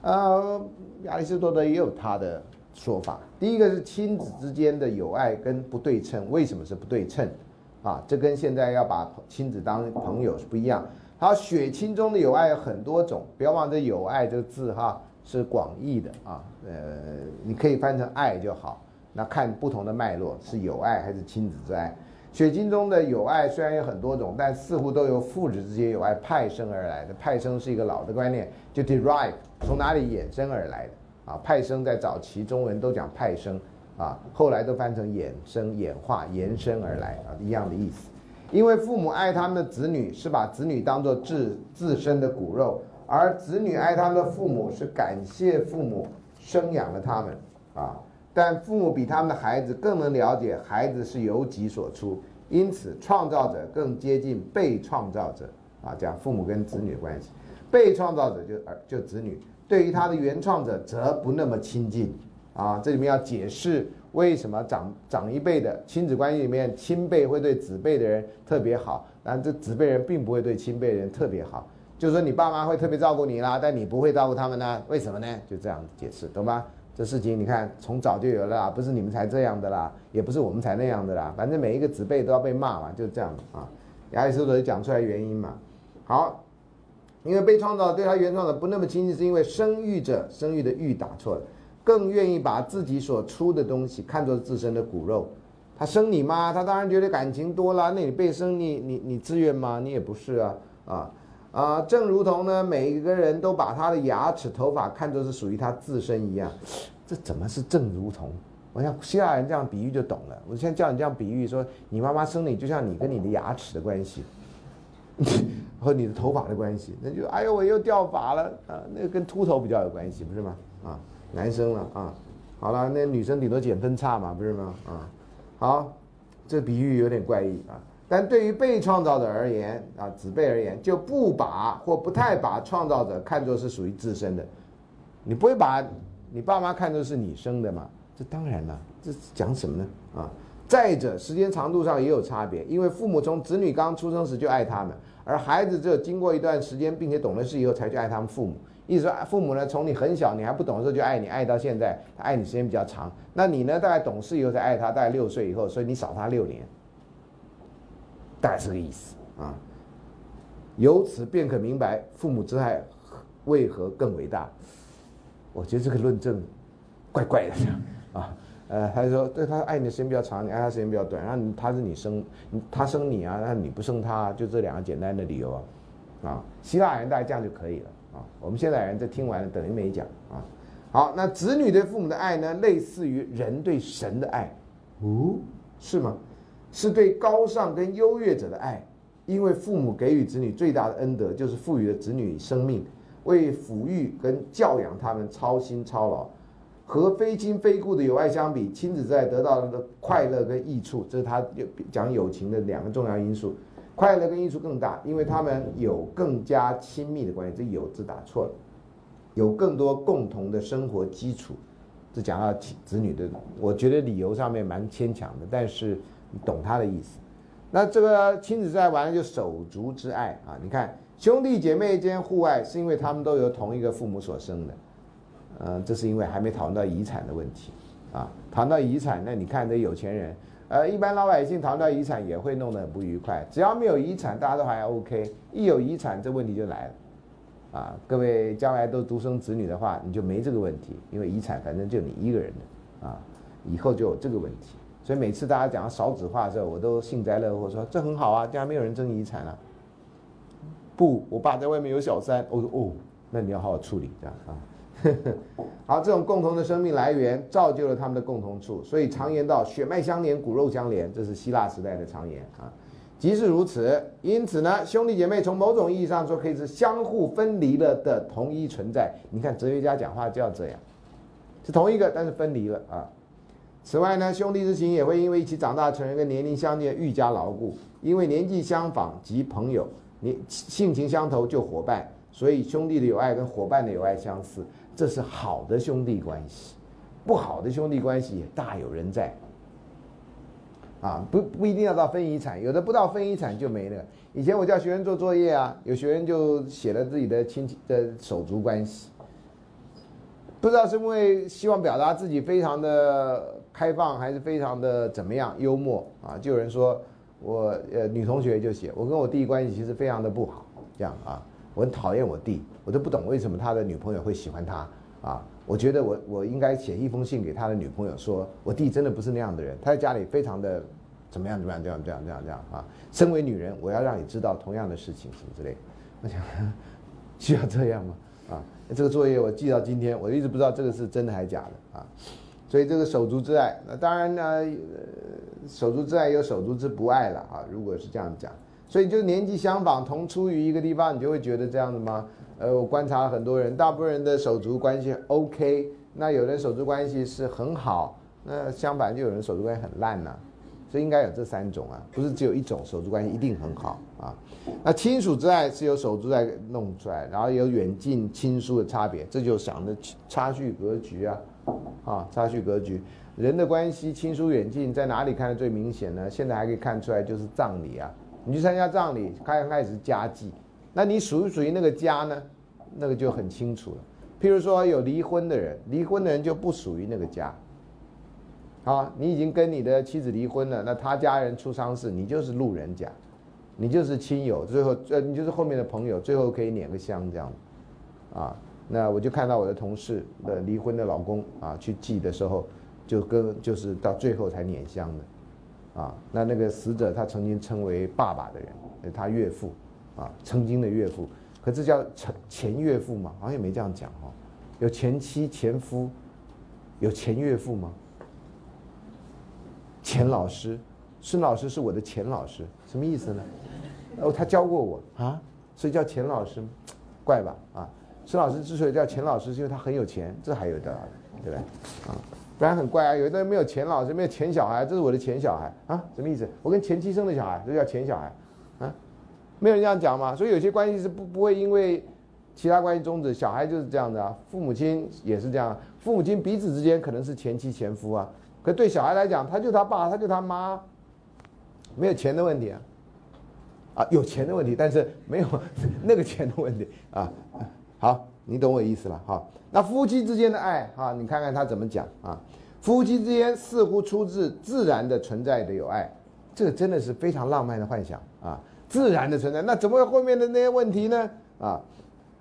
呃，亚里士多德也有他的说法。第一个是亲子之间的友爱跟不对称，为什么是不对称？啊，这跟现在要把亲子当朋友是不一样。好，血亲中的友爱有很多种，不要忘这友爱这个字哈。是广义的啊，呃，你可以翻成爱就好。那看不同的脉络，是友爱还是亲子之爱？血亲中的友爱虽然有很多种，但似乎都由父子之间友爱派生而来的。派生是一个老的观念，就 derive 从哪里衍生而来的啊？派生在早期中文都讲派生啊，后来都翻成衍生、演化、延伸而来啊，一样的意思。因为父母爱他们的子女，是把子女当做自自身的骨肉。而子女爱他们的父母是感谢父母生养了他们啊，但父母比他们的孩子更能了解孩子是由己所出，因此创造者更接近被创造者啊，讲父母跟子女的关系，被创造者就儿就子女，对于他的原创者则不那么亲近啊。这里面要解释为什么长长一辈的亲子关系里面亲辈会对子辈的人特别好，但这子辈人并不会对亲辈人特别好。就是说你爸妈会特别照顾你啦，但你不会照顾他们呢？为什么呢？就这样解释，懂吗？这事情你看从早就有了，啦，不是你们才这样的啦，也不是我们才那样的啦，反正每一个子辈都要被骂嘛，就是这样啊。亚里士多德讲出来原因嘛。好，因为被创造对他原创的不那么亲近，是因为生育者生育的欲打错了，更愿意把自己所出的东西看作自身的骨肉。他生你妈，他当然觉得感情多了。那你被生，你你你自愿吗？你也不是啊啊啊！正如同呢，每一个人都把他的牙齿、头发看作是属于他自身一样，这怎么是正如同？我想希腊人这样比喻就懂了。我现在叫你这样比喻说，你妈妈生你，就像你跟你的牙齿的关系，[laughs] 和你的头发的关系，那就哎呦我又掉发了啊，那个跟秃头比较有关系，不是吗？啊，男生了啊，好了，那女生顶多减分差嘛，不是吗？啊。好，这比喻有点怪异啊，但对于被创造者而言啊，子辈而言，就不把或不太把创造者看作是属于自身的，你不会把你爸妈看作是你生的嘛？这当然了，这讲什么呢？啊，再者，时间长度上也有差别，因为父母从子女刚出生时就爱他们，而孩子只有经过一段时间，并且懂了事以后才去爱他们父母。意思说，父母呢，从你很小，你还不懂的时候就爱你，爱到现在，他爱你时间比较长。那你呢，大概懂事以后才爱他，大概六岁以后，所以你少他六年，大概是个意思啊。由此便可明白父母之爱为何更伟大。我觉得这个论证怪怪的 [laughs] 啊。呃，他就说，对他爱你的时间比较长，你爱他时间比较短，然后他是你生，他生你啊，那你不生他，就这两个简单的理由啊。啊，希腊人大概这样就可以了。啊，我们现在人这听完了等于没讲啊。好，那子女对父母的爱呢，类似于人对神的爱，哦，是吗？是对高尚跟优越者的爱，因为父母给予子女最大的恩德，就是赋予了子女生命，为抚育跟教养他们操心操劳。和非亲非故的友爱相比，亲子在得到的快乐跟益处，这是他讲友情的两个重要因素。快乐跟益处更大，因为他们有更加亲密的关系。这“有”字打错了，有更多共同的生活基础。这讲到子女的，我觉得理由上面蛮牵强的，但是你懂他的意思。那这个亲子之爱完了就手足之爱啊！你看兄弟姐妹间互爱，是因为他们都由同一个父母所生的。嗯，这是因为还没讨论到遗产的问题啊。谈到遗产，那你看这有钱人。呃，一般老百姓谈到遗产也会弄得很不愉快。只要没有遗产，大家都还 OK。一有遗产，这问题就来了。啊，各位将来都独生子女的话，你就没这个问题，因为遗产反正就你一个人的啊，以后就有这个问题。所以每次大家讲少子化的时候，我都幸灾乐祸说这很好啊，将来没有人争遗产了。不，我爸在外面有小三，我说哦，那你要好好处理这样啊。[laughs] 好，这种共同的生命来源造就了他们的共同处，所以常言道血脉相连，骨肉相连，这是希腊时代的常言啊。即是如此，因此呢，兄弟姐妹从某种意义上说可以是相互分离了的同一存在。你看哲学家讲话就要这样，是同一个，但是分离了啊。此外呢，兄弟之情也会因为一起长大成人，跟年龄相近愈加牢固，因为年纪相仿即朋友，你性情相投就伙伴，所以兄弟的友爱跟伙伴的友爱相似。这是好的兄弟关系，不好的兄弟关系也大有人在。啊，不不一定要到分遗产，有的不到分遗产就没了。以前我叫学生做作业啊，有学生就写了自己的亲戚的手足关系，不知道是因为希望表达自己非常的开放，还是非常的怎么样幽默啊？就有人说我呃女同学就写我跟我弟关系其实非常的不好，这样啊。我很讨厌我弟，我都不懂为什么他的女朋友会喜欢他啊！我觉得我我应该写一封信给他的女朋友，说我弟真的不是那样的人，他在家里非常的怎么样怎么样这样这样这样这样啊！身为女人，我要让你知道同样的事情什么之类。[laughs] 我想需要这样吗？啊，这个作业我记到今天，我一直不知道这个是真的还是假的啊！所以这个手足之爱，那当然呢，手足之爱有手足之不爱了啊！如果是这样讲。所以就年纪相仿，同出于一个地方，你就会觉得这样子吗？呃，我观察了很多人，大部分人的手足关系 OK，那有人手足关系是很好，那相反就有人手足关系很烂呐。所以应该有这三种啊，不是只有一种手足关系一定很好啊。那亲属之爱是由手足来弄出来，然后有远近亲疏的差别，这就想的差距格局啊，啊，差距格局，人的关系亲疏远近在哪里看的最明显呢？现在还可以看出来，就是葬礼啊。你去参加葬礼，刚开始家祭，那你属不属于那个家呢？那个就很清楚了。譬如说有离婚的人，离婚的人就不属于那个家。好，你已经跟你的妻子离婚了，那他家人出丧事，你就是路人甲，你就是亲友，最后呃你就是后面的朋友，最后可以撵个香这样，啊，那我就看到我的同事的离婚的老公啊，去祭的时候，就跟就是到最后才捻香的，啊，那那个死者他曾经称为爸爸的人，他岳父，啊，曾经的岳父，可这叫前前岳父吗？好像也没这样讲哦，有前妻前夫，有前岳父吗？前老师，孙老师是我的前老师，什么意思呢？哦，他教过我啊，所以叫钱老师？怪吧啊！孙老师之所以叫钱老师，是因为他很有钱，这还有的，对不对？啊，不然很怪啊！有的人没有钱老师，没有钱小孩，这是我的钱小孩啊，什么意思？我跟前妻生的小孩，这叫钱小孩啊？没有人这样讲嘛？所以有些关系是不不会因为其他关系终止，小孩就是这样的啊，父母亲也是这样，父母亲彼此之间可能是前妻前夫啊，可对小孩来讲，他就他爸，他就他妈，没有钱的问题啊。啊，有钱的问题，但是没有 [laughs] 那个钱的问题啊。好，你懂我意思了哈。那夫妻之间的爱啊，你看看他怎么讲啊？夫妻之间似乎出自自然的存在的有爱，这个真的是非常浪漫的幻想。自然的存在，那怎么会后面的那些问题呢？啊，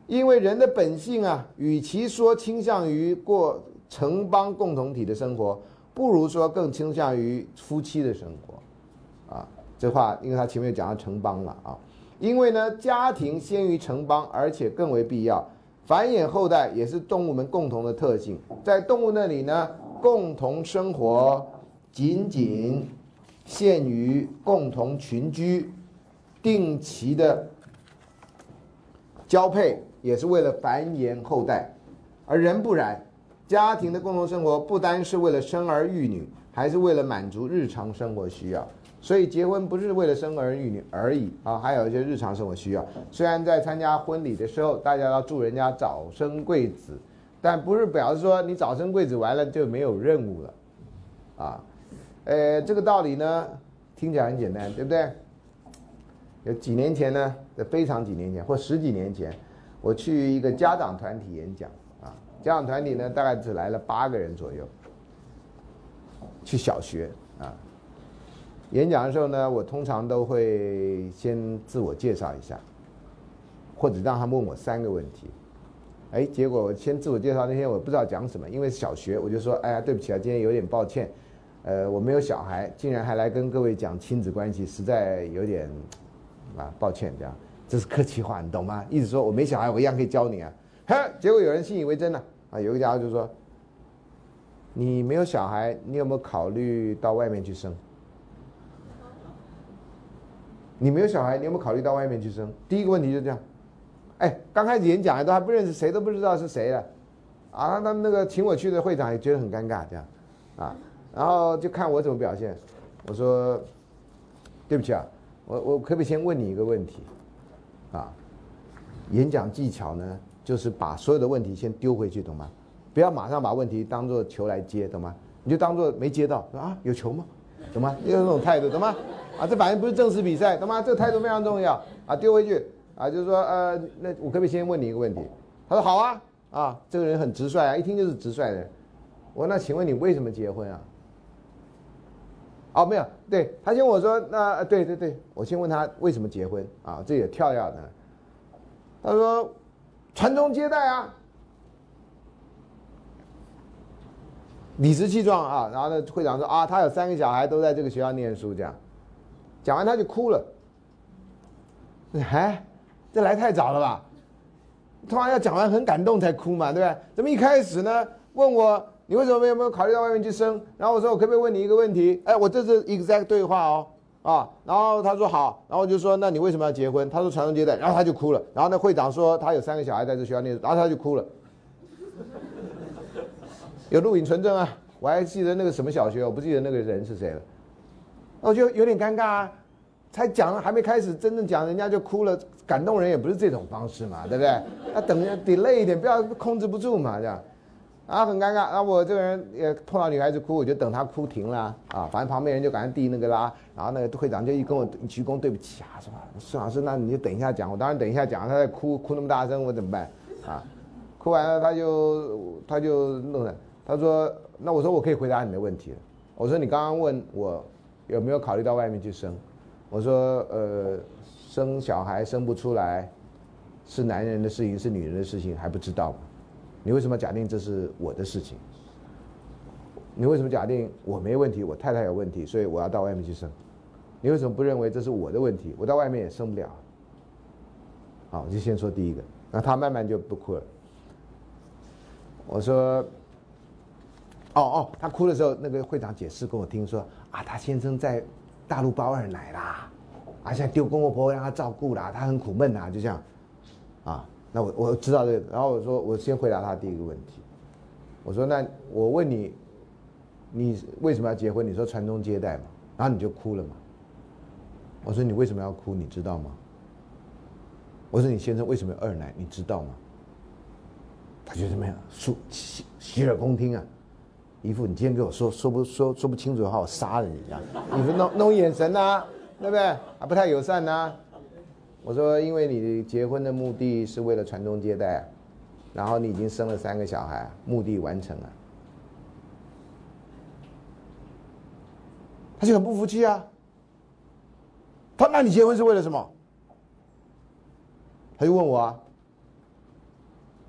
因为人的本性啊，与其说倾向于过城邦共同体的生活，不如说更倾向于夫妻的生活，啊。这话，因为他前面讲到城邦了啊，因为呢，家庭先于城邦，而且更为必要。繁衍后代也是动物们共同的特性，在动物那里呢，共同生活仅仅限于共同群居，定期的交配也是为了繁衍后代，而人不然，家庭的共同生活不单是为了生儿育女，还是为了满足日常生活需要。所以结婚不是为了生儿育女而已啊，还有一些日常生活需要。虽然在参加婚礼的时候，大家要祝人家早生贵子，但不是表示说你早生贵子完了就没有任务了，啊，呃，这个道理呢听起来很简单，对不对？有几年前呢，非常几年前或十几年前，我去一个家长团体演讲啊，家长团体呢大概只来了八个人左右，去小学啊。演讲的时候呢，我通常都会先自我介绍一下，或者让他们问我三个问题。哎，结果我先自我介绍那天我不知道讲什么，因为小学，我就说：“哎呀，对不起啊，今天有点抱歉，呃，我没有小孩，竟然还来跟各位讲亲子关系，实在有点啊抱歉这样。这是客气话，你懂吗？意思说我没小孩，我一样可以教你啊。哈，结果有人信以为真了啊，有个家伙就说：“你没有小孩，你有没有考虑到外面去生？”你没有小孩，你有没有考虑到外面去生？第一个问题就这样，哎，刚开始演讲都还不认识，谁都不知道是谁了，啊，那那个请我去的会长也觉得很尴尬，这样，啊，然后就看我怎么表现。我说，对不起啊，我我可不可以先问你一个问题？啊，演讲技巧呢，就是把所有的问题先丢回去，懂吗？不要马上把问题当做球来接，懂吗？你就当做没接到，说啊，有球吗？懂吗？用这种态度，懂吗？啊，这反正不是正式比赛，懂吗？这个态度非常重要啊！丢回去啊，就是说，呃，那我可不可以先问你一个问题？他说好啊，啊，这个人很直率啊，一听就是直率的。人。我那请问你为什么结婚啊？哦，没有，对他先我说，那对对对，我先问他为什么结婚啊？这也跳跃的。他说传宗接代啊。理直气壮啊！然后呢，会长说啊，他有三个小孩都在这个学校念书，这样讲完他就哭了。哎，这来太早了吧？通常要讲完很感动才哭嘛，对不对？怎么一开始呢？问我你为什么没有没有考虑到外面去生？然后我说我可不可以问你一个问题？哎，我这是 exact 对话哦啊！然后他说好，然后我就说那你为什么要结婚？他说传宗接代，然后他就哭了。然后那会长说他有三个小孩在这学校念书，然后他就哭了。有录影存证啊！我还记得那个什么小学，我不记得那个人是谁了。那我就有点尴尬啊，才讲了还没开始真正讲，人家就哭了，感动人也不是这种方式嘛，对不对？那等 delay 一点，不要控制不住嘛，这样。啊，很尴尬。然后我这个人也碰到女孩子哭，我就等她哭停了啊，反正旁边人就赶快递那个啦。然后那个会长就一跟我鞠躬，对不起啊，是吧？孙老师，那你就等一下讲，我当然等一下讲，他在哭哭那么大声，我怎么办？啊，哭完了他就他就弄了。他说：“那我说我可以回答你的问题。我说你刚刚问我有没有考虑到外面去生？我说呃，生小孩生不出来是男人的事情，是女人的事情还不知道吗？你为什么假定这是我的事情？你为什么假定我没问题，我太太有问题，所以我要到外面去生？你为什么不认为这是我的问题？我到外面也生不了。好，我就先说第一个，那他慢慢就不哭了。我说，哦哦，他哭的时候，那个会长解释跟我听说啊，他先生在大陆包二奶啦，啊，现在丢公公婆婆让他照顾啦，他很苦闷呐，就这样，啊，那我我知道这个，然后我说我先回答他第一个问题，我说那我问你，你为什么要结婚？你说传宗接代嘛，然后你就哭了嘛。我说你为什么要哭？你知道吗？我说你先生为什么有二奶？你知道吗？他就怎么样？竖洗洗耳恭听啊，一副你今天给我说说不说说不清楚的话，我杀了你这样，一副弄弄眼神呐，对不对？还不太友善呐。我说因为你结婚的目的是为了传宗接代，然后你已经生了三个小孩，目的完成了，他就很不服气啊。他那你结婚是为了什么？他就问我啊，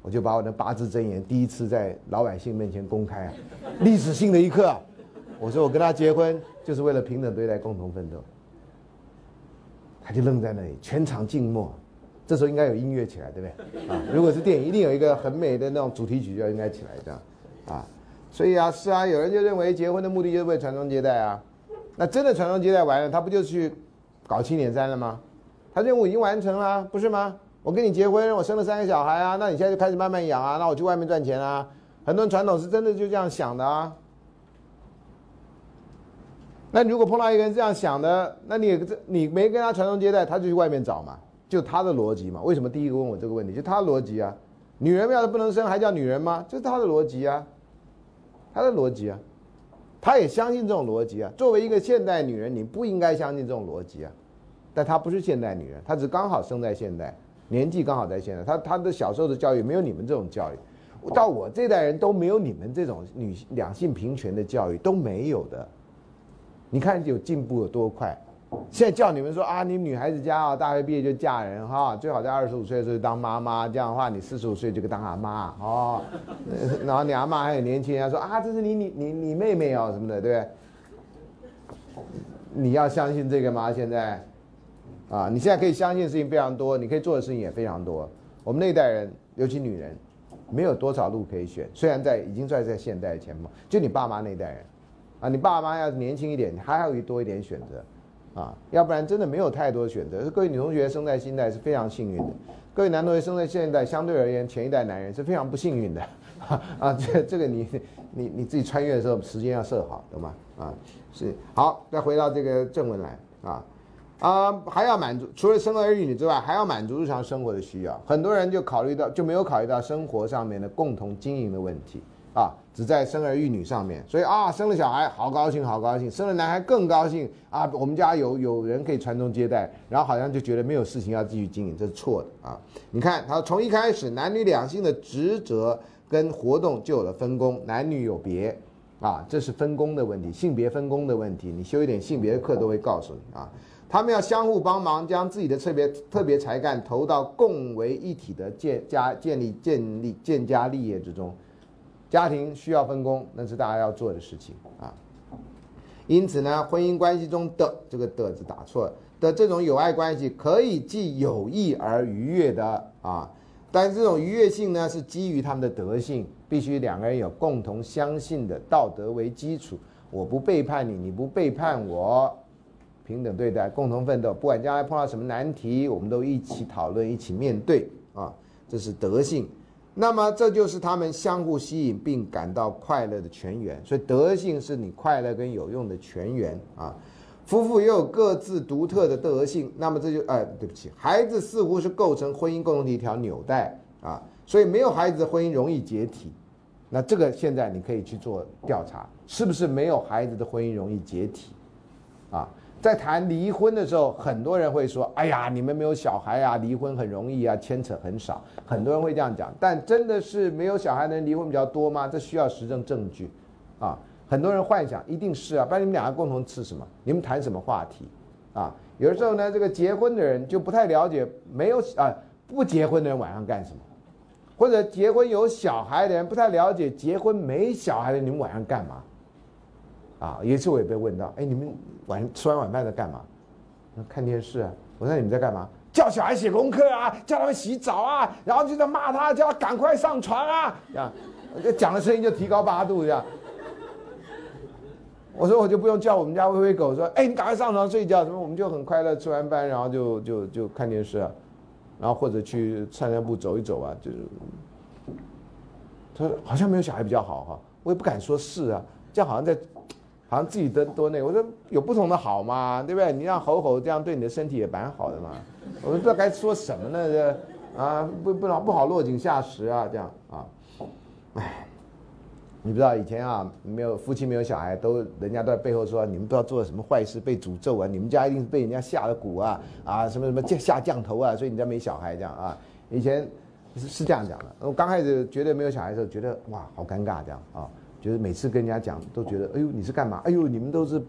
我就把我的八字真言第一次在老百姓面前公开啊，历史性的一刻。我说我跟他结婚就是为了平等对待，共同奋斗。他就愣在那里，全场静默。这时候应该有音乐起来，对不对？啊，如果是电影，一定有一个很美的那种主题曲就应该起来这样，啊，所以啊，是啊，有人就认为结婚的目的就是为传宗接代啊，那真的传宗接代完了，他不就去？搞七点三了吗？他任务已经完成了，不是吗？我跟你结婚，我生了三个小孩啊，那你现在就开始慢慢养啊，那我去外面赚钱啊。很多人传统是真的就这样想的啊。那如果碰到一个人这样想的，那你这你没跟他传宗接代，他就去外面找嘛，就他的逻辑嘛。为什么第一个问我这个问题？就他的逻辑啊。女人要是不能生，还叫女人吗？这是他的逻辑啊，他的逻辑啊，他也相信这种逻辑啊。作为一个现代女人，你不应该相信这种逻辑啊。但她不是现代女人，她只刚好生在现代，年纪刚好在现代。她她的小时候的教育没有你们这种教育，到我这代人都没有你们这种女两性平权的教育都没有的。你看有进步有多快？现在叫你们说啊，你女孩子家啊，大学毕业就嫁人哈，最好在二十五岁的时候当妈妈，这样的话你四十五岁就可以当阿妈哦。[laughs] 然后你阿妈还有年轻人说啊，这是你你你你妹妹哦什么的，对不对？你要相信这个吗？现在？啊，你现在可以相信的事情非常多，你可以做的事情也非常多。我们那一代人，尤其女人，没有多少路可以选。虽然在已经算在现代前锋，就你爸妈那一代人，啊，你爸妈要是年轻一点，你还要多一点选择，啊，要不然真的没有太多选择。各位女同学生在现代是非常幸运的，各位男同学生在现代相对而言，前一代男人是非常不幸运的，[laughs] 啊，这这个你你你自己穿越的时候时间要设好，懂吗？啊，是好，再回到这个正文来啊。啊，还要满足除了生儿育女之外，还要满足日常生活的需要。很多人就考虑到就没有考虑到生活上面的共同经营的问题啊，只在生儿育女上面。所以啊，生了小孩好高兴，好高兴；生了男孩更高兴啊，我们家有有人可以传宗接代，然后好像就觉得没有事情要继续经营，这是错的啊。你看，他从一开始男女两性的职责跟活动就有了分工，男女有别啊，这是分工的问题，性别分工的问题。你修一点性别的课都会告诉你啊。他们要相互帮忙，将自己的特别特别才干投到共为一体的建家建立建立建家立业之中。家庭需要分工，那是大家要做的事情啊。因此呢，婚姻关系中的这个的字打错了的这种友爱关系，可以既有益而愉悦的啊。但是这种愉悦性呢，是基于他们的德性，必须两个人有共同相信的道德为基础。我不背叛你，你不背叛我。平等对待，共同奋斗，不管将来碰到什么难题，我们都一起讨论，一起面对啊！这是德性。那么这就是他们相互吸引并感到快乐的泉源。所以德性是你快乐跟有用的泉源啊！夫妇也有各自独特的德性，那么这就哎，对不起，孩子似乎是构成婚姻共同体一条纽带啊！所以没有孩子的婚姻容易解体。那这个现在你可以去做调查，是不是没有孩子的婚姻容易解体啊？在谈离婚的时候，很多人会说：“哎呀，你们没有小孩啊，离婚很容易啊，牵扯很少。”很多人会这样讲，但真的是没有小孩的人离婚比较多吗？这需要实证证据，啊，很多人幻想一定是啊，不然你们两个共同吃什么？你们谈什么话题？啊，有的时候呢，这个结婚的人就不太了解，没有啊，不结婚的人晚上干什么？或者结婚有小孩的人不太了解结婚没小孩的你们晚上干嘛？啊，有一次我也被问到，哎，你们晚吃完晚饭在干嘛？看电视啊。我说你们在干嘛？叫小孩写功课啊，叫他们洗澡啊，然后就在骂他，叫他赶快上床啊，这样，讲的声音就提高八度这样。我说我就不用叫我们家微微狗说，哎，你赶快上床睡觉，什么我们就很快乐，吃完饭然后就就就看电视啊，然后或者去散散步走一走啊，就是。他说好像没有小孩比较好哈，我也不敢说是啊，这样好像在，好像自己的多那个，我说有不同的好嘛，对不对？你让吼吼这样对你的身体也蛮好的嘛，我不知道该说什么呢，这啊不不不好落井下石啊，这样啊，唉。你不知道以前啊，没有夫妻没有小孩，都人家都在背后说你们不知道做了什么坏事被诅咒啊，你们家一定是被人家下了蛊啊啊什么什么降下降头啊，所以你家没小孩这样啊。以前是是这样讲的。我刚开始觉得没有小孩的时候，觉得哇好尴尬这样啊，就是每次跟人家讲都觉得哎呦你是干嘛？哎呦你们都是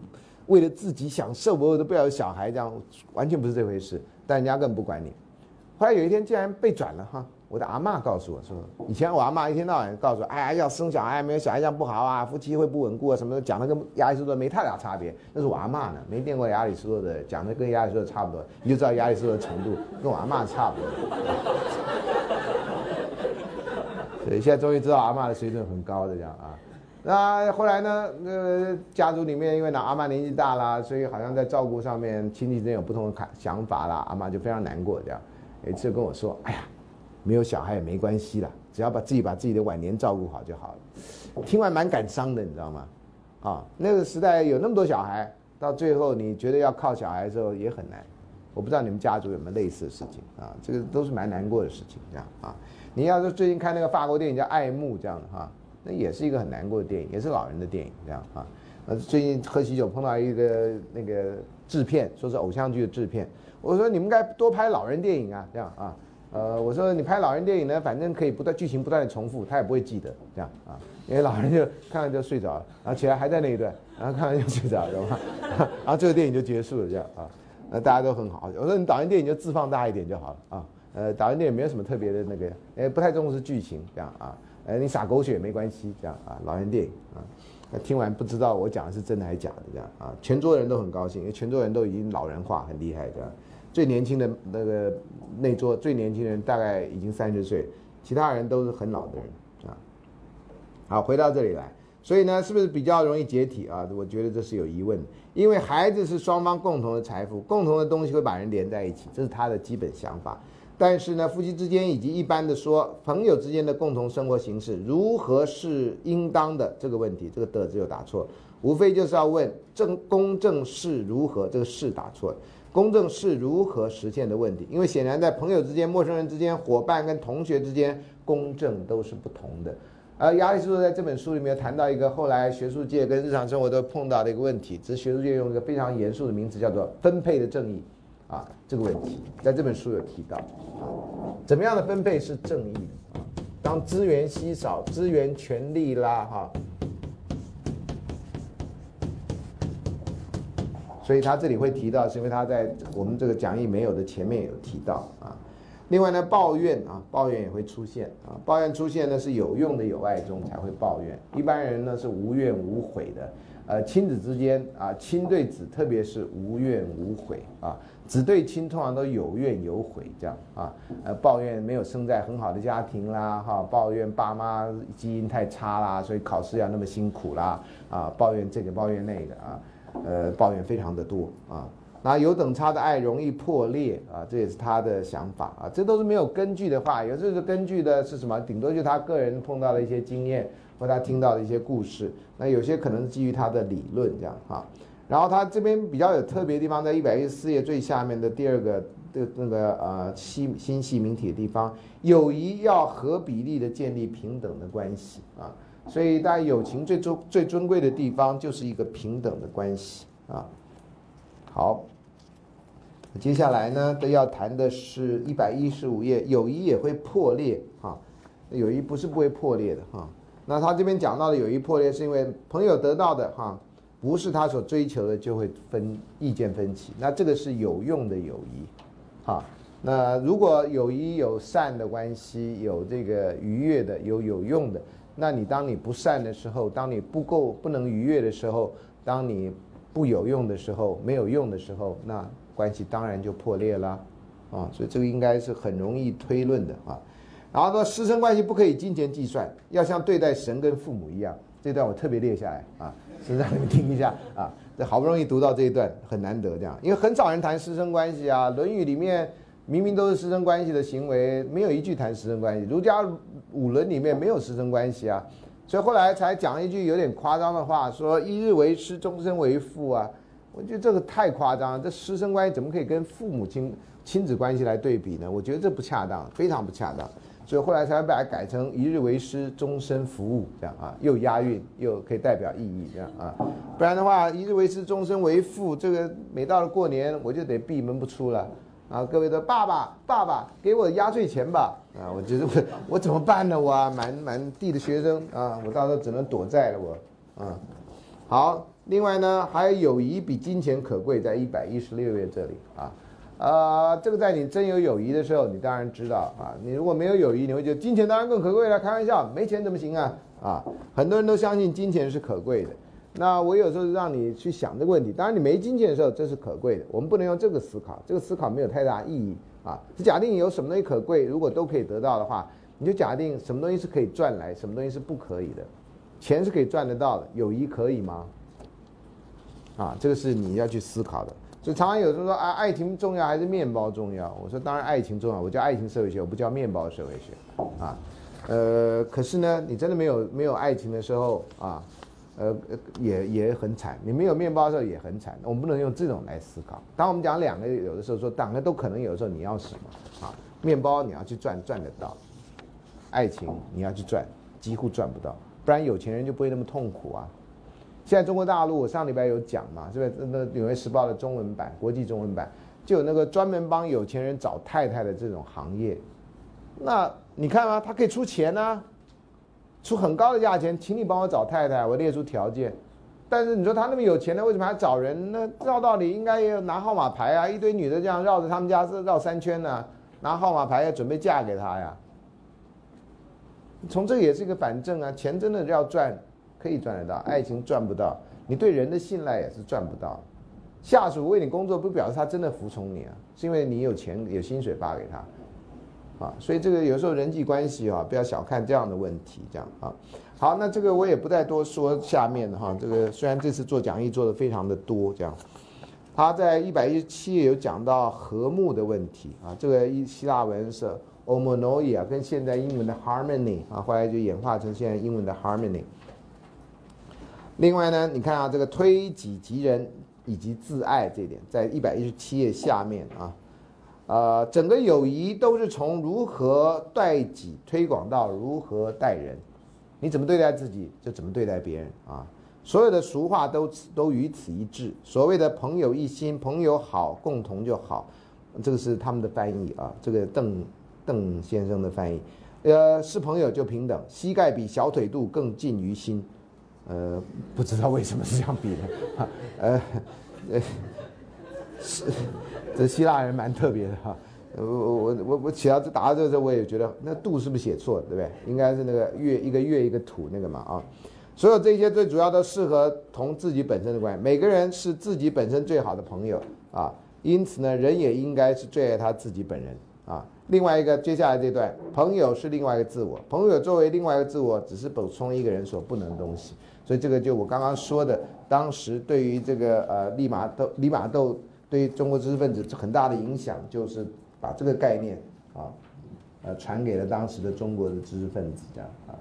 为了自己享受，我都不要有小孩这样，完全不是这回事。但人家根本不管你。后来有一天竟然被转了哈。我的阿妈告诉我说，以前我阿妈一天到晚告诉我，哎呀，要生小孩没有小孩这样不好啊，夫妻会不稳固啊，什么的，讲的跟亚里士多没太大差别。那是我阿妈呢，没念过亚里士多的，讲的跟亚里士多差不多，你就知道亚里士多的程度跟我阿妈差不多。[laughs] 对，现在终于知道阿妈的水准很高的这样啊。那后来呢，呃，家族里面因为呢阿妈年纪大了，所以好像在照顾上面亲戚之间有不同的看想法啦，阿妈就非常难过这样。有一次跟我说，哎呀。没有小孩也没关系啦，只要把自己把自己的晚年照顾好就好了。听完蛮感伤的，你知道吗？啊，那个时代有那么多小孩，到最后你觉得要靠小孩的时候也很难。我不知道你们家族有没有类似的事情啊？这个都是蛮难过的事情，这样啊。你要是最近看那个法国电影叫《爱慕》这样的哈，那也是一个很难过的电影，也是老人的电影这样啊。呃，最近喝喜酒碰到一个那个制片，说是偶像剧的制片，我说你们该多拍老人电影啊，这样啊。呃，我说你拍老人电影呢，反正可以不断剧情不断的重复，他也不会记得这样啊，因为老人就看完就睡着了，然后起来还在那一段，然后看完就睡着了，[laughs] 然后这个电影就结束了这样啊，那大家都很好。我说你导演电影就字放大一点就好了啊，呃，导演电影没有什么特别的那个，哎，不太重视剧情这样啊，哎，你撒狗血没关系这样啊，老人电影啊，那听完不知道我讲的是真的还是假的这样啊，全桌人都很高兴，因为全桌人都已经老人化很厉害这样。最年轻的那个那桌最年轻人大概已经三十岁，其他人都是很老的人啊。好，回到这里来，所以呢，是不是比较容易解体啊？我觉得这是有疑问，因为孩子是双方共同的财富，共同的东西会把人连在一起，这是他的基本想法。但是呢，夫妻之间以及一般的说朋友之间的共同生活形式，如何是应当的这个问题，这个的字又打错，无非就是要问正公正是如何，这个是打错了。公正是如何实现的问题，因为显然在朋友之间、陌生人之间、伙伴跟同学之间，公正都是不同的。而亚里士多在这本书里面谈到一个后来学术界跟日常生活都碰到的一个问题，只是学术界用一个非常严肃的名词叫做分配的正义啊，这个问题在这本书有提到啊，怎么样的分配是正义的啊？当资源稀少、资源权力啦，哈。所以他这里会提到，是因为他在我们这个讲义没有的前面有提到啊。另外呢，抱怨啊，抱怨也会出现啊。抱怨出现呢是有用的友爱中才会抱怨，一般人呢是无怨无悔的。呃，亲子之间啊，亲对子特别是无怨无悔啊，子对亲通常都有怨有悔这样啊。呃，抱怨没有生在很好的家庭啦，哈，抱怨爸妈基因太差啦，所以考试要那么辛苦啦，啊，抱怨这个抱怨那个啊。呃，抱怨非常的多啊，那有等差的爱容易破裂啊，这也是他的想法啊，这都是没有根据的话，有时候根据的是什么？顶多就他个人碰到的一些经验或他听到的一些故事，那有些可能基于他的理论这样哈。然后他这边比较有特别的地方，在一百一十四页最下面的第二个的那个呃新新细明体的地方，友谊要合比例的建立平等的关系啊。所以，大家友情最尊最尊贵的地方，就是一个平等的关系啊。好，接下来呢，都要谈的是一百一十五页，友谊也会破裂哈。友谊不是不会破裂的哈。那他这边讲到的友谊破裂，是因为朋友得到的哈，不是他所追求的，就会分意见分歧。那这个是有用的友谊，哈，那如果友谊有善的关系，有这个愉悦的，有有用的，那你当你不善的时候，当你不够不能愉悦的时候，当你不有用的时候，没有用的时候，那关系当然就破裂了，啊，所以这个应该是很容易推论的啊。然后说师生关系不可以金钱计算，要像对待神跟父母一样。这段我特别列下来啊，[laughs] 是让你们听一下啊。这好不容易读到这一段，很难得这样，因为很少人谈师生关系啊，《论语》里面。明明都是师生关系的行为，没有一句谈师生关系。儒家五伦里面没有师生关系啊，所以后来才讲一句有点夸张的话，说“一日为师，终身为父”啊。我觉得这个太夸张了，这师生关系怎么可以跟父母亲亲子关系来对比呢？我觉得这不恰当，非常不恰当。所以后来才把它改成“一日为师，终身服务”这样啊，又押韵又可以代表意义这样啊。不然的话，“一日为师，终身为父”这个每到了过年我就得闭门不出了。啊，各位的爸爸，爸爸给我压岁钱吧！啊，我觉得我我怎么办呢？我满满地的学生啊，我到时候只能躲债了。我，啊，好。另外呢，还有友谊比金钱可贵，在一百一十六页这里啊，呃，这个在你真有友谊的时候，你当然知道啊。你如果没有友谊，你会觉得金钱当然更可贵了。开玩笑，没钱怎么行啊？啊，很多人都相信金钱是可贵的。那我有时候让你去想这个问题，当然你没金钱的时候，这是可贵的。我们不能用这个思考，这个思考没有太大意义啊。是假定有什么东西可贵，如果都可以得到的话，你就假定什么东西是可以赚来，什么东西是不可以的。钱是可以赚得到的，友谊可以吗？啊，这个是你要去思考的。所以常常有人说啊，爱情重要还是面包重要？我说当然爱情重要，我叫爱情社会学，我不叫面包社会学啊。呃，可是呢，你真的没有没有爱情的时候啊。呃，也也很惨。你没有面包的时候也很惨。我们不能用这种来思考。当我们讲两个，有的时候说两个都可能，有的时候你要什么啊？面包你要去赚，赚得到；爱情你要去赚，几乎赚不到。不然有钱人就不会那么痛苦啊。现在中国大陆，我上礼拜有讲嘛，是不是？那《纽约时报》的中文版、国际中文版就有那个专门帮有钱人找太太的这种行业。那你看啊，他可以出钱啊。出很高的价钱，请你帮我找太太，我列出条件。但是你说他那么有钱呢，为什么还找人呢？照道理应该也有拿号码牌啊，一堆女的这样绕着他们家绕三圈呢，拿号码牌要准备嫁给他呀。从这也是一个反证啊，钱真的要赚，可以赚得到，爱情赚不到，你对人的信赖也是赚不到。下属为你工作，不表示他真的服从你啊，是因为你有钱有薪水发给他。啊，所以这个有时候人际关系啊，不要小看这样的问题，这样啊。好，那这个我也不再多说。下面的哈，这个虽然这次做讲义做的非常的多，这样，他在一百一十七页有讲到和睦的问题啊。这个一希腊文是 o m o n o i a 跟现在英文的 harmony 啊，后来就演化成现在英文的 harmony。另外呢，你看啊，这个推己及人以及自爱这点，在一百一十七页下面啊。呃，整个友谊都是从如何待己推广到如何待人，你怎么对待自己，就怎么对待别人啊！所有的俗话都都与此一致。所谓的朋友一心，朋友好，共同就好，这个是他们的翻译啊。这个邓邓先生的翻译，呃，是朋友就平等，膝盖比小腿肚更近于心。呃，不知道为什么是这样比的，[laughs] 呃，呃，是。这希腊人蛮特别的哈，我我我我写到这答到这时候，我也觉得那度是不是写错了，对不对？应该是那个月一个月一个土那个嘛啊，所有这些最主要都适合同自己本身的关系。每个人是自己本身最好的朋友啊，因此呢，人也应该是最爱他自己本人啊。另外一个接下来这段，朋友是另外一个自我，朋友作为另外一个自我，只是补充一个人所不能的东西。所以这个就我刚刚说的，当时对于这个呃利玛窦利玛窦。对于中国知识分子很大的影响，就是把这个概念啊，呃，传给了当时的中国的知识分子，这样啊。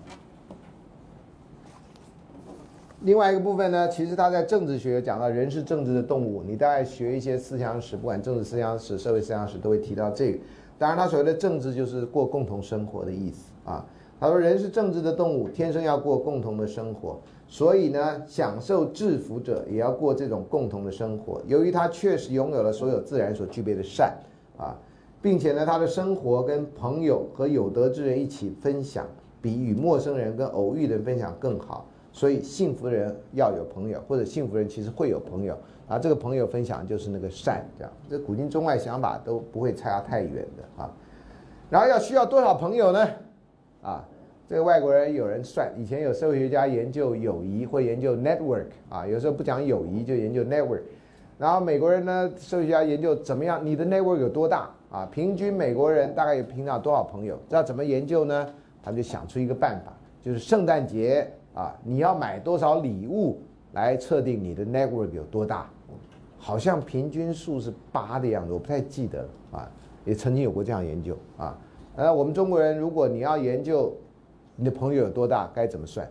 另外一个部分呢，其实他在政治学讲到人是政治的动物，你大概学一些思想史，不管政治思想史、社会思想史，都会提到这个。当然，他所谓的政治就是过共同生活的意思啊。他说人是政治的动物，天生要过共同的生活。所以呢，享受制服者也要过这种共同的生活。由于他确实拥有了所有自然所具备的善，啊，并且呢，他的生活跟朋友和有德之人一起分享，比与陌生人跟偶遇的人分享更好。所以幸福人要有朋友，或者幸福人其实会有朋友啊。这个朋友分享就是那个善，这样，这古今中外想法都不会差太远的啊。然后要需要多少朋友呢？啊，这个外国人有人算，以前有社会学家研究友谊或研究 network 啊，有时候不讲友谊就研究 network。然后美国人呢，社会学家研究怎么样，你的 network 有多大啊？平均美国人大概有平常多少朋友？知道怎么研究呢？他们就想出一个办法，就是圣诞节啊，你要买多少礼物来测定你的 network 有多大？好像平均数是八的样子，我不太记得了啊。也曾经有过这样研究啊。呃，我们中国人，如果你要研究你的朋友有多大，该怎么算？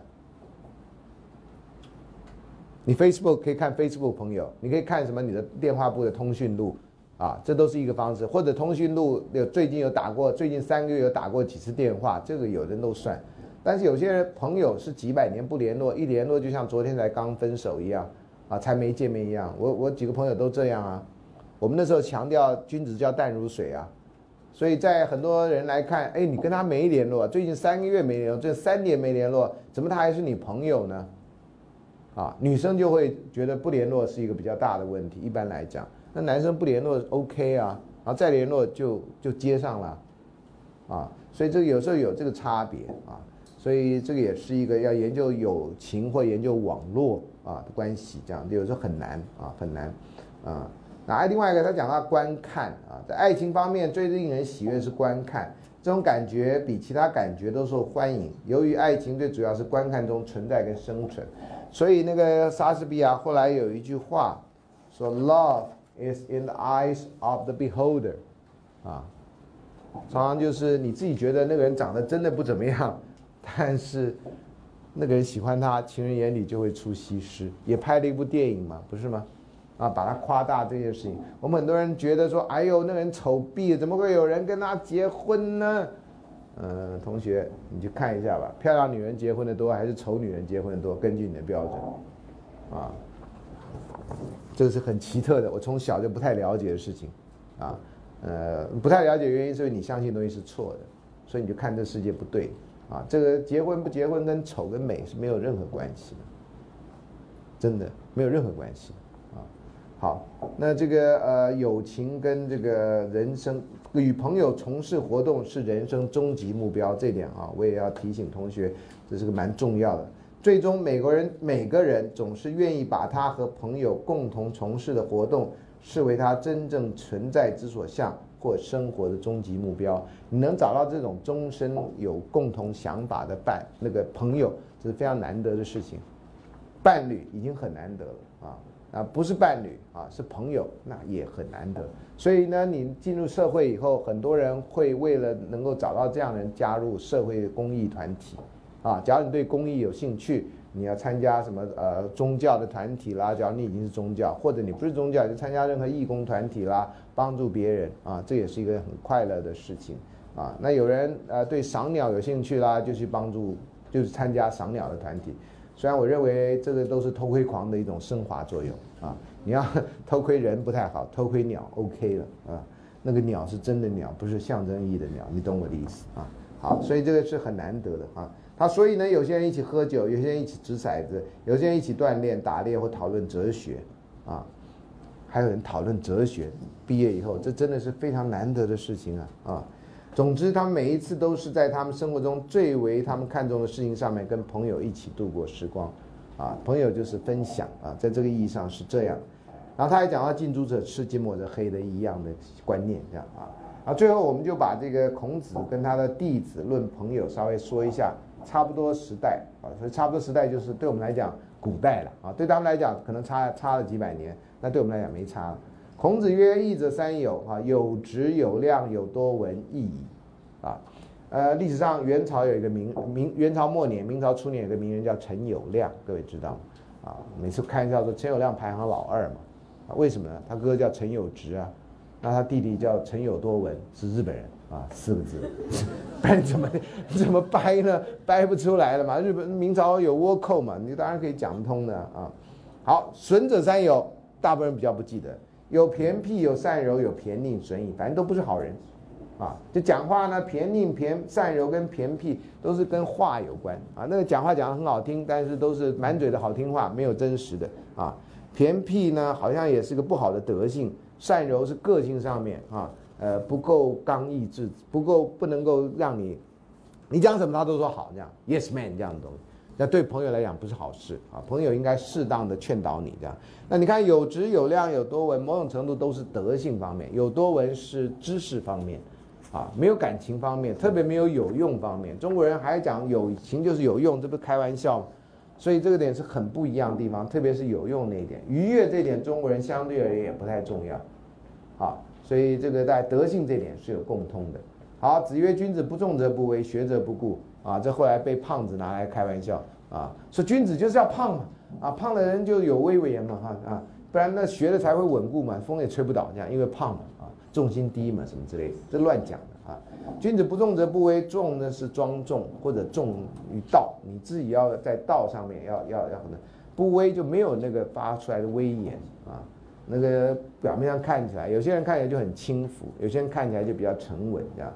你 Facebook 可以看 Facebook 朋友，你可以看什么？你的电话簿的通讯录啊，这都是一个方式。或者通讯录有最近有打过，最近三个月有打过几次电话，这个有人都算。但是有些人朋友是几百年不联络，一联络就像昨天才刚分手一样啊，才没见面一样。我我几个朋友都这样啊。我们那时候强调君子交淡如水啊，所以在很多人来看，哎，你跟他没联络，最近三个月没联络，这三年没联络，怎么他还是你朋友呢？啊，女生就会觉得不联络是一个比较大的问题。一般来讲，那男生不联络 OK 啊，然后再联络就就接上了，啊，所以这个有时候有这个差别啊，所以这个也是一个要研究友情或研究网络啊的关系，这样有时候很难啊，很难啊。那另外一个他讲到观看啊，在爱情方面最令人喜悦是观看，这种感觉比其他感觉都受欢迎。由于爱情最主要是观看中存在跟生存。所以那个莎士比亚后来有一句话，说 “Love is in the eyes of the beholder”，啊，常常就是你自己觉得那个人长得真的不怎么样，[laughs] 但是那个人喜欢他，情人眼里就会出西施，也拍了一部电影嘛，不是吗？啊，把他夸大这件事情，我们很多人觉得说，哎呦，那个人丑毙，怎么会有人跟他结婚呢？嗯，同学，你去看一下吧，漂亮女人结婚的多还是丑女人结婚的多？根据你的标准，啊，这个是很奇特的，我从小就不太了解的事情，啊，呃，不太了解原因是因为你相信东西是错的，所以你就看这世界不对，啊，这个结婚不结婚跟丑跟美是没有任何关系的，真的没有任何关系。好，那这个呃，友情跟这个人生与朋友从事活动是人生终极目标，这点啊，我也要提醒同学，这是个蛮重要的。最终，美国人每个人总是愿意把他和朋友共同从事的活动视为他真正存在之所向或生活的终极目标。你能找到这种终身有共同想法的伴，那个朋友，这是非常难得的事情。伴侣已经很难得了啊。不是伴侣啊，是朋友，那也很难得。所以呢，你进入社会以后，很多人会为了能够找到这样的人加入社会公益团体，啊，假如你对公益有兴趣，你要参加什么呃宗教的团体啦，假如你已经是宗教，或者你不是宗教，就参加任何义工团体啦，帮助别人啊，这也是一个很快乐的事情啊。那有人呃对赏鸟有兴趣啦，就去帮助，就是参加赏鸟的团体。虽然我认为这个都是偷窥狂的一种升华作用啊，你要 [laughs] 偷窥人不太好，偷窥鸟 OK 了啊，那个鸟是真的鸟，不是象征意义的鸟，你懂我的意思啊？好，所以这个是很难得的啊。他所以呢，有些人一起喝酒，有些人一起掷骰子，有些人一起锻炼、打猎或讨论哲学啊，还有人讨论哲学。毕业以后，这真的是非常难得的事情啊啊。总之，他每一次都是在他们生活中最为他们看重的事情上面，跟朋友一起度过时光，啊，朋友就是分享啊，在这个意义上是这样。然后他还讲到近朱者赤，近墨者黑的一样的观念，这样啊。啊，最后我们就把这个孔子跟他的弟子论朋友稍微说一下，差不多时代啊，所以差不多时代就是对我们来讲古代了啊，对他们来讲可能差差了几百年，那对我们来讲没差。孔子曰：“益者三有啊，有直有量有多闻益矣。”啊，呃，历史上元朝有一个名明，元朝末年、明朝初年有个名人叫陈友谅，各位知道吗？啊，每次开玩笑说陈友谅排行老二嘛，啊，为什么呢？他哥哥叫陈友直啊，那他弟弟叫陈友多闻，是日本人啊，四个字，[laughs] 掰怎么怎么掰呢？掰不出来了嘛。日本明朝有倭寇嘛，你当然可以讲得通的啊。好，损者三有，大部分人比较不记得。有偏僻，有善柔，有偏佞，损矣，反正都不是好人，啊，就讲话呢，偏佞、偏善柔跟偏僻都是跟话有关啊。那个讲话讲得很好听，但是都是满嘴的好听话，没有真实的啊。偏僻呢，好像也是个不好的德性。善柔是个性上面啊，呃，不够刚毅质，不够不能够让你，你讲什么他都说好这样，yes man 这样的东西，那对朋友来讲不是好事啊。朋友应该适当的劝导你这样。那你看有质有量有多闻，某种程度都是德性方面，有多闻是知识方面，啊，没有感情方面，特别没有有用方面。中国人还讲有情就是有用，这不是开玩笑吗？所以这个点是很不一样的地方，特别是有用那一点，愉悦这点中国人相对而言也不太重要。啊，所以这个在德性这点是有共通的。好，子曰：“君子不重则不威，学则不固。”啊，这后来被胖子拿来开玩笑啊，说君子就是要胖嘛，啊，胖的人就有威严嘛，哈啊，不然那学的才会稳固嘛，风也吹不倒这样，因为胖嘛，啊，重心低嘛，什么之类的，这乱讲的啊。君子不重则不威，重呢是庄重或者重于道，你自己要在道上面要要要呢，不威就没有那个发出来的威严啊。那个表面上看起来，有些人看起来就很轻浮，有些人看起来就比较沉稳，这样。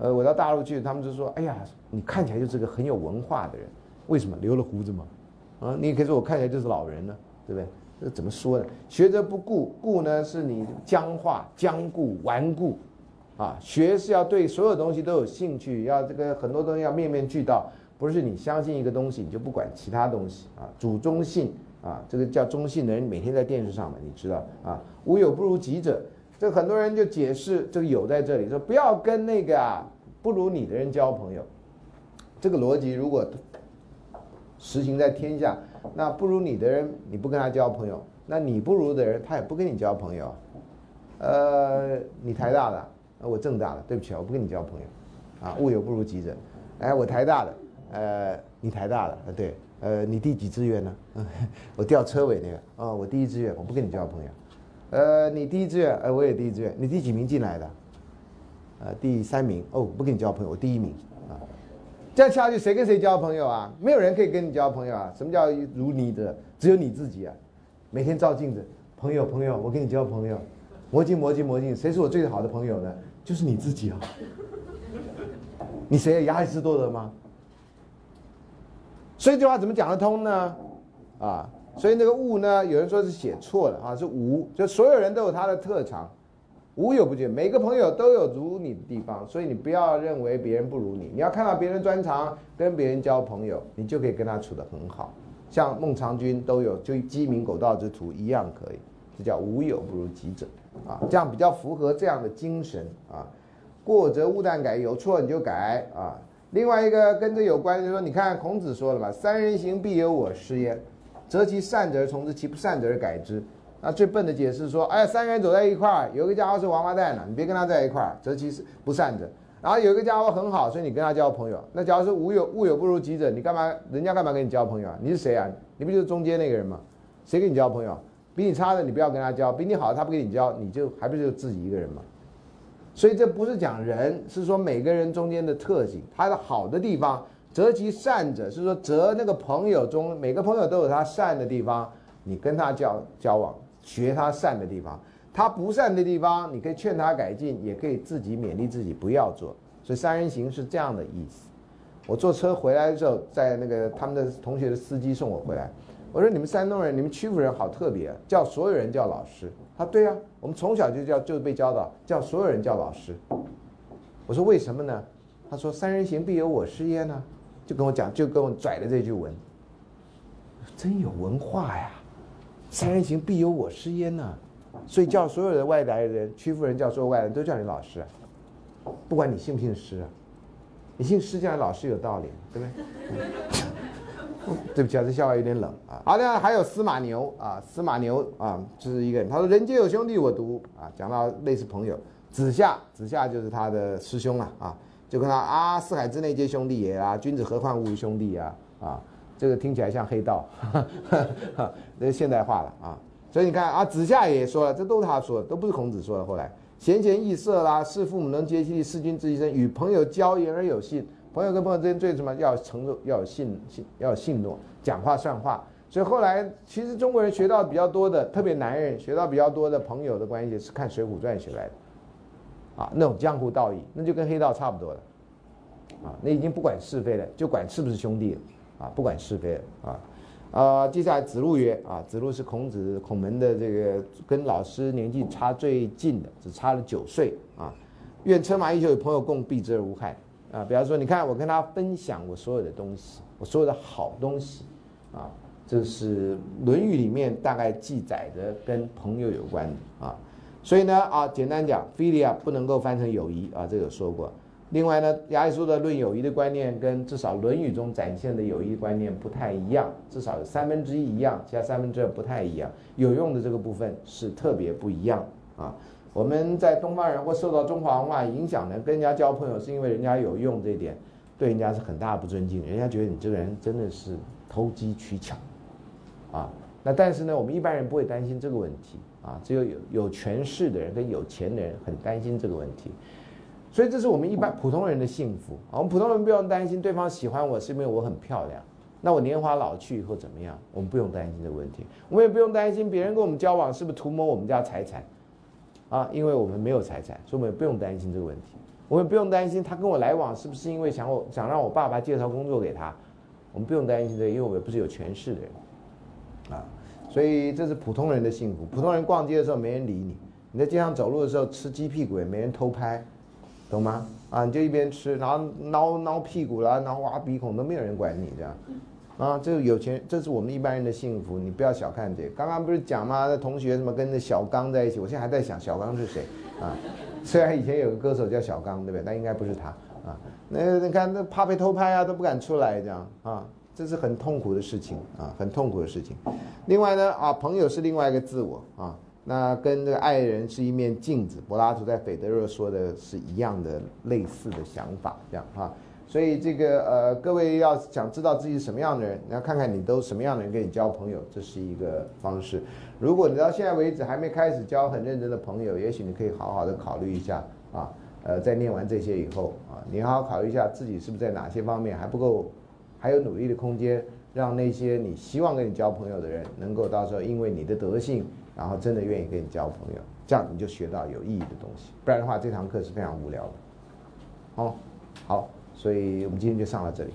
呃，我到大陆去，他们就说：“哎呀，你看起来就是个很有文化的人，为什么留了胡子嘛？啊，你也可以说我看起来就是老人呢，对不对？这怎么说呢？学则不固，固呢是你僵化、僵固、顽固，啊，学是要对所有东西都有兴趣，要这个很多东西要面面俱到，不是你相信一个东西你就不管其他东西啊，主中性。啊，这个叫中性的人每天在电视上嘛，你知道啊？无有不如己者，这很多人就解释这个有在这里说不要跟那个啊不如你的人交朋友。这个逻辑如果实行在天下，那不如你的人你不跟他交朋友，那你不如的人他也不跟你交朋友。呃，你台大的，我正大的，对不起啊，我不跟你交朋友。啊，物有不如己者。哎，我台大的，呃，你台大的，对。呃，你第几志愿呢？[laughs] 我吊车尾那个哦，我第一志愿，我不跟你交朋友。呃，你第一志愿，呃，我也第一志愿。你第几名进来的？呃，第三名。哦，不跟你交朋友，我第一名。啊，这样下去谁跟谁交朋友啊？没有人可以跟你交朋友啊。什么叫如你的？只有你自己啊。每天照镜子，朋友朋友，我跟你交朋友。魔镜魔镜魔镜，谁是我最好的朋友呢？就是你自己啊。你谁？亚里士多德吗？所以这话怎么讲得通呢？啊，所以那个物呢，有人说是写错了啊，是无，就所有人都有他的特长，无有不尽，每个朋友都有如你的地方，所以你不要认为别人不如你，你要看到别人专长，跟别人交朋友，你就可以跟他处得很好，像孟尝君都有就鸡鸣狗盗之徒一样可以，这叫无有不如己者啊，这样比较符合这样的精神啊，过则勿惮改，有错你就改啊。另外一个跟这有关，就是说，你看孔子说了嘛，“三人行，必有我师焉，择其善者而从之，其不善者而改之。”那最笨的解释说：“哎，三个人走在一块儿，有个家伙是王八蛋呢，你别跟他在一块儿，择其不善者。然后有一个家伙很好，所以你跟他交朋友。那假如是无有物有不如己者，你干嘛？人家干嘛跟你交朋友啊？你是谁啊？你不就是中间那个人吗？谁跟你交朋友？比你差的你不要跟他交，比你好的他不跟你交，你就还不是自己一个人吗？”所以这不是讲人，是说每个人中间的特性，他的好的地方，择其善者，是说择那个朋友中，每个朋友都有他善的地方，你跟他交交往，学他善的地方，他不善的地方，你可以劝他改进，也可以自己勉励自己不要做。所以三人行是这样的意思。我坐车回来的时候，在那个他们的同学的司机送我回来。我说你们山东人，你们曲阜人好特别，叫所有人叫老师。他说对呀，我们从小就叫，就被教导叫所有人叫老师。我说为什么呢？他说三人行必有我师焉呢，就跟我讲，就跟我拽了这句文。真有文化呀！三人行必有我师焉呢，所以叫所有的外来人，曲阜人叫所有外人都叫你老师，不管你姓不姓师啊，你姓师叫你老师有道理，对不对？[laughs] 对不起啊，这笑话有点冷啊。好的，还有司马牛啊，司马牛啊，这是一个人。他说：“人皆有兄弟，我独啊。”讲到类似朋友，子夏，子夏就是他的师兄了啊，就跟他啊，四海之内皆兄弟也啊，君子何患无兄弟啊？啊，这个听起来像黑道，这 [laughs] 是现代化了啊。所以你看啊，子夏也说了，这都是他说的，都不是孔子说的。后来贤贤易色啦，事父母能竭其力，事君知其身，与朋友交言而有信。朋友跟朋友之间最什么？要承诺，要有信信，要有信诺，讲话算话。所以后来，其实中国人学到比较多的，特别男人学到比较多的朋友的关系，是看《水浒传》学来的。啊，那种江湖道义，那就跟黑道差不多了，啊，那已经不管是非了，就管是不是兄弟了，啊，不管是非了，啊，啊，接下来子路曰，啊，子路是孔子孔门的这个跟老师年纪差最近的，只差了九岁，啊，愿车马一休与朋友共避之而无害，啊，比方说，你看我跟他分享我所有的东西，我所有的好东西，啊，这是《论语》里面大概记载的跟朋友有关的，啊。所以呢，啊，简单讲，philia 不能够翻成友谊啊，这有说过。另外呢，亚里士多德论友谊的观念跟至少《论语》中展现的友谊观念不太一样，至少有三分之一一样，其他三分之二不太一样。有用的这个部分是特别不一样啊。我们在东方人或受到中华文化影响呢，跟人家交朋友是因为人家有用这一点，对人家是很大的不尊敬，人家觉得你这个人真的是投机取巧啊。那但是呢，我们一般人不会担心这个问题。啊，只有有有权势的人跟有钱的人很担心这个问题，所以这是我们一般普通人的幸福。我们普通人不用担心对方喜欢我是因为我很漂亮，那我年华老去以后怎么样？我们不用担心这个问题，我们也不用担心别人跟我们交往是不是图谋我们家财产啊，因为我们没有财产，所以我们也不用担心这个问题。我们不用担心他跟我来往是不是因为想我想让我爸爸介绍工作给他，我们不用担心这个，因为我们不是有权势的人啊。所以这是普通人的幸福。普通人逛街的时候没人理你，你在街上走路的时候吃鸡屁股也没人偷拍，懂吗？啊，你就一边吃，然后挠挠屁股啦，然后挖鼻孔都没有人管你这样，啊，这是有钱，这是我们一般人的幸福，你不要小看这个。刚刚不是讲吗？那同学什么跟着小刚在一起，我现在还在想小刚是谁啊？虽然以前有个歌手叫小刚，对不对？但应该不是他啊。那你看，那怕被偷拍啊，都不敢出来这样啊。这是很痛苦的事情啊，很痛苦的事情。另外呢，啊，朋友是另外一个自我啊，那跟这个爱人是一面镜子。柏拉图在《斐德勒》说的是一样的，类似的想法，这样啊。所以这个呃，各位要想知道自己是什么样的人，你要看看你都什么样的人跟你交朋友，这是一个方式。如果你到现在为止还没开始交很认真的朋友，也许你可以好好的考虑一下啊，呃，在念完这些以后啊，你好好考虑一下自己是不是在哪些方面还不够。还有努力的空间，让那些你希望跟你交朋友的人，能够到时候因为你的德性，然后真的愿意跟你交朋友，这样你就学到有意义的东西。不然的话，这堂课是非常无聊的。哦，好，所以我们今天就上到这里。